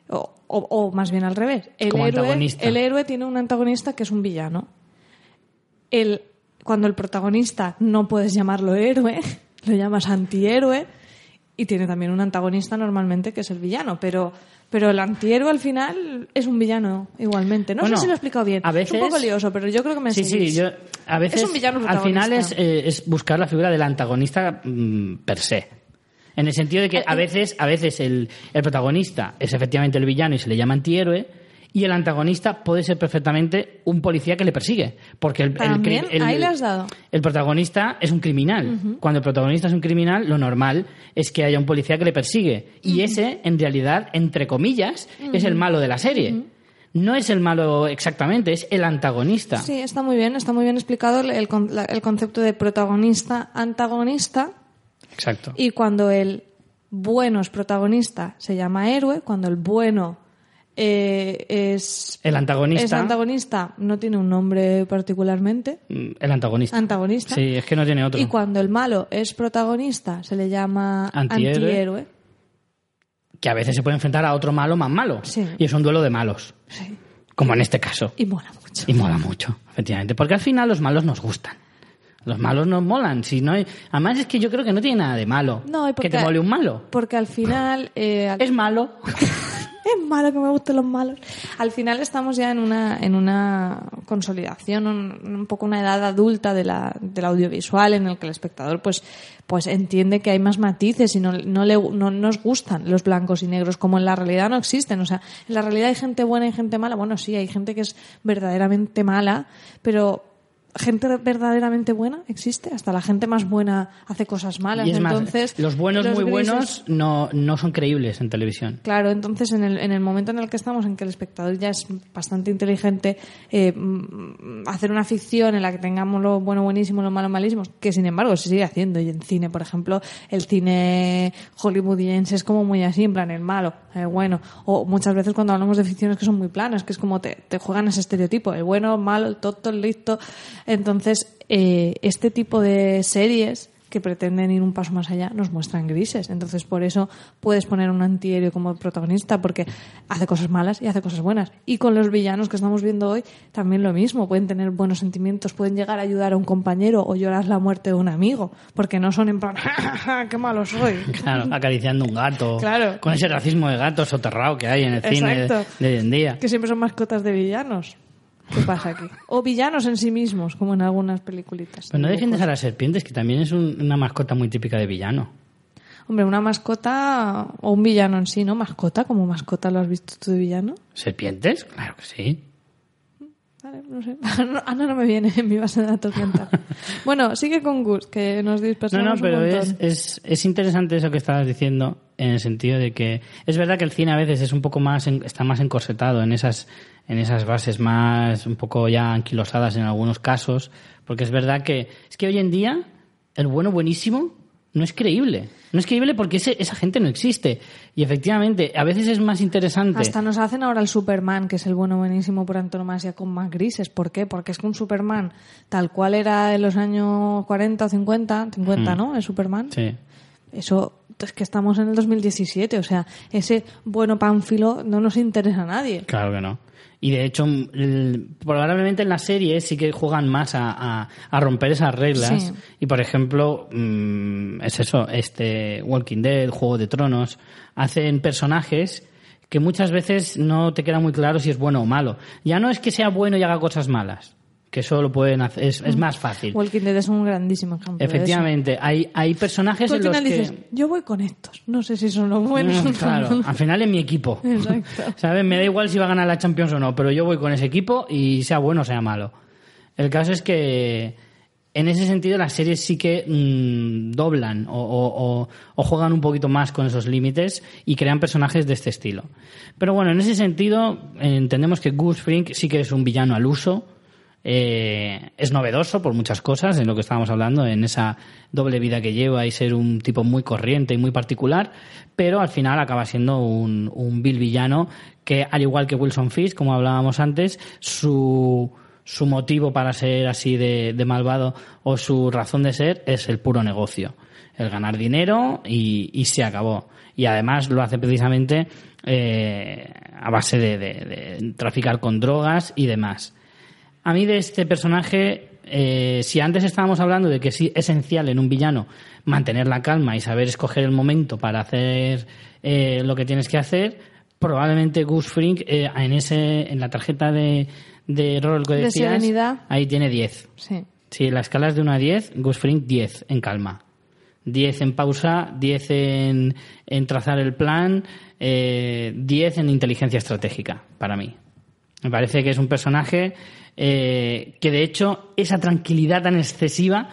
O, o- o más bien al revés. El Como héroe, antagonista. el héroe tiene un antagonista que es un villano. El, cuando el protagonista no puedes llamarlo héroe, [laughs] lo llamas antihéroe. Y tiene también un antagonista normalmente que es el villano. Pero, pero el antihéroe al final es un villano igualmente. No Bueno, sé si lo he explicado bien. a veces- es un poco lioso, pero yo creo que me Sí, sí, yo a veces Es un villano al final es, eh, es buscar la figura del antagonista mm, per se. En el sentido de que a veces, a veces el, el protagonista es efectivamente el villano y se le llama antihéroe, y el antagonista puede ser perfectamente un policía que le persigue. Porque el, el También, cri- el- ahí le has dado. el protagonista es un criminal. Cuando el protagonista es un criminal, lo normal es que haya un policía que le persigue. Y ese, en realidad, entre comillas, es el malo de la serie. No es el malo exactamente, es el antagonista. Sí, está muy bien, está muy bien explicado el, el concepto de protagonista, antagonista, Exacto. y cuando el bueno es protagonista se llama héroe, cuando el bueno eh, es, El antagonista. es antagonista, no tiene un nombre particularmente, Mm, El antagonista. antagonista, Sí, es que no tiene otro. y cuando el malo es protagonista se le llama Antihéroe. antihéroe. Que a veces se puede enfrentar a otro malo más malo. Sí. Y es un duelo de malos. Sí, Como en este caso. y mola mucho. Y mola mucho, efectivamente. Porque al final los malos nos gustan. Los malos nos molan. Si no hay... Además es que yo creo que no tiene nada de malo. No, y que te porque- mole un malo. Porque al final... eh, al- Es malo. [laughs] Es malo que me gusten los malos. Al final estamos ya en una, en una consolidación, un, un poco una edad adulta de la, del audiovisual en el que el espectador pues, pues entiende que hay más matices y no, no, le, no nos gustan los blancos y negros, como en la realidad no existen. O sea, en la realidad hay gente buena y gente mala. Bueno, sí, hay gente que es verdaderamente mala, pero gente verdaderamente buena existe. Hasta la gente más buena hace cosas malas. Y es más, Entonces, los buenos los muy grises- buenos no, no son creíbles en televisión. Claro, entonces en el, en el momento en el que estamos, en que el espectador ya es bastante inteligente, eh, mm, hacer una ficción en la que tengamos lo bueno buenísimo, lo malo malísimo, que sin embargo se sigue haciendo. Y en cine, por ejemplo, el cine hollywoodiense es como muy así, en plan el malo, el bueno. O muchas veces cuando hablamos de ficciones que son muy planas, que es como te, te juegan ese estereotipo, el bueno, el malo, el tonto, el listo. Entonces, eh, este tipo de series que pretenden ir un paso más allá nos muestran grises. Entonces, por eso puedes poner un antihéroe como protagonista, porque hace cosas malas y hace cosas buenas. Y con los villanos que estamos viendo hoy, también lo mismo. Pueden tener buenos sentimientos, pueden llegar a ayudar a un compañero o llorar la muerte de un amigo, porque no son en plan, [laughs] "Ja, ja, qué malo soy. [laughs] Claro, acariciando un gato. Claro. Con ese racismo de gato soterrado que hay en el cine de hoy en día. Que siempre son mascotas de villanos. ¿Qué pasa aquí? O villanos en sí mismos, como en algunas peliculitas. Pero no defiendes a las serpientes, que también es un- una mascota muy típica de villano. Hombre, una mascota o un villano en sí, ¿no? Mascota, como mascota lo has visto tú de villano. ¿Serpientes? Claro que sí. Vale, no sé. [laughs] Ana no me viene en mi base de datos mental. [laughs] bueno, sigue con Gus, que nos No, dispersamos no, pero un es, es, es interesante eso que estabas diciendo en el sentido de que es verdad que el cine a veces es un poco más en- está más encorsetado en esas en esas bases más un poco ya anquilosadas en algunos casos porque es verdad que es que hoy en día el bueno buenísimo no es creíble no es creíble porque ese- esa gente no existe y efectivamente a veces es más interesante Hasta nos hacen ahora el Superman, que es el bueno buenísimo por antonomasia, con más grises. ¿Por qué? Porque es que un Superman, tal cual era en los años 40 o 50, 50, ¿no? El Superman. Mm. sí Eso es que estamos en el 2017, o sea, ese bueno pánfilo no nos interesa a nadie. Claro que no. Y de hecho, el- probablemente en la serie sí que juegan más a, a- a romper esas reglas. Sí. Y por ejemplo, mm, es eso, este Walking Dead, Juego de Tronos, hacen personajes que muchas veces no te queda muy claro si es bueno o malo. Ya no es que sea bueno y haga cosas malas, que eso lo pueden hacer, es, es más fácil. Walking Dead es un grandísimo ejemplo. de eso. Efectivamente, hay, hay personajes Tú al en los final que... dices, yo voy con estos. No sé si son los buenos Mm, Claro, no. al final es mi equipo. [laughs] Exacto. [laughs] ¿Sabes? Me da igual si va a ganar la Champions o no, pero yo voy con ese equipo y sea bueno o sea malo. El caso es que en ese sentido las series sí que mm, doblan o, o- o- o juegan un poquito más con esos límites y crean personajes de este estilo. Pero bueno, en ese sentido entendemos que Gus Fring sí que es un villano al uso. Eh, es novedoso por muchas cosas, en lo que estábamos hablando, en esa doble vida que lleva y ser un tipo muy corriente y muy particular, pero al final acaba siendo un, vil villano que, al igual que Wilson Fisk, como hablábamos antes, su, su motivo para ser así de, malvado o su razón de ser es el puro negocio, el ganar dinero y, y se acabó. Y además lo hace precisamente eh, a base de traficar con drogas y demás. A mí de este personaje, eh, si antes estábamos hablando de que es esencial en un villano mantener la calma y saber escoger el momento para hacer eh, lo que tienes que hacer, probablemente Gus Fring eh, en ese en la tarjeta de, de rol que De decías, ahí tiene 10. Sí. Si la escala es de 1 a 10, Gus Fring 10 en calma. 10 en pausa, 10 en, en trazar el plan, eh, 10 en inteligencia estratégica, para mí. Me parece que es un personaje eh, que, de hecho, esa tranquilidad tan excesiva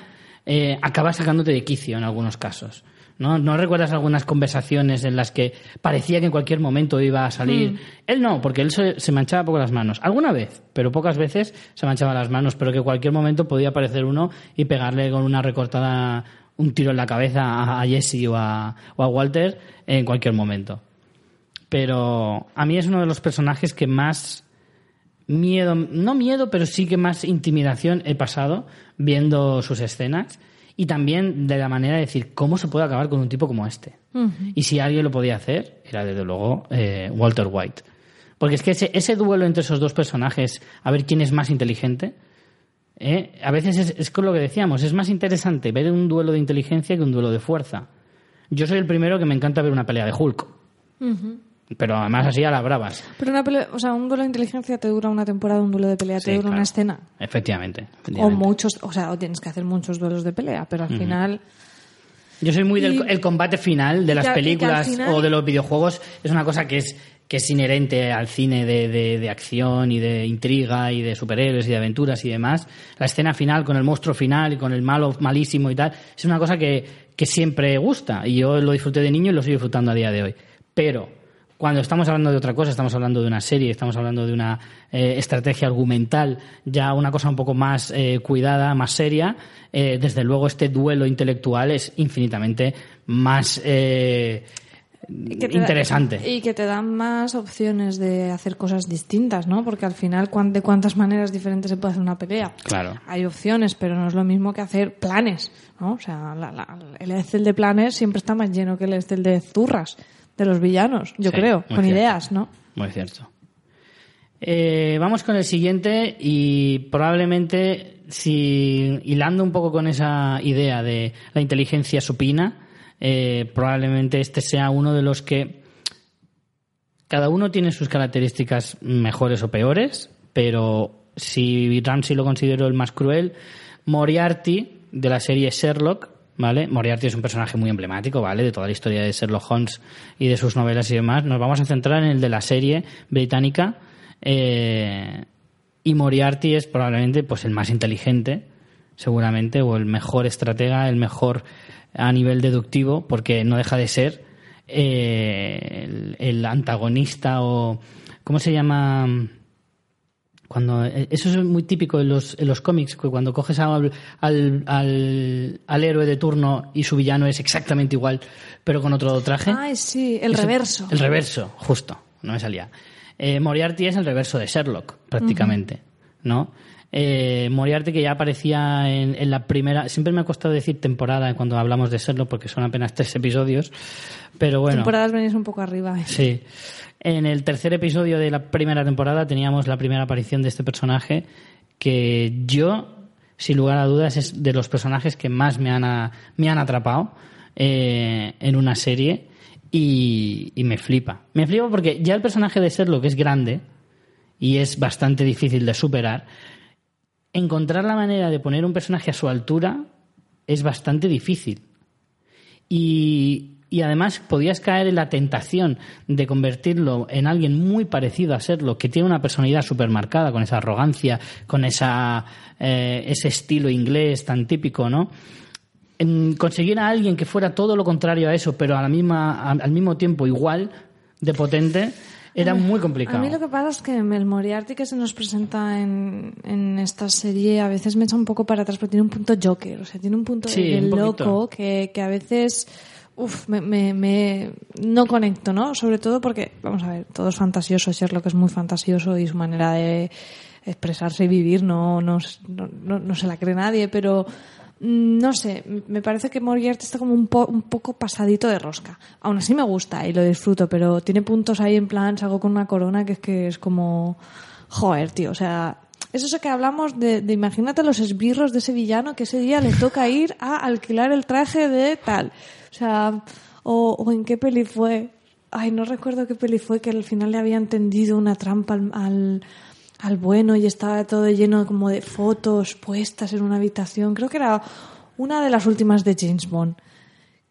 eh, acaba sacándote de quicio en algunos casos. ¿No? ¿No recuerdas algunas conversaciones en las que parecía que en cualquier momento iba a salir? Él no, porque él se, se manchaba poco las manos. Alguna vez, pero pocas veces se manchaba las manos, pero que en cualquier momento podía aparecer uno y pegarle con una recortada un tiro en la cabeza a a Jesse o a, o a Walter en cualquier momento. Pero a mí es uno de los personajes que más miedo, no miedo, pero sí que más intimidación he pasado viendo sus escenas y también de la manera de decir cómo se puede acabar con un tipo como este. Y si alguien lo podía hacer, era desde luego eh, Walter White. Porque es que ese, ese duelo entre esos dos personajes, a ver quién es más inteligente, ¿eh? a veces es, es con lo que decíamos, es más interesante ver un duelo de inteligencia que un duelo de fuerza. Yo soy el primero que me encanta ver una pelea de Hulk. Pero además así a las bravas. Pero una pelea, o sea, un duelo de inteligencia te dura una temporada, un duelo de pelea te Sí, dura claro. una escena. Efectivamente. O muchos, o sea, o tienes que hacer muchos duelos de pelea, pero al final Yo soy muy del el combate final de las que- películas final- o de los videojuegos. Es una cosa que es, que es inherente al cine de, de- de acción y de intriga y de superhéroes y de aventuras y demás. La escena final con el monstruo final y con el malo malísimo y tal, es una cosa que, que siempre gusta. Y yo lo disfruté de niño y lo sigo disfrutando a día de hoy. Pero cuando estamos hablando de otra cosa, estamos hablando de una serie, estamos hablando de una eh, estrategia argumental, ya una cosa un poco más eh, cuidada, más seria, eh, desde luego este duelo intelectual es infinitamente más eh, da- interesante. y que te dan más opciones de hacer cosas distintas, ¿no? Porque al final, ¿cuán- ¿de cuántas maneras diferentes se puede hacer una pelea? Claro. Hay opciones, pero no es lo mismo que hacer planes, ¿no? O sea, la- la- el Excel de planes siempre está más lleno que el Excel de zurras de los villanos, yo Sí, creo, con cierto. ideas, ¿no? Muy cierto. Eh, vamos con el siguiente y probablemente, si hilando un poco con esa idea de la inteligencia supina, eh, probablemente este sea uno de los que cada uno tiene sus características mejores o peores, pero si Ramsey lo considero el más cruel, Moriarty de la serie Sherlock, ¿vale? Moriarty es un personaje muy emblemático, ¿vale? De toda la historia de Sherlock Holmes y de sus novelas y demás. Nos vamos a centrar en el de la serie británica eh, y Moriarty es probablemente pues el más inteligente, seguramente, o el mejor estratega, el mejor a nivel deductivo, porque no deja de ser eh, el, el antagonista o ¿cómo se llama? Cuando eh, eso es muy típico en los, en los cómics que cuando coges al, al, al, al héroe de turno y su villano es exactamente igual pero con otro traje Ay, sí, el Eso- reverso. el reverso justo no me salía Eh, Moriarty es el reverso de Sherlock prácticamente ¿no? Eh, Moriarty que ya aparecía en, en la primera, siempre me ha costado decir temporada cuando hablamos de serlo porque son apenas tres episodios, pero bueno. Temporadas venís un poco arriba. ¿eh? Sí. En el tercer episodio de la primera temporada teníamos la primera aparición de este personaje que yo, sin lugar a dudas, es de los personajes que más me han, a- me han atrapado eh, en una serie y, y me flipa. Me flipa porque ya el personaje de Sherlock es grande y es bastante difícil de superar. Encontrar la manera de poner un personaje a su altura es bastante difícil. Y, y además podías caer en la tentación de convertirlo en alguien muy parecido a serlo, que tiene una personalidad súper marcada, con esa arrogancia, con esa, eh, ese estilo inglés tan típico, ¿no? En conseguir a alguien que fuera todo lo contrario a eso, pero a la misma, al mismo tiempo igual de potente, era muy complicado. A mí lo que pasa es que el Moriarty que se nos presenta en, en esta serie a veces me echa un poco para atrás, pero tiene un punto Joker, o sea, tiene un punto Sí, de un loco que, que a veces uf, me, me, me- no conecto, ¿no? Sobre todo porque, vamos a ver, todo es fantasioso, Sherlock es muy fantasioso y su manera de expresarse y vivir no, no, no, no- no se la cree nadie, pero no sé, me parece que Moriarty está como un, po- un poco pasadito de rosca. Aún así me gusta y lo disfruto, pero tiene puntos ahí en plan, salgo con una corona que es que es como, joder, tío, o sea, es eso que hablamos de, de imagínate los esbirros de ese villano que ese día le toca ir a alquilar el traje de tal. O sea, o, en qué peli fue. Ay, no recuerdo qué peli fue que al final le habían tendido una trampa al, al bueno y estaba todo lleno como de fotos puestas en una habitación. Creo que era una de las últimas de James Bond.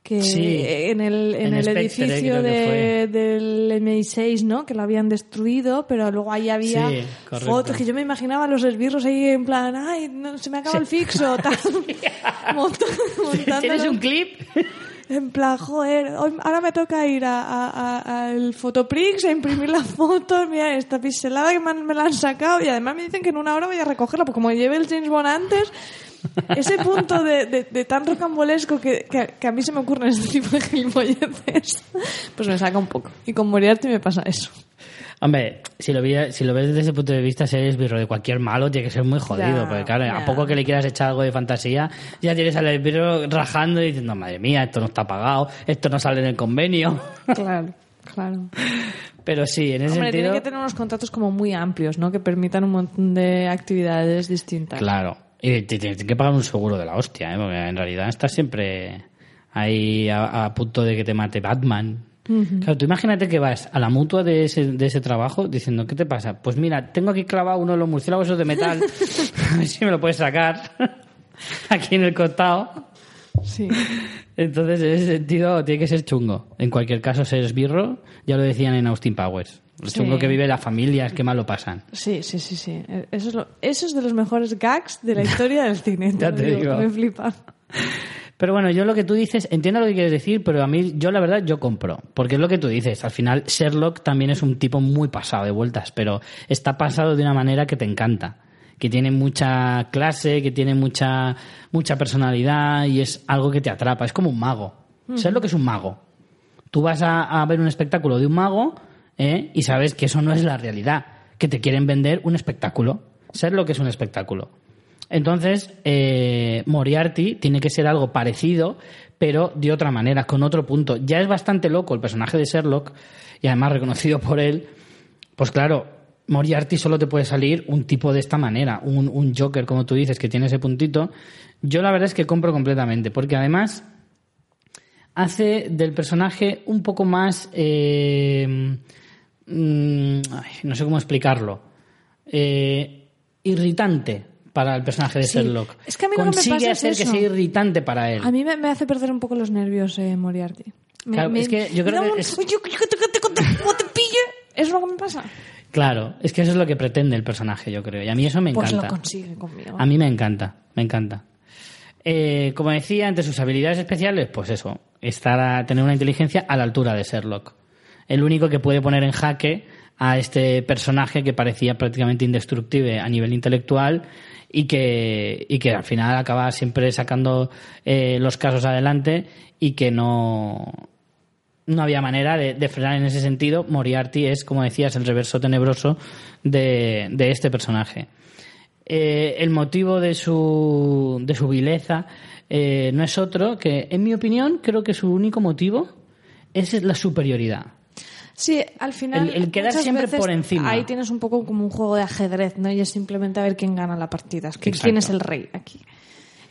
Que Sí, en el, en en el Spectre, edificio de, del MI6, ¿no? Que lo habían destruido, pero luego ahí había Sí, fotos que yo me imaginaba los esbirros ahí en plan, ay, no, se me acaba el fixo, [laughs] tal. [laughs] Monta- montándolo. ¿Tienes un clip? En plan, joder, hoy- ahora me toca ir a- a- a- al Fotoprix a imprimir las fotos, mira esta pixelada que me, han- me la han sacado y además me dicen que en una hora voy a recogerla, porque como lleve el James Bond antes, ese punto de, de- de tan rocambolesco que, que- que a mí se me ocurren este tipo de gilipolleces, pues me saca un poco. Y con Moriarty me pasa eso. Hombre, si lo, vi- si lo ves desde ese punto de vista, ser esbirro de cualquier malo tiene que ser muy jodido. Ya, porque claro, ya. a poco que le quieras echar algo de fantasía, ya tienes al esbirro rajando y diciendo, madre mía, esto no está pagado, esto no sale en el convenio. [laughs] Claro, claro. Pero sí, en ese Hombre, sentido... tiene que tener unos contratos como muy amplios, ¿no? Que permitan un montón de actividades distintas. Claro. Y te tienes que pagar un seguro de la hostia, ¿eh? porque en realidad estás siempre ahí a, a punto de que te mate Batman. Claro, tú imagínate que vas a la mutua de ese, de ese trabajo diciendo, ¿qué te pasa? Pues mira, tengo aquí clavado uno de los murciélagos de metal, [laughs] [laughs] a ver si me lo puedes sacar [laughs] aquí en el costado. Sí. Entonces, en ese sentido, tiene que ser chungo. En cualquier caso, ser esbirro, ya lo decían en Austin Powers. Lo Sí. chungo que vive las familias, qué mal lo pasan. Sí, sí, sí, sí. Eso es, lo- eso es de los mejores gags de la historia del cine. Ya te digo. Me flipa. Pero bueno, yo lo que tú dices, entiendo lo que quieres decir, pero a mí, yo la verdad, yo compro. Porque es lo que tú dices. Al final, Sherlock también es un tipo muy pasado de vueltas, pero está pasado de una manera que te encanta. Que tiene mucha clase, que tiene mucha, mucha personalidad y es algo que te atrapa. Es como un mago. Sherlock es un mago. Tú vas a, a ver un espectáculo de un mago ¿eh? y sabes que eso no es la realidad. Que te quieren vender un espectáculo. Sherlock es un espectáculo. Entonces, eh, Moriarty tiene que ser algo parecido, pero de otra manera, con otro punto. Ya es bastante loco el personaje de Sherlock, y además reconocido por él. Pues claro, Moriarty solo te puede salir un tipo de esta manera, un, Joker, como tú dices, que tiene ese puntito. Yo la verdad es que compro completamente, porque además hace del personaje un poco más... eh, mm, no sé cómo explicarlo. Eh, irritante para el personaje de Sí. Sherlock. Es que a mí lo que me pasa es hacer que eso. sea irritante para él. A mí me, me hace perder un poco los nervios eh, Moriarty. Me- Claro, me- es que yo creo que un- es- es lo que me pasa. Claro, es que eso es lo que pretende el personaje, yo creo. Y a mí eso me Pues encanta. lo consigue conmigo. A mí me encanta, me encanta. Eh, como decía, entre sus habilidades especiales, pues eso, estar a tener una inteligencia a la altura de Sherlock. El único que puede poner en jaque a este personaje que parecía prácticamente indestructible a nivel intelectual y que, y que al final acaba siempre sacando eh, los casos adelante y que no, no había manera de, frenar en ese sentido. Moriarty es, como decías, el reverso tenebroso de, de este personaje. eh, el motivo de su, de su vileza eh, no es otro que, en mi opinión, creo que su único motivo es la superioridad. Sí, al final. El- el quedar siempre veces por encima. Ahí tienes un poco como un juego de ajedrez, ¿no? Y es simplemente a ver quién gana la partida. Es que quién es el rey aquí.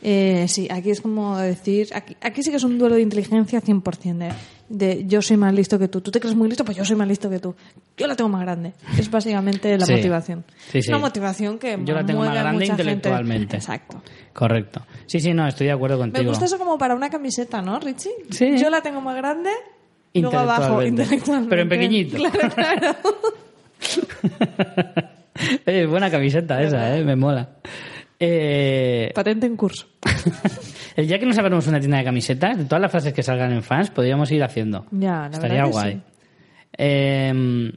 Eh, sí, aquí es como decir. Aquí, aquí sí que es un duelo de inteligencia 100%. De, de yo soy más listo que tú. Tú te crees muy listo, pues yo soy más listo que tú. Yo la tengo más grande. Es básicamente la Sí. motivación. Sí, sí. Una motivación que. Yo la tengo más grande mucha gente. intelectualmente. Exacto. Correcto. Sí, sí, no, estoy de acuerdo Me contigo. gusta eso como para una camiseta, ¿no, Richie? Sí. Yo la tengo más grande. Luego abajo, Intelectualmente. Pero en pequeñito. Claro, claro. [laughs] Buena camiseta esa, eh, me mola. Eh, Patente en curso. [laughs] el día que nos abramos una tienda de camisetas, de todas las frases que salgan en fans, podríamos ir haciendo. Ya, la Estaría verdad que guay. sí. Eh,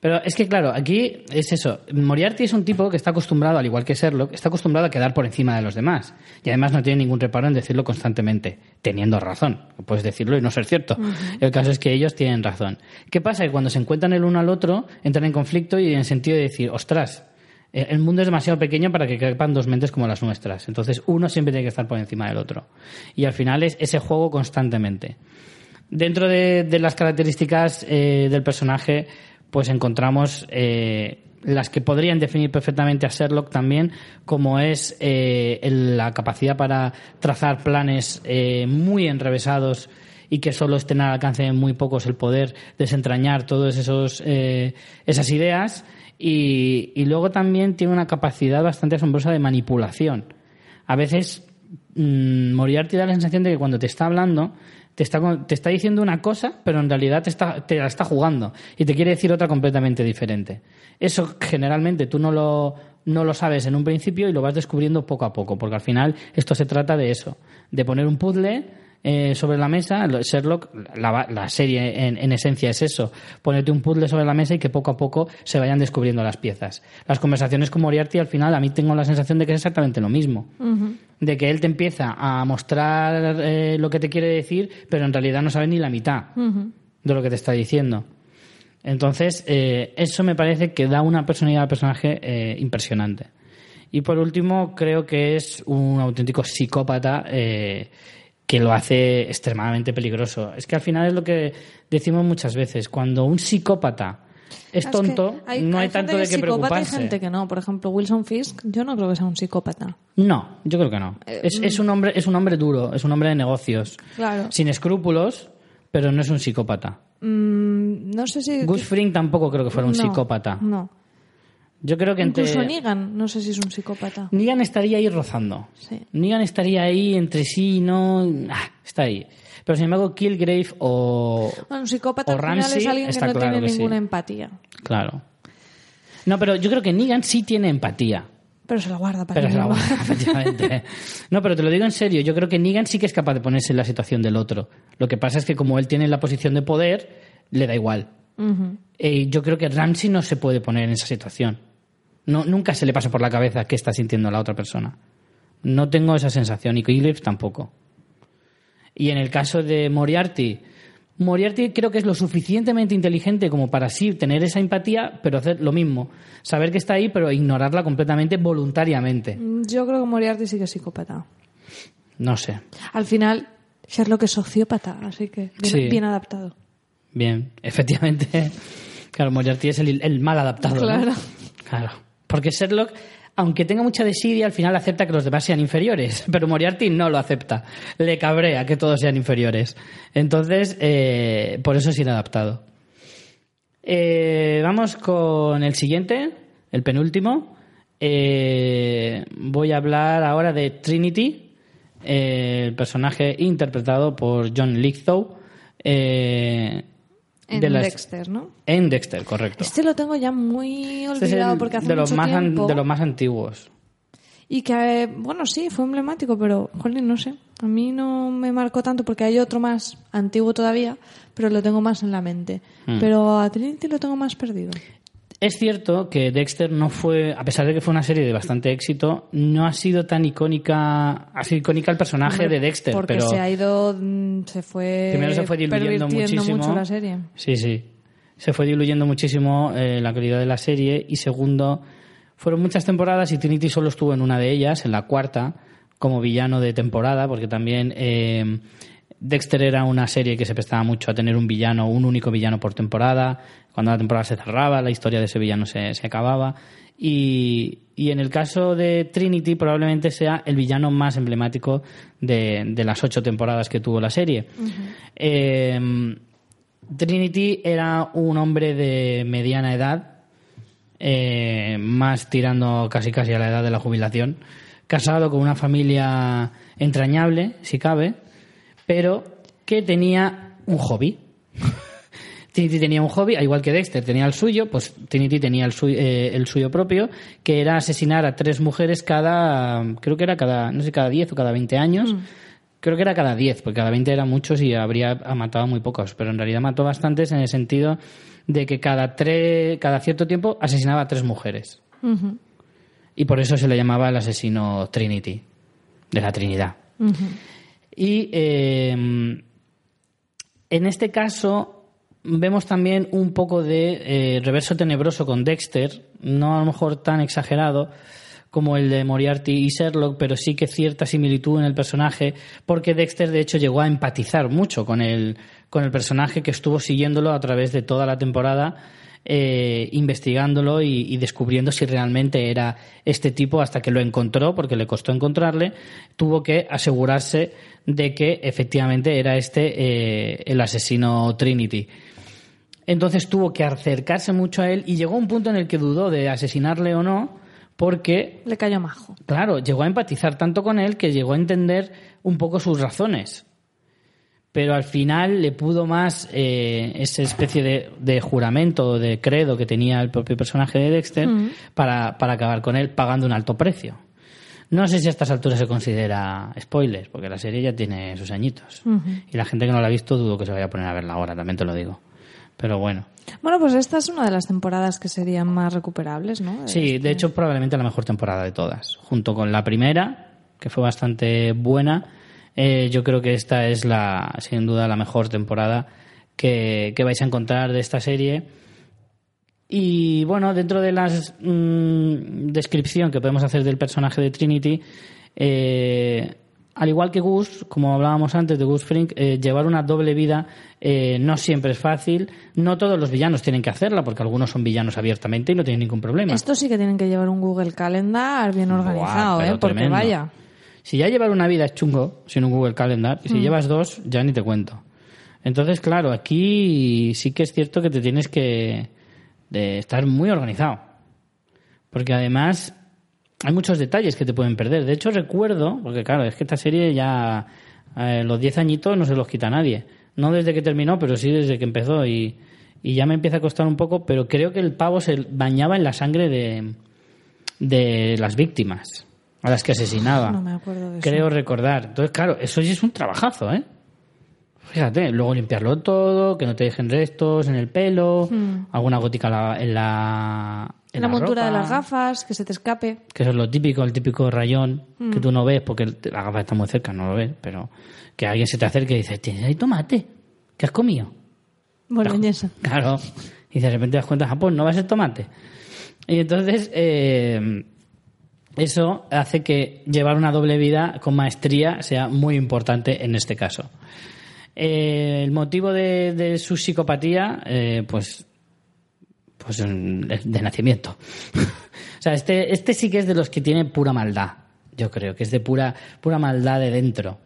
pero es que, claro, aquí es eso. Moriarty es un tipo que está acostumbrado, al igual que Sherlock, está acostumbrado a quedar por encima de los demás. Y además no tiene ningún reparo en decirlo constantemente, teniendo razón. Puedes decirlo y no ser cierto. El caso es que ellos tienen razón. ¿Qué pasa? Que cuando se encuentran el uno al otro, entran en conflicto y en sentido de decir, ostras, eh, el mundo es demasiado pequeño para que quepan dos mentes como las nuestras. Entonces uno siempre tiene que estar por encima del otro. Y al final es ese juego constantemente. Dentro de, de las características eh, del personaje, pues encontramos eh, las que podrían definir perfectamente a Sherlock también, como es eh, la capacidad para trazar planes eh, muy enrevesados y que solo estén al alcance de muy pocos el poder desentrañar todas esos eh, esas ideas. Y, y luego también tiene una capacidad bastante asombrosa de manipulación. A veces mm, Moriarty da la sensación de que cuando te está hablando te está, te está diciendo una cosa, pero en realidad te, está, te la está jugando y te quiere decir otra completamente diferente. Eso generalmente tú no lo, no lo sabes en un principio y lo vas descubriendo poco a poco, porque al final esto se trata de eso, de poner un puzzle eh, sobre la mesa. Lo- Sherlock, la, la serie en, en esencia es eso, ponerte un puzzle sobre la mesa y que poco a poco se vayan descubriendo las piezas. Las conversaciones con Moriarty al final a mí tengo la sensación de que es exactamente lo mismo de que él te empieza a mostrar eh, lo que te quiere decir, pero en realidad no sabe ni la mitad de lo que te está diciendo. Entonces, eh, eso me parece que da una personalidad al personaje impresionante. Y por último, creo que es un auténtico psicópata eh, que lo hace extremadamente peligroso. Es que al final es lo que decimos muchas veces. Cuando un psicópata es que tonto, hay- no hay, hay tanto de que qué preocuparse. y gente que no. Por ejemplo, Wilson Fisk, yo no creo que sea un psicópata. No, yo creo que no. Eh, Es, es un hombre, es un hombre duro, es un hombre de negocios. Claro. Sin escrúpulos, pero no es un psicópata. Mm, no sé si. Gus Fring tampoco creo que fuera un No, psicópata. No. Yo creo que entre... Incluso Negan, no sé si es un psicópata. Negan estaría ahí rozando. Sí. Negan estaría ahí entre sí y no... Ah, está ahí. Pero sin embargo, Killgrave o... Bueno, un psicópata o al final Ramsey es alguien que no claro tiene que sí. ninguna empatía. Claro. No, pero yo creo que Negan sí tiene empatía. Pero se la guarda para Pero se la guarda, [laughs] efectivamente. No, pero te lo digo en serio. Yo creo que Negan sí que es capaz de ponerse en la situación del otro. Lo que pasa es que como él tiene la posición de poder, le da igual. Eh, yo creo que Ramsey no se puede poner en esa situación. No, nunca se le pasa por la cabeza qué está sintiendo la otra persona. No tengo esa sensación y Killgrave tampoco. Y en el caso de Moriarty, Moriarty creo que es lo suficientemente inteligente como para sí tener esa empatía, pero hacer lo mismo. Saber que está ahí, pero ignorarla completamente voluntariamente. Yo creo que Moriarty sí que es psicópata. No sé. Al final, Sherlock es sociópata, así que bien, Sí. bien adaptado. Bien, [laughs] efectivamente. Claro, Moriarty es el, el mal adaptado. ¿no? Claro. Porque Sherlock, aunque tenga mucha desidia, al final acepta que los demás sean inferiores. [laughs] Pero Moriarty no lo acepta. Le cabrea que todos sean inferiores. Entonces, eh, por eso es inadaptado. Eh, vamos con el siguiente, el penúltimo. Eh, voy a hablar ahora de Trinity, eh, el personaje interpretado por John Lithgow. En de las- Dexter, ¿no? En Dexter, correcto. Este lo tengo ya muy Este es olvidado el porque hace de los mucho más an- tiempo. de los más antiguos. Y que, eh, bueno, sí, fue emblemático, pero, jolín, no sé. A mí no me marcó tanto porque hay otro más antiguo todavía, pero lo tengo más en la mente. Hmm. Pero a Trinity lo tengo más perdido. Es cierto que Dexter no fue, a pesar de que fue una serie de bastante éxito, no ha sido tan icónica, ha sido icónica el personaje de Dexter, Porque pero se ha ido, mm, se fue, primero se fue diluyendo muchísimo. mucho la serie. Sí, sí. Se fue diluyendo muchísimo eh, la calidad de la serie y segundo, Fueron muchas temporadas y Trinity solo estuvo en una de ellas, en la cuarta, como villano de temporada, porque también eh, Dexter era una serie que se prestaba mucho a tener un villano, un único villano por temporada. Cuando la temporada se cerraba, la historia de ese villano se, se acababa. Y, y en el caso de Trinity probablemente sea el villano más emblemático de, de las ocho temporadas que tuvo la serie. Eh, Trinity era un hombre de mediana edad, eh, más tirando casi casi a la edad de la jubilación, casado con una familia entrañable, si cabe, pero que tenía un hobby. [laughs] Trinity tenía un hobby, al igual que Dexter tenía el suyo, pues Trinity tenía el, suyo, eh, el suyo propio, que era asesinar a tres mujeres cada, creo que era cada, no sé, cada 10 o cada 20 años. Creo que era cada 10, porque cada 20 eran muchos y habría matado muy pocos, pero en realidad mató bastantes en el sentido de que cada, tres, cada cierto tiempo asesinaba a tres mujeres. Y por eso se le llamaba el asesino Trinity, de la Trinidad. Y eh, en este caso vemos también un poco de eh, reverso tenebroso con Dexter, no a lo mejor tan exagerado como el de Moriarty y Sherlock, pero sí que cierta similitud en el personaje, porque Dexter de hecho llegó a empatizar mucho con el, con el personaje que estuvo siguiéndolo a través de toda la temporada eh, investigándolo y, y descubriendo si realmente era este tipo hasta que lo encontró, porque le costó encontrarle, tuvo que asegurarse de que efectivamente era este eh, el asesino Trinity. Entonces tuvo que acercarse mucho a él y llegó a un punto en el que dudó de asesinarle o no, porque Le cayó majo. Claro, llegó a empatizar tanto con él que llegó a entender un poco sus razones. Pero al final le pudo más eh, esa especie de, de juramento o de credo que tenía el propio personaje de Dexter para, para acabar con él pagando un alto precio. No sé si a estas alturas se considera spoiler, porque la serie ya tiene sus añitos. Y la gente que no la ha visto dudo que se vaya a poner a verla ahora, también te lo digo. Pero bueno. Bueno, pues esta es una de las temporadas que serían más recuperables, ¿no? Sí, de hecho probablemente la mejor temporada de todas. Junto con la primera, que fue bastante buena, eh, yo creo que esta es la, sin duda la mejor temporada que, que vais a encontrar de esta serie. Y bueno, dentro de la descripción que podemos hacer del personaje de Trinity, eh, al igual que Gus, como hablábamos antes de Gus Frink, eh, llevar una doble vida eh, no siempre es fácil. No todos los villanos tienen que hacerla, porque algunos son villanos abiertamente y no tienen ningún problema. Estos sí que tienen que llevar un Google Calendar bien organizado, ¿eh? Porque tremendo. vaya. Si ya llevar una vida es chungo, sin un Google Calendar, Mm. y si llevas dos, ya ni te cuento. Entonces, claro, aquí sí que es cierto que te tienes que de estar muy organizado. Porque además hay muchos detalles que te pueden perder. De hecho, recuerdo, porque claro, es que esta serie ya eh, los 10 añitos no se los quita nadie. No desde que terminó, pero sí desde que empezó. Y, y ya me empieza a costar un poco, pero creo que el pavo se bañaba en la sangre de, de las víctimas a las que asesinaba. No me acuerdo de eso. Creo recordar. Entonces, claro, eso sí es un trabajazo, ¿eh? Fíjate, luego limpiarlo todo, que no te dejen restos en el pelo, alguna gótica en la, en la, en la la montura de las gafas, que se te escape. Que eso es lo típico, el típico rayón Mm. que tú no ves porque la gafa está muy cerca, no lo ves, pero que alguien se te acerque y dice, ¿tienes ahí tomate? ¿Qué has comido? Boloñesa. Claro. Y de repente te das cuenta, ah, pues no va a ser tomate. Y entonces, eh, eso hace que llevar una doble vida con maestría sea muy importante en este caso. Eh, el motivo de, su psicopatía, eh, pues, pues de, de nacimiento. [laughs] o sea, este, este sí que es de los que tiene pura maldad, yo creo, que es de pura, pura maldad de dentro.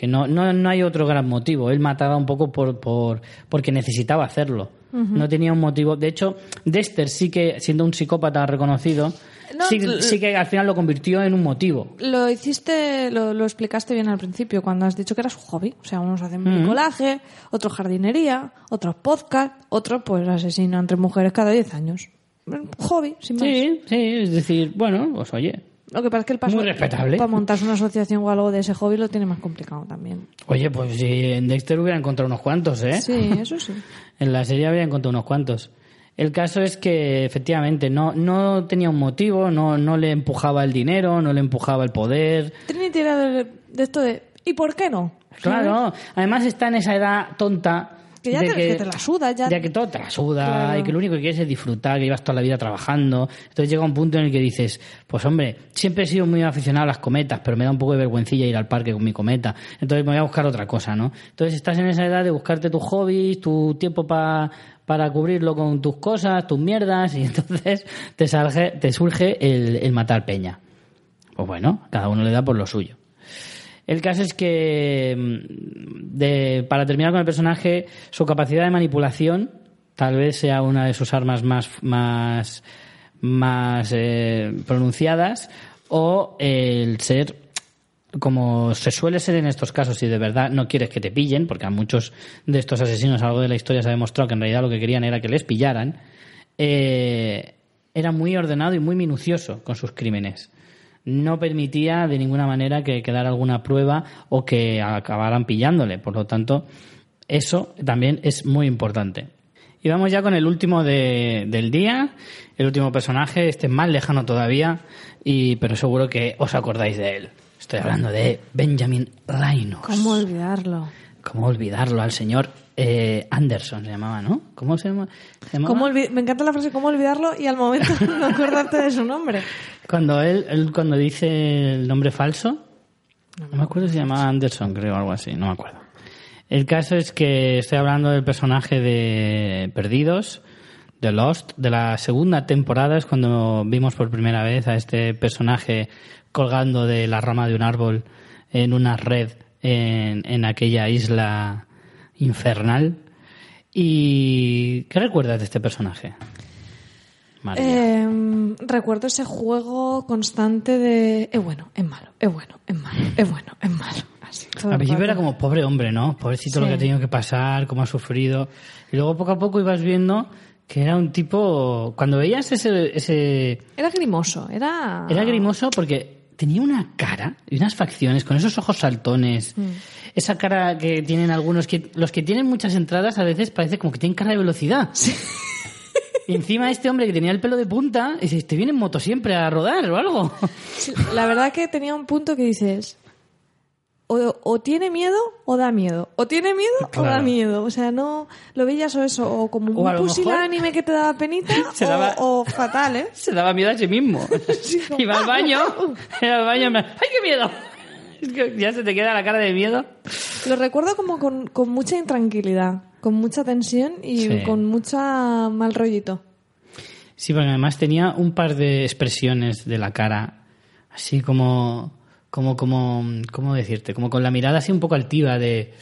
Que no, no, no hay otro gran motivo. Él mataba un poco por, por, porque necesitaba hacerlo. No tenía un motivo. De hecho, Dexter sí que, siendo un psicópata reconocido, No, sí, sí que al final lo convirtió en un motivo. Lo hiciste, lo, lo explicaste bien al principio, cuando has dicho que era su hobby. O sea, unos hacen bricolaje, otros jardinería, otros podcast, otros pues asesinan entre mujeres cada 10 años. Un Hobby, sin más. Sí, sí, es decir, bueno, pues oye. Lo que pasa es que el paso Muy respetable. para montarse una asociación o algo de ese hobby lo tiene más complicado también. Oye, pues si en Dexter hubiera encontrado unos cuantos, ¿eh? Sí, eso sí. [laughs] En la serie había encontrado unos cuantos. El caso es que efectivamente no, no tenía un motivo, no, no le empujaba el dinero, no le empujaba el poder. Trinity era de, de esto de ¿y por qué no? Claro, además está en esa edad tonta Que ya te, que te la suda, ya. de que todo te la suda Claro. y que lo único que quieres es disfrutar, que llevas toda la vida trabajando. Entonces llega un punto en el que dices, pues hombre, siempre he sido muy aficionado a las cometas, pero me da un poco de vergüencilla ir al parque con mi cometa. Entonces me voy a buscar otra cosa, ¿no? Entonces estás en esa edad de buscarte tus hobbies, tu tiempo pa- para cubrirlo con tus cosas, tus mierdas, y [laughs] entonces te, salge- te surge el, el matar peña. Pues bueno, cada uno le da por lo suyo. El caso es que, mm, de- para terminar con el personaje, su capacidad de manipulación tal vez sea una de sus armas más, más, más eh, pronunciadas, o el ser, como se suele ser en estos casos, si de verdad no quieres que te pillen, porque a muchos de estos asesinos a lo largo de la historia se ha demostrado que en realidad lo que querían era que les pillaran, eh, era muy ordenado y muy minucioso con sus crímenes no permitía de ninguna manera que quedara alguna prueba o que acabaran pillándole. Por lo tanto, eso también es muy importante. Y vamos ya con el último de- del día, el último personaje, este es más lejano todavía, y, pero seguro que os acordáis de él. Estoy hablando de Benjamin Linus. ¿Cómo olvidarlo? ¿Cómo olvidarlo al señor eh, Anderson se llamaba, ¿no? ¿Cómo se llama? ¿Se llamaba? ¿Cómo olvi- Me encanta la frase ¿cómo olvidarlo? y al momento [laughs] no acordarte de su nombre. Cuando él, él cuando dice el nombre falso, no me acuerdo si se llamaba Anderson, creo, algo así, no me acuerdo. El caso es que estoy hablando del personaje de Perdidos, de Lost, de la segunda temporada, es cuando vimos por primera vez a este personaje colgando de la rama de un árbol en una red en, en aquella isla infernal. ¿Y qué recuerdas de este personaje? María? Eh, recuerdo ese juego constante de es bueno, es malo, es bueno, es malo, es bueno, es malo. Así, todo Al principio era como pobre hombre, ¿no? Pobrecito lo Sí. que ha tenido que pasar, cómo ha sufrido. Y luego poco a poco ibas viendo que era un tipo... Cuando veías ese... ese Era grimoso, era... era grimoso porque tenía una cara y unas facciones con esos ojos saltones. Mm. Esa cara que tienen algunos... que Los que tienen muchas entradas a veces parece como que tienen cara de velocidad. [laughs] Y encima este hombre que tenía el pelo de punta, dices, te viene en moto siempre a rodar o algo. La verdad que tenía un punto que dices... O, o tiene miedo o da miedo. O tiene miedo o da miedo. O sea, no lo veías o eso, o como O un pusilánime que te daba penita, [laughs] Se o, daba- o fatal, ¿eh? [laughs] Se daba miedo a sí mismo. [laughs] como, Iba al baño, iba al baño, ¡ay, qué miedo! Es que ya se te queda la cara de miedo. Lo recuerdo como con, con mucha intranquilidad, con mucha tensión y Sí. con mucha mal rollito. Sí, porque además tenía un par de expresiones de la cara, así como, como, como, ¿cómo decirte? Como con la mirada así un poco altiva de,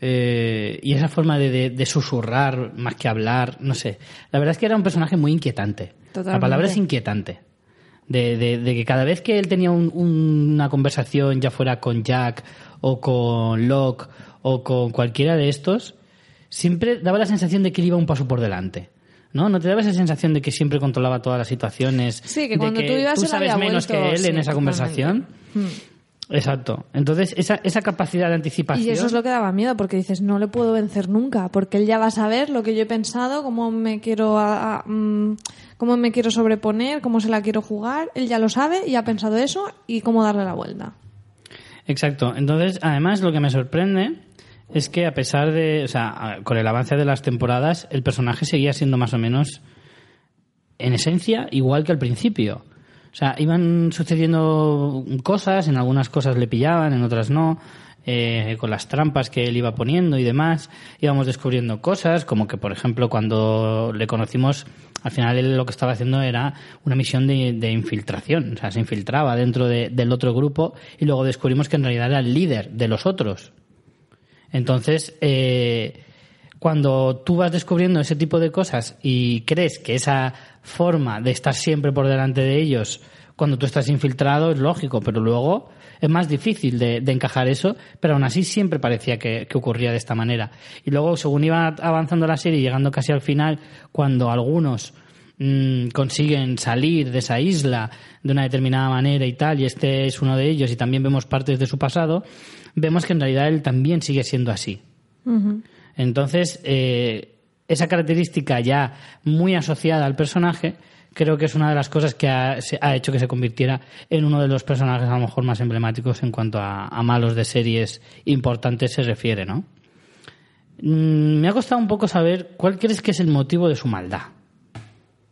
eh, y esa forma de, de- de susurrar más que hablar, no sé. La verdad es que era un personaje muy inquietante. La palabra es inquietante. De, de- de que cada vez que él tenía un- un- una conversación, ya fuera con Jack o con Locke o con cualquiera de estos, siempre daba la sensación de que él iba un paso por delante. ¿No? ¿No te daba esa sensación de que siempre controlaba todas las situaciones? Sí, que De cuando tú ibas, él sabes menos vuelto, que él sí, en esa totalmente. Conversación. Exacto. Entonces, esa, esa capacidad de anticipación. Y eso es lo que daba miedo, porque dices, no le puedo vencer nunca, porque él ya va a saber lo que yo he pensado, cómo me quiero, a- a- mm, cómo me quiero sobreponer, cómo se la quiero jugar. Él ya lo sabe y ha pensado eso y cómo darle la vuelta. Exacto. Entonces, además, lo que me sorprende es que a pesar de, o sea, con el avance de las temporadas, el personaje seguía siendo más o menos, en esencia, igual que al principio. O sea, iban sucediendo cosas, en algunas cosas le pillaban, en otras no, eh, con las trampas que él iba poniendo y demás, íbamos descubriendo cosas, como que, por ejemplo, cuando le conocimos, al final él lo que estaba haciendo era una misión de, infiltración, o sea, se infiltraba dentro de- del otro grupo y luego descubrimos que en realidad era el líder de los otros. Entonces, eh, cuando tú vas descubriendo ese tipo de cosas y crees que esa forma de estar siempre por delante de ellos, cuando tú estás infiltrado, es lógico, pero luego es más difícil de, de encajar eso, pero aún así siempre parecía que, que ocurría de esta manera. Y luego, según iba avanzando la serie, llegando casi al final, cuando algunos mm, consiguen salir de esa isla de una determinada manera y tal, y este es uno de ellos, y también vemos partes de su pasado, vemos que en realidad él también sigue siendo así. Entonces, eh, esa característica ya muy asociada al personaje, creo que es una de las cosas que ha, ha hecho que se convirtiera en uno de los personajes a lo mejor más emblemáticos en cuanto a, malos de series importantes se refiere, ¿no? Mm, me ha costado un poco saber cuál crees que es el motivo de su maldad.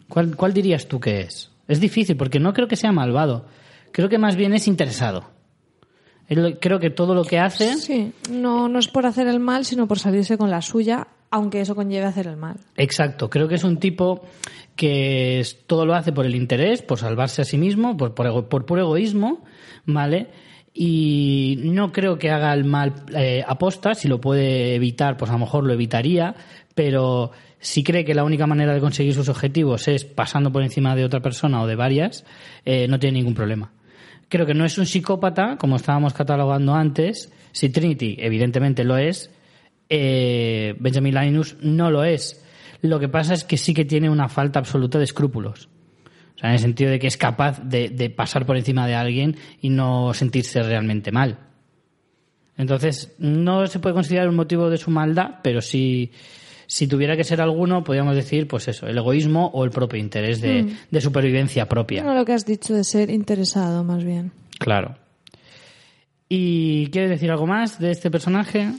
¿Cuál, cuál dirías tú que es? Es difícil porque no creo que sea malvado. Creo que más bien es interesado. Creo que todo lo que hace... Sí, no, no es por hacer el mal, sino por salirse con la suya, aunque eso conlleve hacer el mal. Exacto, creo que es un tipo que todo lo hace por el interés, por salvarse a sí mismo, por, por, ego- por puro egoísmo, ¿vale? Y no creo que haga el mal eh, aposta, si lo puede evitar, pues a lo mejor lo evitaría, pero si cree que la única manera de conseguir sus objetivos es pasando por encima de otra persona o de varias, eh, no tiene ningún problema. Creo que no es un psicópata, como estábamos catalogando antes. Si Trinity, evidentemente, lo es, eh, Benjamin Linus no lo es. Lo que pasa es que sí que tiene una falta absoluta de escrúpulos. O sea, en el sentido de que es capaz de, de pasar por encima de alguien y no sentirse realmente mal. Entonces, no se puede considerar un motivo de su maldad, pero sí, si tuviera que ser alguno, podríamos decir, pues eso, el egoísmo o el propio interés de, de supervivencia propia. No lo que has dicho de ser interesado, más bien. Claro. ¿Y quieres decir algo más de este personaje?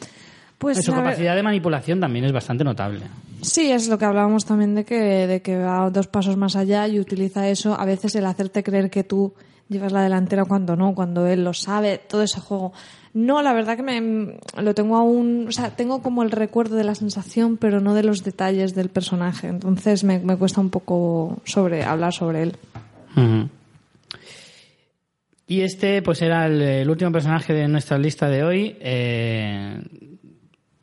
Pues Su ver, capacidad de manipulación también es bastante notable. Sí, es lo que hablábamos también de que, de que va dos pasos más allá y utiliza eso, a veces el hacerte creer que tú llevas la delantera cuando no, cuando él lo sabe, todo ese juego. No, la verdad que me lo tengo aún, o sea, tengo como el recuerdo de la sensación, pero no de los detalles del personaje. Entonces me, me cuesta un poco sobre hablar sobre él. Y este, pues era el, el último personaje de nuestra lista de hoy. Eh,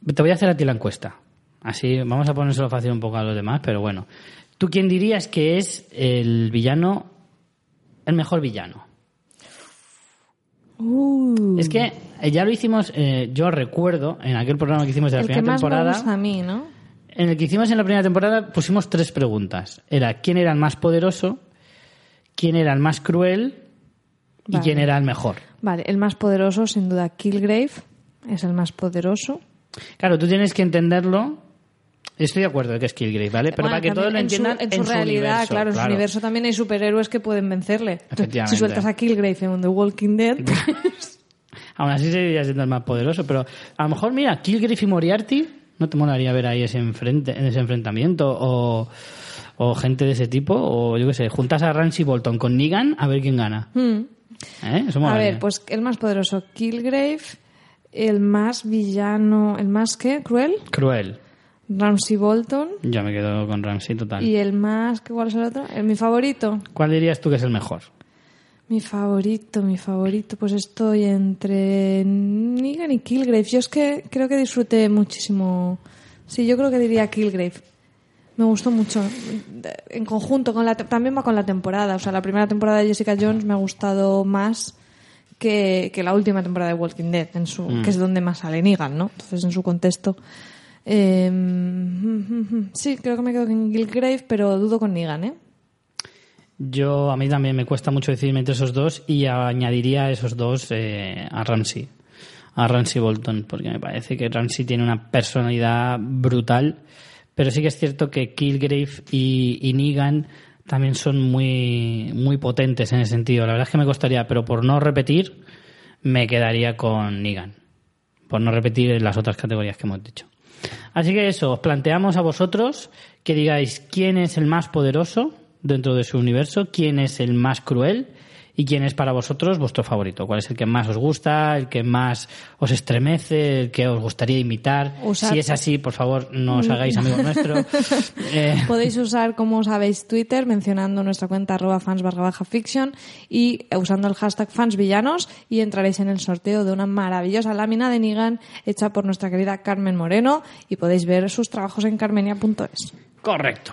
te voy a hacer a ti la encuesta. Así vamos a ponérselo fácil un poco a los demás, pero bueno. ¿Tú quién dirías que es el villano, el mejor villano? Es que eh, ya lo hicimos, eh, yo recuerdo, en aquel programa que hicimos de la el que primera más me temporada. gusta a mí, ¿no? En el que hicimos en la primera temporada pusimos tres preguntas. Era quién era el más poderoso, quién era el más cruel y Vale. quién era el mejor. Vale, el más poderoso, sin duda, Killgrave. Es el más poderoso. Claro, tú tienes que entenderlo. Estoy de acuerdo de que es Killgrave, ¿vale? Pero Bueno, para que todos lo también en su- entiendan en su, realidad, universo, claro, en su universo también hay superhéroes que pueden vencerle. [laughs] Si sueltas a Killgrave en The Walking Dead, [laughs] Aún así seguiría siendo el más poderoso, pero a lo mejor, mira, Killgrave y Moriarty, ¿no te molaría ver ahí ese, enfrente, ese enfrentamiento? O, o gente de ese tipo, o yo qué sé, juntas a Ramsey Bolton con Negan a ver quién gana. ¿Eh? Eso a ver, pues el más poderoso Killgrave, el más villano, el más qué, cruel, Cruel. Ramsey Bolton Yo me quedo con Ramsey total. y el más, ¿qué cuál es el otro? El, mi favorito. ¿Cuál dirías tú que es el mejor? Mi favorito, mi favorito, pues estoy entre Negan y Killgrave. Yo es que creo que disfruté muchísimo. Sí, yo creo que diría Killgrave. Me gustó mucho. En conjunto con la también va con la temporada. O sea, la primera temporada de Jessica Jones me ha gustado más que, que la última temporada de Walking Dead, en su, que es donde más sale Negan, ¿no? Entonces, en su contexto. Eh, sí, creo que me quedo con Killgrave, pero dudo con Negan, ¿eh? Yo, a mí también me cuesta mucho decidirme entre esos dos y añadiría a esos dos eh, a Ramsey, a Ramsey Bolton, porque me parece que Ramsey tiene una personalidad brutal, pero sí que es cierto que Killgrave y, y Negan también son muy, muy potentes en ese sentido. La verdad es que me costaría, pero por no repetir, me quedaría con Negan, por no repetir las otras categorías que hemos dicho. Así que eso, os planteamos a vosotros que digáis quién es el más poderoso dentro de su universo, quién es el más cruel y quién es para vosotros vuestro favorito. ¿Cuál es el que más os gusta, el que más os estremece, el que os gustaría imitar? Usar- Si es así, por favor, no os hagáis amigos [laughs] nuestros. Eh, Podéis usar, como sabéis, Twitter mencionando nuestra cuenta arroba fans barra baja fiction y usando el hashtag fansvillanos y entraréis en el sorteo de una maravillosa lámina de Nigan hecha por nuestra querida Carmen Moreno y podéis ver sus trabajos en carmenia.es. Correcto.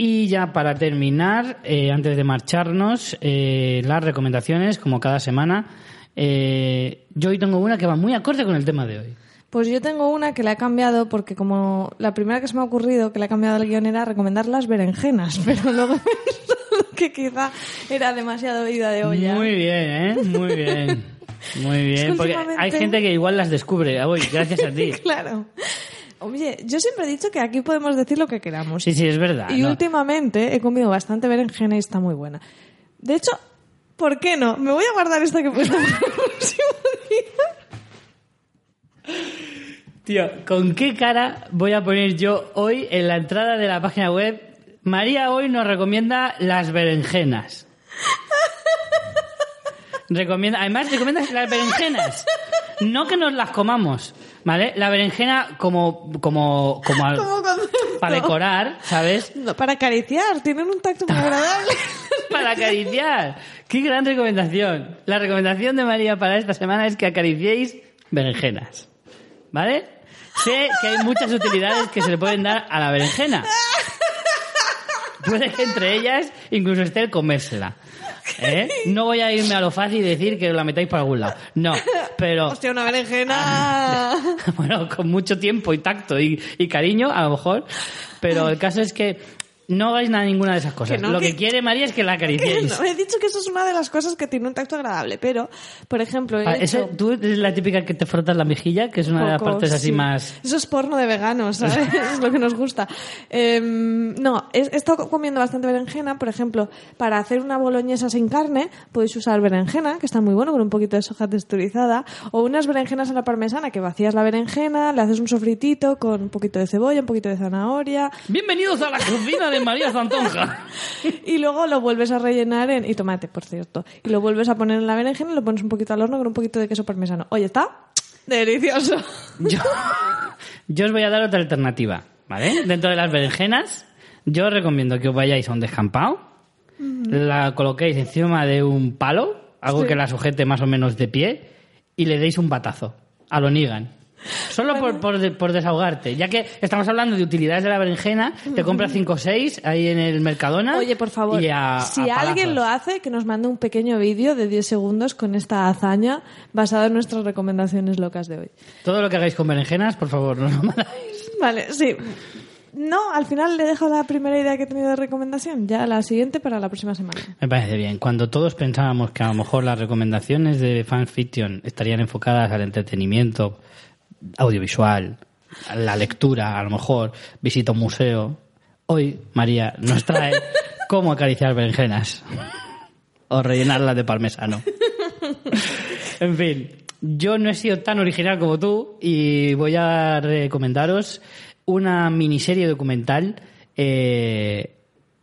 Y ya para terminar, eh, antes de marcharnos, eh, las recomendaciones, como cada semana. Eh, yo hoy tengo una que va muy acorde con el tema de hoy. Pues yo tengo una que la he cambiado porque como la primera que se me ha ocurrido que le ha cambiado el guion era recomendar las berenjenas, [laughs] pero luego he pensado que quizá era demasiado ida de olla. Muy bien, ¿eh? Muy bien. [laughs] Muy bien. que porque hay gente que igual las descubre hoy, gracias a ti. [laughs] Claro. Oye, yo siempre he dicho que aquí podemos decir lo que queramos. Sí, sí, es verdad. Y ¿no? últimamente he comido bastante berenjena y está muy buena. De hecho, ¿por qué no? Me voy a guardar esta que he puesto para el [laughs] próximo día. Tío, ¿con qué cara voy a poner yo hoy en la entrada de la página web? María hoy nos recomienda las berenjenas. [laughs] Recomienda, además recomienda las berenjenas. No que nos las comamos, ¿vale? La berenjena como como como, al- Como concepto. para decorar, ¿sabes? No, para acariciar, tienen un tacto muy agradable. [laughs] para acariciar. Qué gran recomendación. La recomendación de María para esta semana es que acariciéis berenjenas. ¿Vale? Sé que hay muchas utilidades que se le pueden dar a la berenjena. Puede que entre ellas incluso esté el comérsela. ¿Eh? No voy a irme a lo fácil y decir que la metáis por algún lado. No, pero Hostia, una berenjena. [laughs] bueno, con mucho tiempo y tacto y, y cariño, a lo mejor. Pero el caso es que no hagáis nada ninguna de esas cosas. Que no, lo que, que- quiere María es que la acariciéis. No, he dicho que eso es una de las cosas que tiene un tacto agradable, pero, por ejemplo, Ah, hecho eso, ¿Tú eres la típica que te frotas la mejilla? Que es una de las poco, partes así sí. más... Eso es porno de veganos, ¿sabes? [laughs] es lo que nos gusta. Em, no, he, he estado comiendo bastante berenjena. Por ejemplo, para hacer una boloñesa sin carne, podéis usar berenjena, que está muy bueno, con un poquito de soja texturizada. O unas berenjenas a la parmesana, que vacías la berenjena, le haces un sofritito con un poquito de cebolla, un poquito de zanahoria. Bienvenidos a la cocina de María Santonja. [laughs] Y luego lo vuelves a rellenar en... Y tomate, por cierto. Y lo vuelves a poner en la berenjena y lo pones un poquito al horno con un poquito de queso parmesano. Oye, está delicioso. [laughs] Yo, yo os voy a dar otra alternativa, ¿vale? Dentro de las berenjenas, yo os recomiendo que os vayáis a un descampado, la coloquéis encima de un palo, algo Sí. que la sujete más o menos de pie, y le deis un batazo a lo Nigan. Solo por, por, de- por desahogarte, ya que estamos hablando de utilidades de la berenjena, te compras 5 o 6 ahí en el Mercadona. Oye, por favor, y a- si a alguien lo hace, que nos mande un pequeño vídeo de 10 segundos con esta hazaña basada en nuestras recomendaciones locas de hoy. Todo lo que hagáis con berenjenas, por favor, no lo mandáis. Vale, sí. No, al final le dejo la primera idea que he tenido de recomendación, ya la siguiente para la próxima semana. Me parece bien. Cuando todos pensábamos que a lo mejor las recomendaciones de fanfiction estarían enfocadas al entretenimiento audiovisual, la lectura, a lo mejor visita un museo, hoy María nos trae [laughs] cómo acariciar berenjenas o rellenarlas de parmesano. En fin, yo no he sido tan original como tú y voy a recomendaros una miniserie documental. Eh,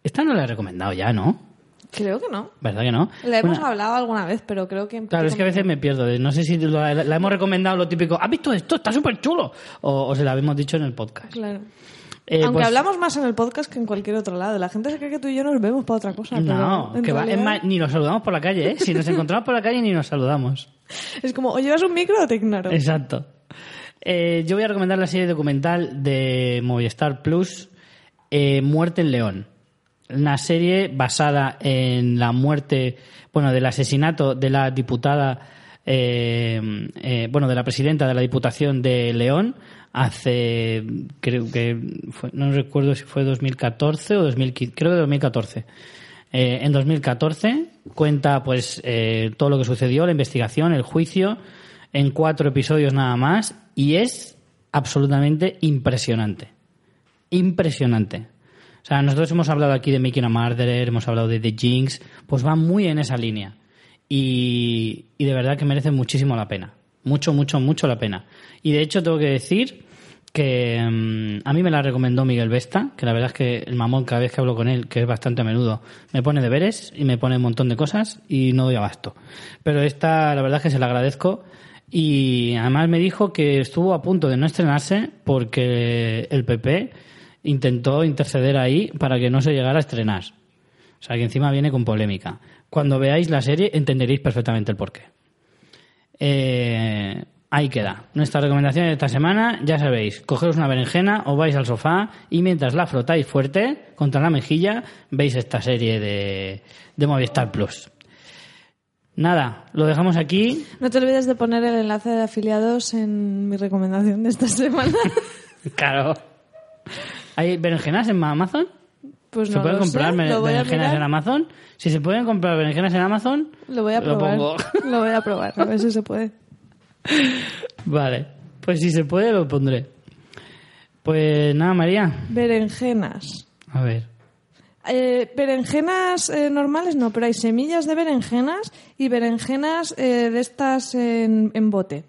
esta no la he recomendado ya, ¿no? Creo que no. ¿Verdad que no? La hemos hablado alguna vez, pero creo que... Claro, es que a veces me pierdo. No sé si la, la hemos recomendado lo típico. ¿Has visto esto? Está súper chulo. O, o se la habíamos dicho en el podcast. Claro. Eh, Aunque pues- hablamos más en el podcast que en cualquier otro lado. La gente se cree que tú y yo nos vemos para otra cosa. No, pero que va, es más, ni nos saludamos por la calle, ¿eh? Si nos encontramos por la calle ni nos saludamos. es como, o llevas un micro o te ignoro. Exacto. Eh, yo voy a recomendar la serie documental de Movistar Plus, eh, Muerte en León. Una serie basada en la muerte, bueno, del asesinato de la diputada, eh, eh, bueno, de la presidenta de la Diputación de León hace, creo que, fue- no recuerdo si fue 2014 o 2015, creo que 2014. Eh, en 2014 cuenta pues eh, todo lo que sucedió, la investigación, el juicio, en cuatro episodios nada más, y es absolutamente impresionante. Impresionante. O sea, nosotros hemos hablado aquí de Making a Murderer, hemos hablado de The Jinx, pues va muy en esa línea. Y, y de verdad que merece muchísimo la pena. Mucho, mucho, mucho la pena. Y de hecho tengo que decir que mm, a mí me la recomendó Miguel Vesta, que la verdad es que el mamón cada vez que hablo con él, que es bastante a menudo, me pone deberes y me pone un montón de cosas y no doy abasto. Pero esta, la verdad es que se la agradezco y además me dijo que estuvo a punto de no estrenarse porque el PP intentó interceder ahí para que no se llegara a estrenar. O sea que encima viene con polémica. Cuando veáis la serie entenderéis perfectamente el porqué. Eh, ahí queda. Nuestra recomendación de esta semana, ya sabéis, cogeros una berenjena o vais al sofá y mientras la frotáis fuerte contra la mejilla, veis esta serie de, de Movistar Plus. Nada, lo dejamos aquí. No te olvides de poner el enlace de afiliados en mi recomendación de esta semana. [laughs] Claro. ¿Hay berenjenas en Amazon? Pues ¿Se no pueden lo sé, comprar beren- lo voy a berenjenas mirar. en Amazon? Si se pueden comprar berenjenas en Amazon, Lo voy a Lo probar. pongo. [laughs] Lo voy a probar, a ver si se puede. vale. Pues si se puede, lo pondré. Pues nada, María. Berenjenas. A ver. Eh, berenjenas eh, normales no, pero hay semillas de berenjenas y berenjenas eh, de estas en, en bote.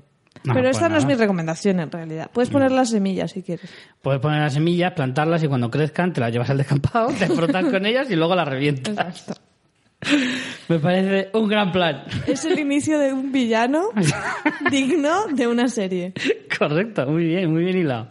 No, Pero pues esta no es mi recomendación en realidad. Puedes poner las semillas si quieres. Puedes poner las semillas, plantarlas y cuando crezcan te las llevas al descampado, te frotas con ellas y luego las revientas. Exacto. [laughs] Me parece un gran plan. Es el inicio de un villano [laughs] digno de una serie. Correcto, muy bien, muy bien hilado.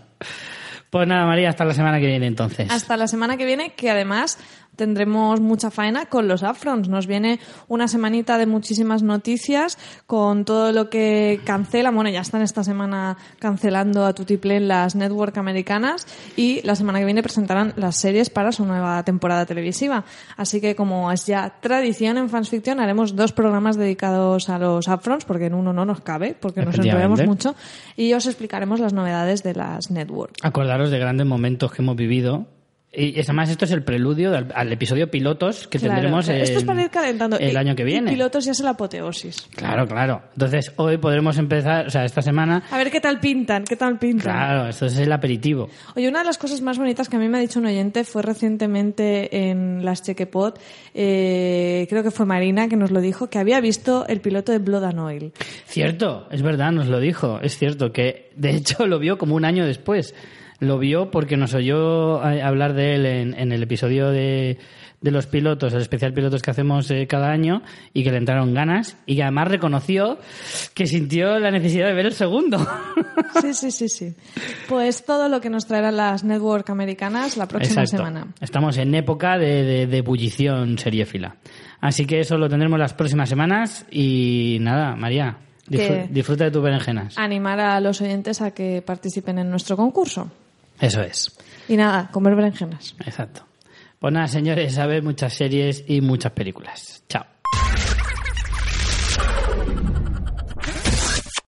Pues nada, María, hasta la semana que viene entonces. Hasta la semana que viene, que además tendremos mucha faena con los upfronts. Nos viene una semanita de muchísimas noticias con todo lo que cancelan. Bueno, ya están esta semana cancelando a Tutiplén las network americanas y la semana que viene presentarán las series para su nueva temporada televisiva. Así que como es ya tradición en Fans Fiction, haremos dos programas dedicados a los upfronts porque en uno no nos cabe, porque nos enrollamos mucho y os explicaremos las novedades de las network. Acordaros de grandes momentos que hemos vivido. Y además esto es el preludio al, al episodio pilotos que Claro, tendremos claro. Esto es en- para ir calentando. el Y- año que y viene. pilotos ya es la apoteosis. Claro, claro. Entonces hoy podremos empezar, o sea, esta semana... A ver qué tal pintan, qué tal pintan. Claro, esto es el aperitivo. Oye, una de las cosas más bonitas que a mí me ha dicho un oyente fue recientemente en las Chequepot, eh, creo que fue Marina que nos lo dijo, que había visto el piloto de Blood and Oil. Cierto, es verdad, nos lo dijo. Es cierto que, de hecho, [laughs] lo vio como un año después. Lo vio porque nos oyó eh, hablar de él en, en el episodio de, de los pilotos, el especial pilotos que hacemos eh, cada año, y que le entraron ganas, y que además reconoció que sintió la necesidad de ver el segundo. [laughs] Sí, sí, sí, sí. Pues todo lo que nos traerán las network americanas la próxima Exacto. semana. Estamos en época de, de, de ebullición seriéfila. Así que eso lo tendremos las próximas semanas, y nada, María, disfruta de tus berenjenas. Animar a los oyentes a que participen en nuestro concurso. Eso es. Y nada, comer berenjenas. Exacto. Pues nada, señores, a ver muchas series y muchas películas. Chao.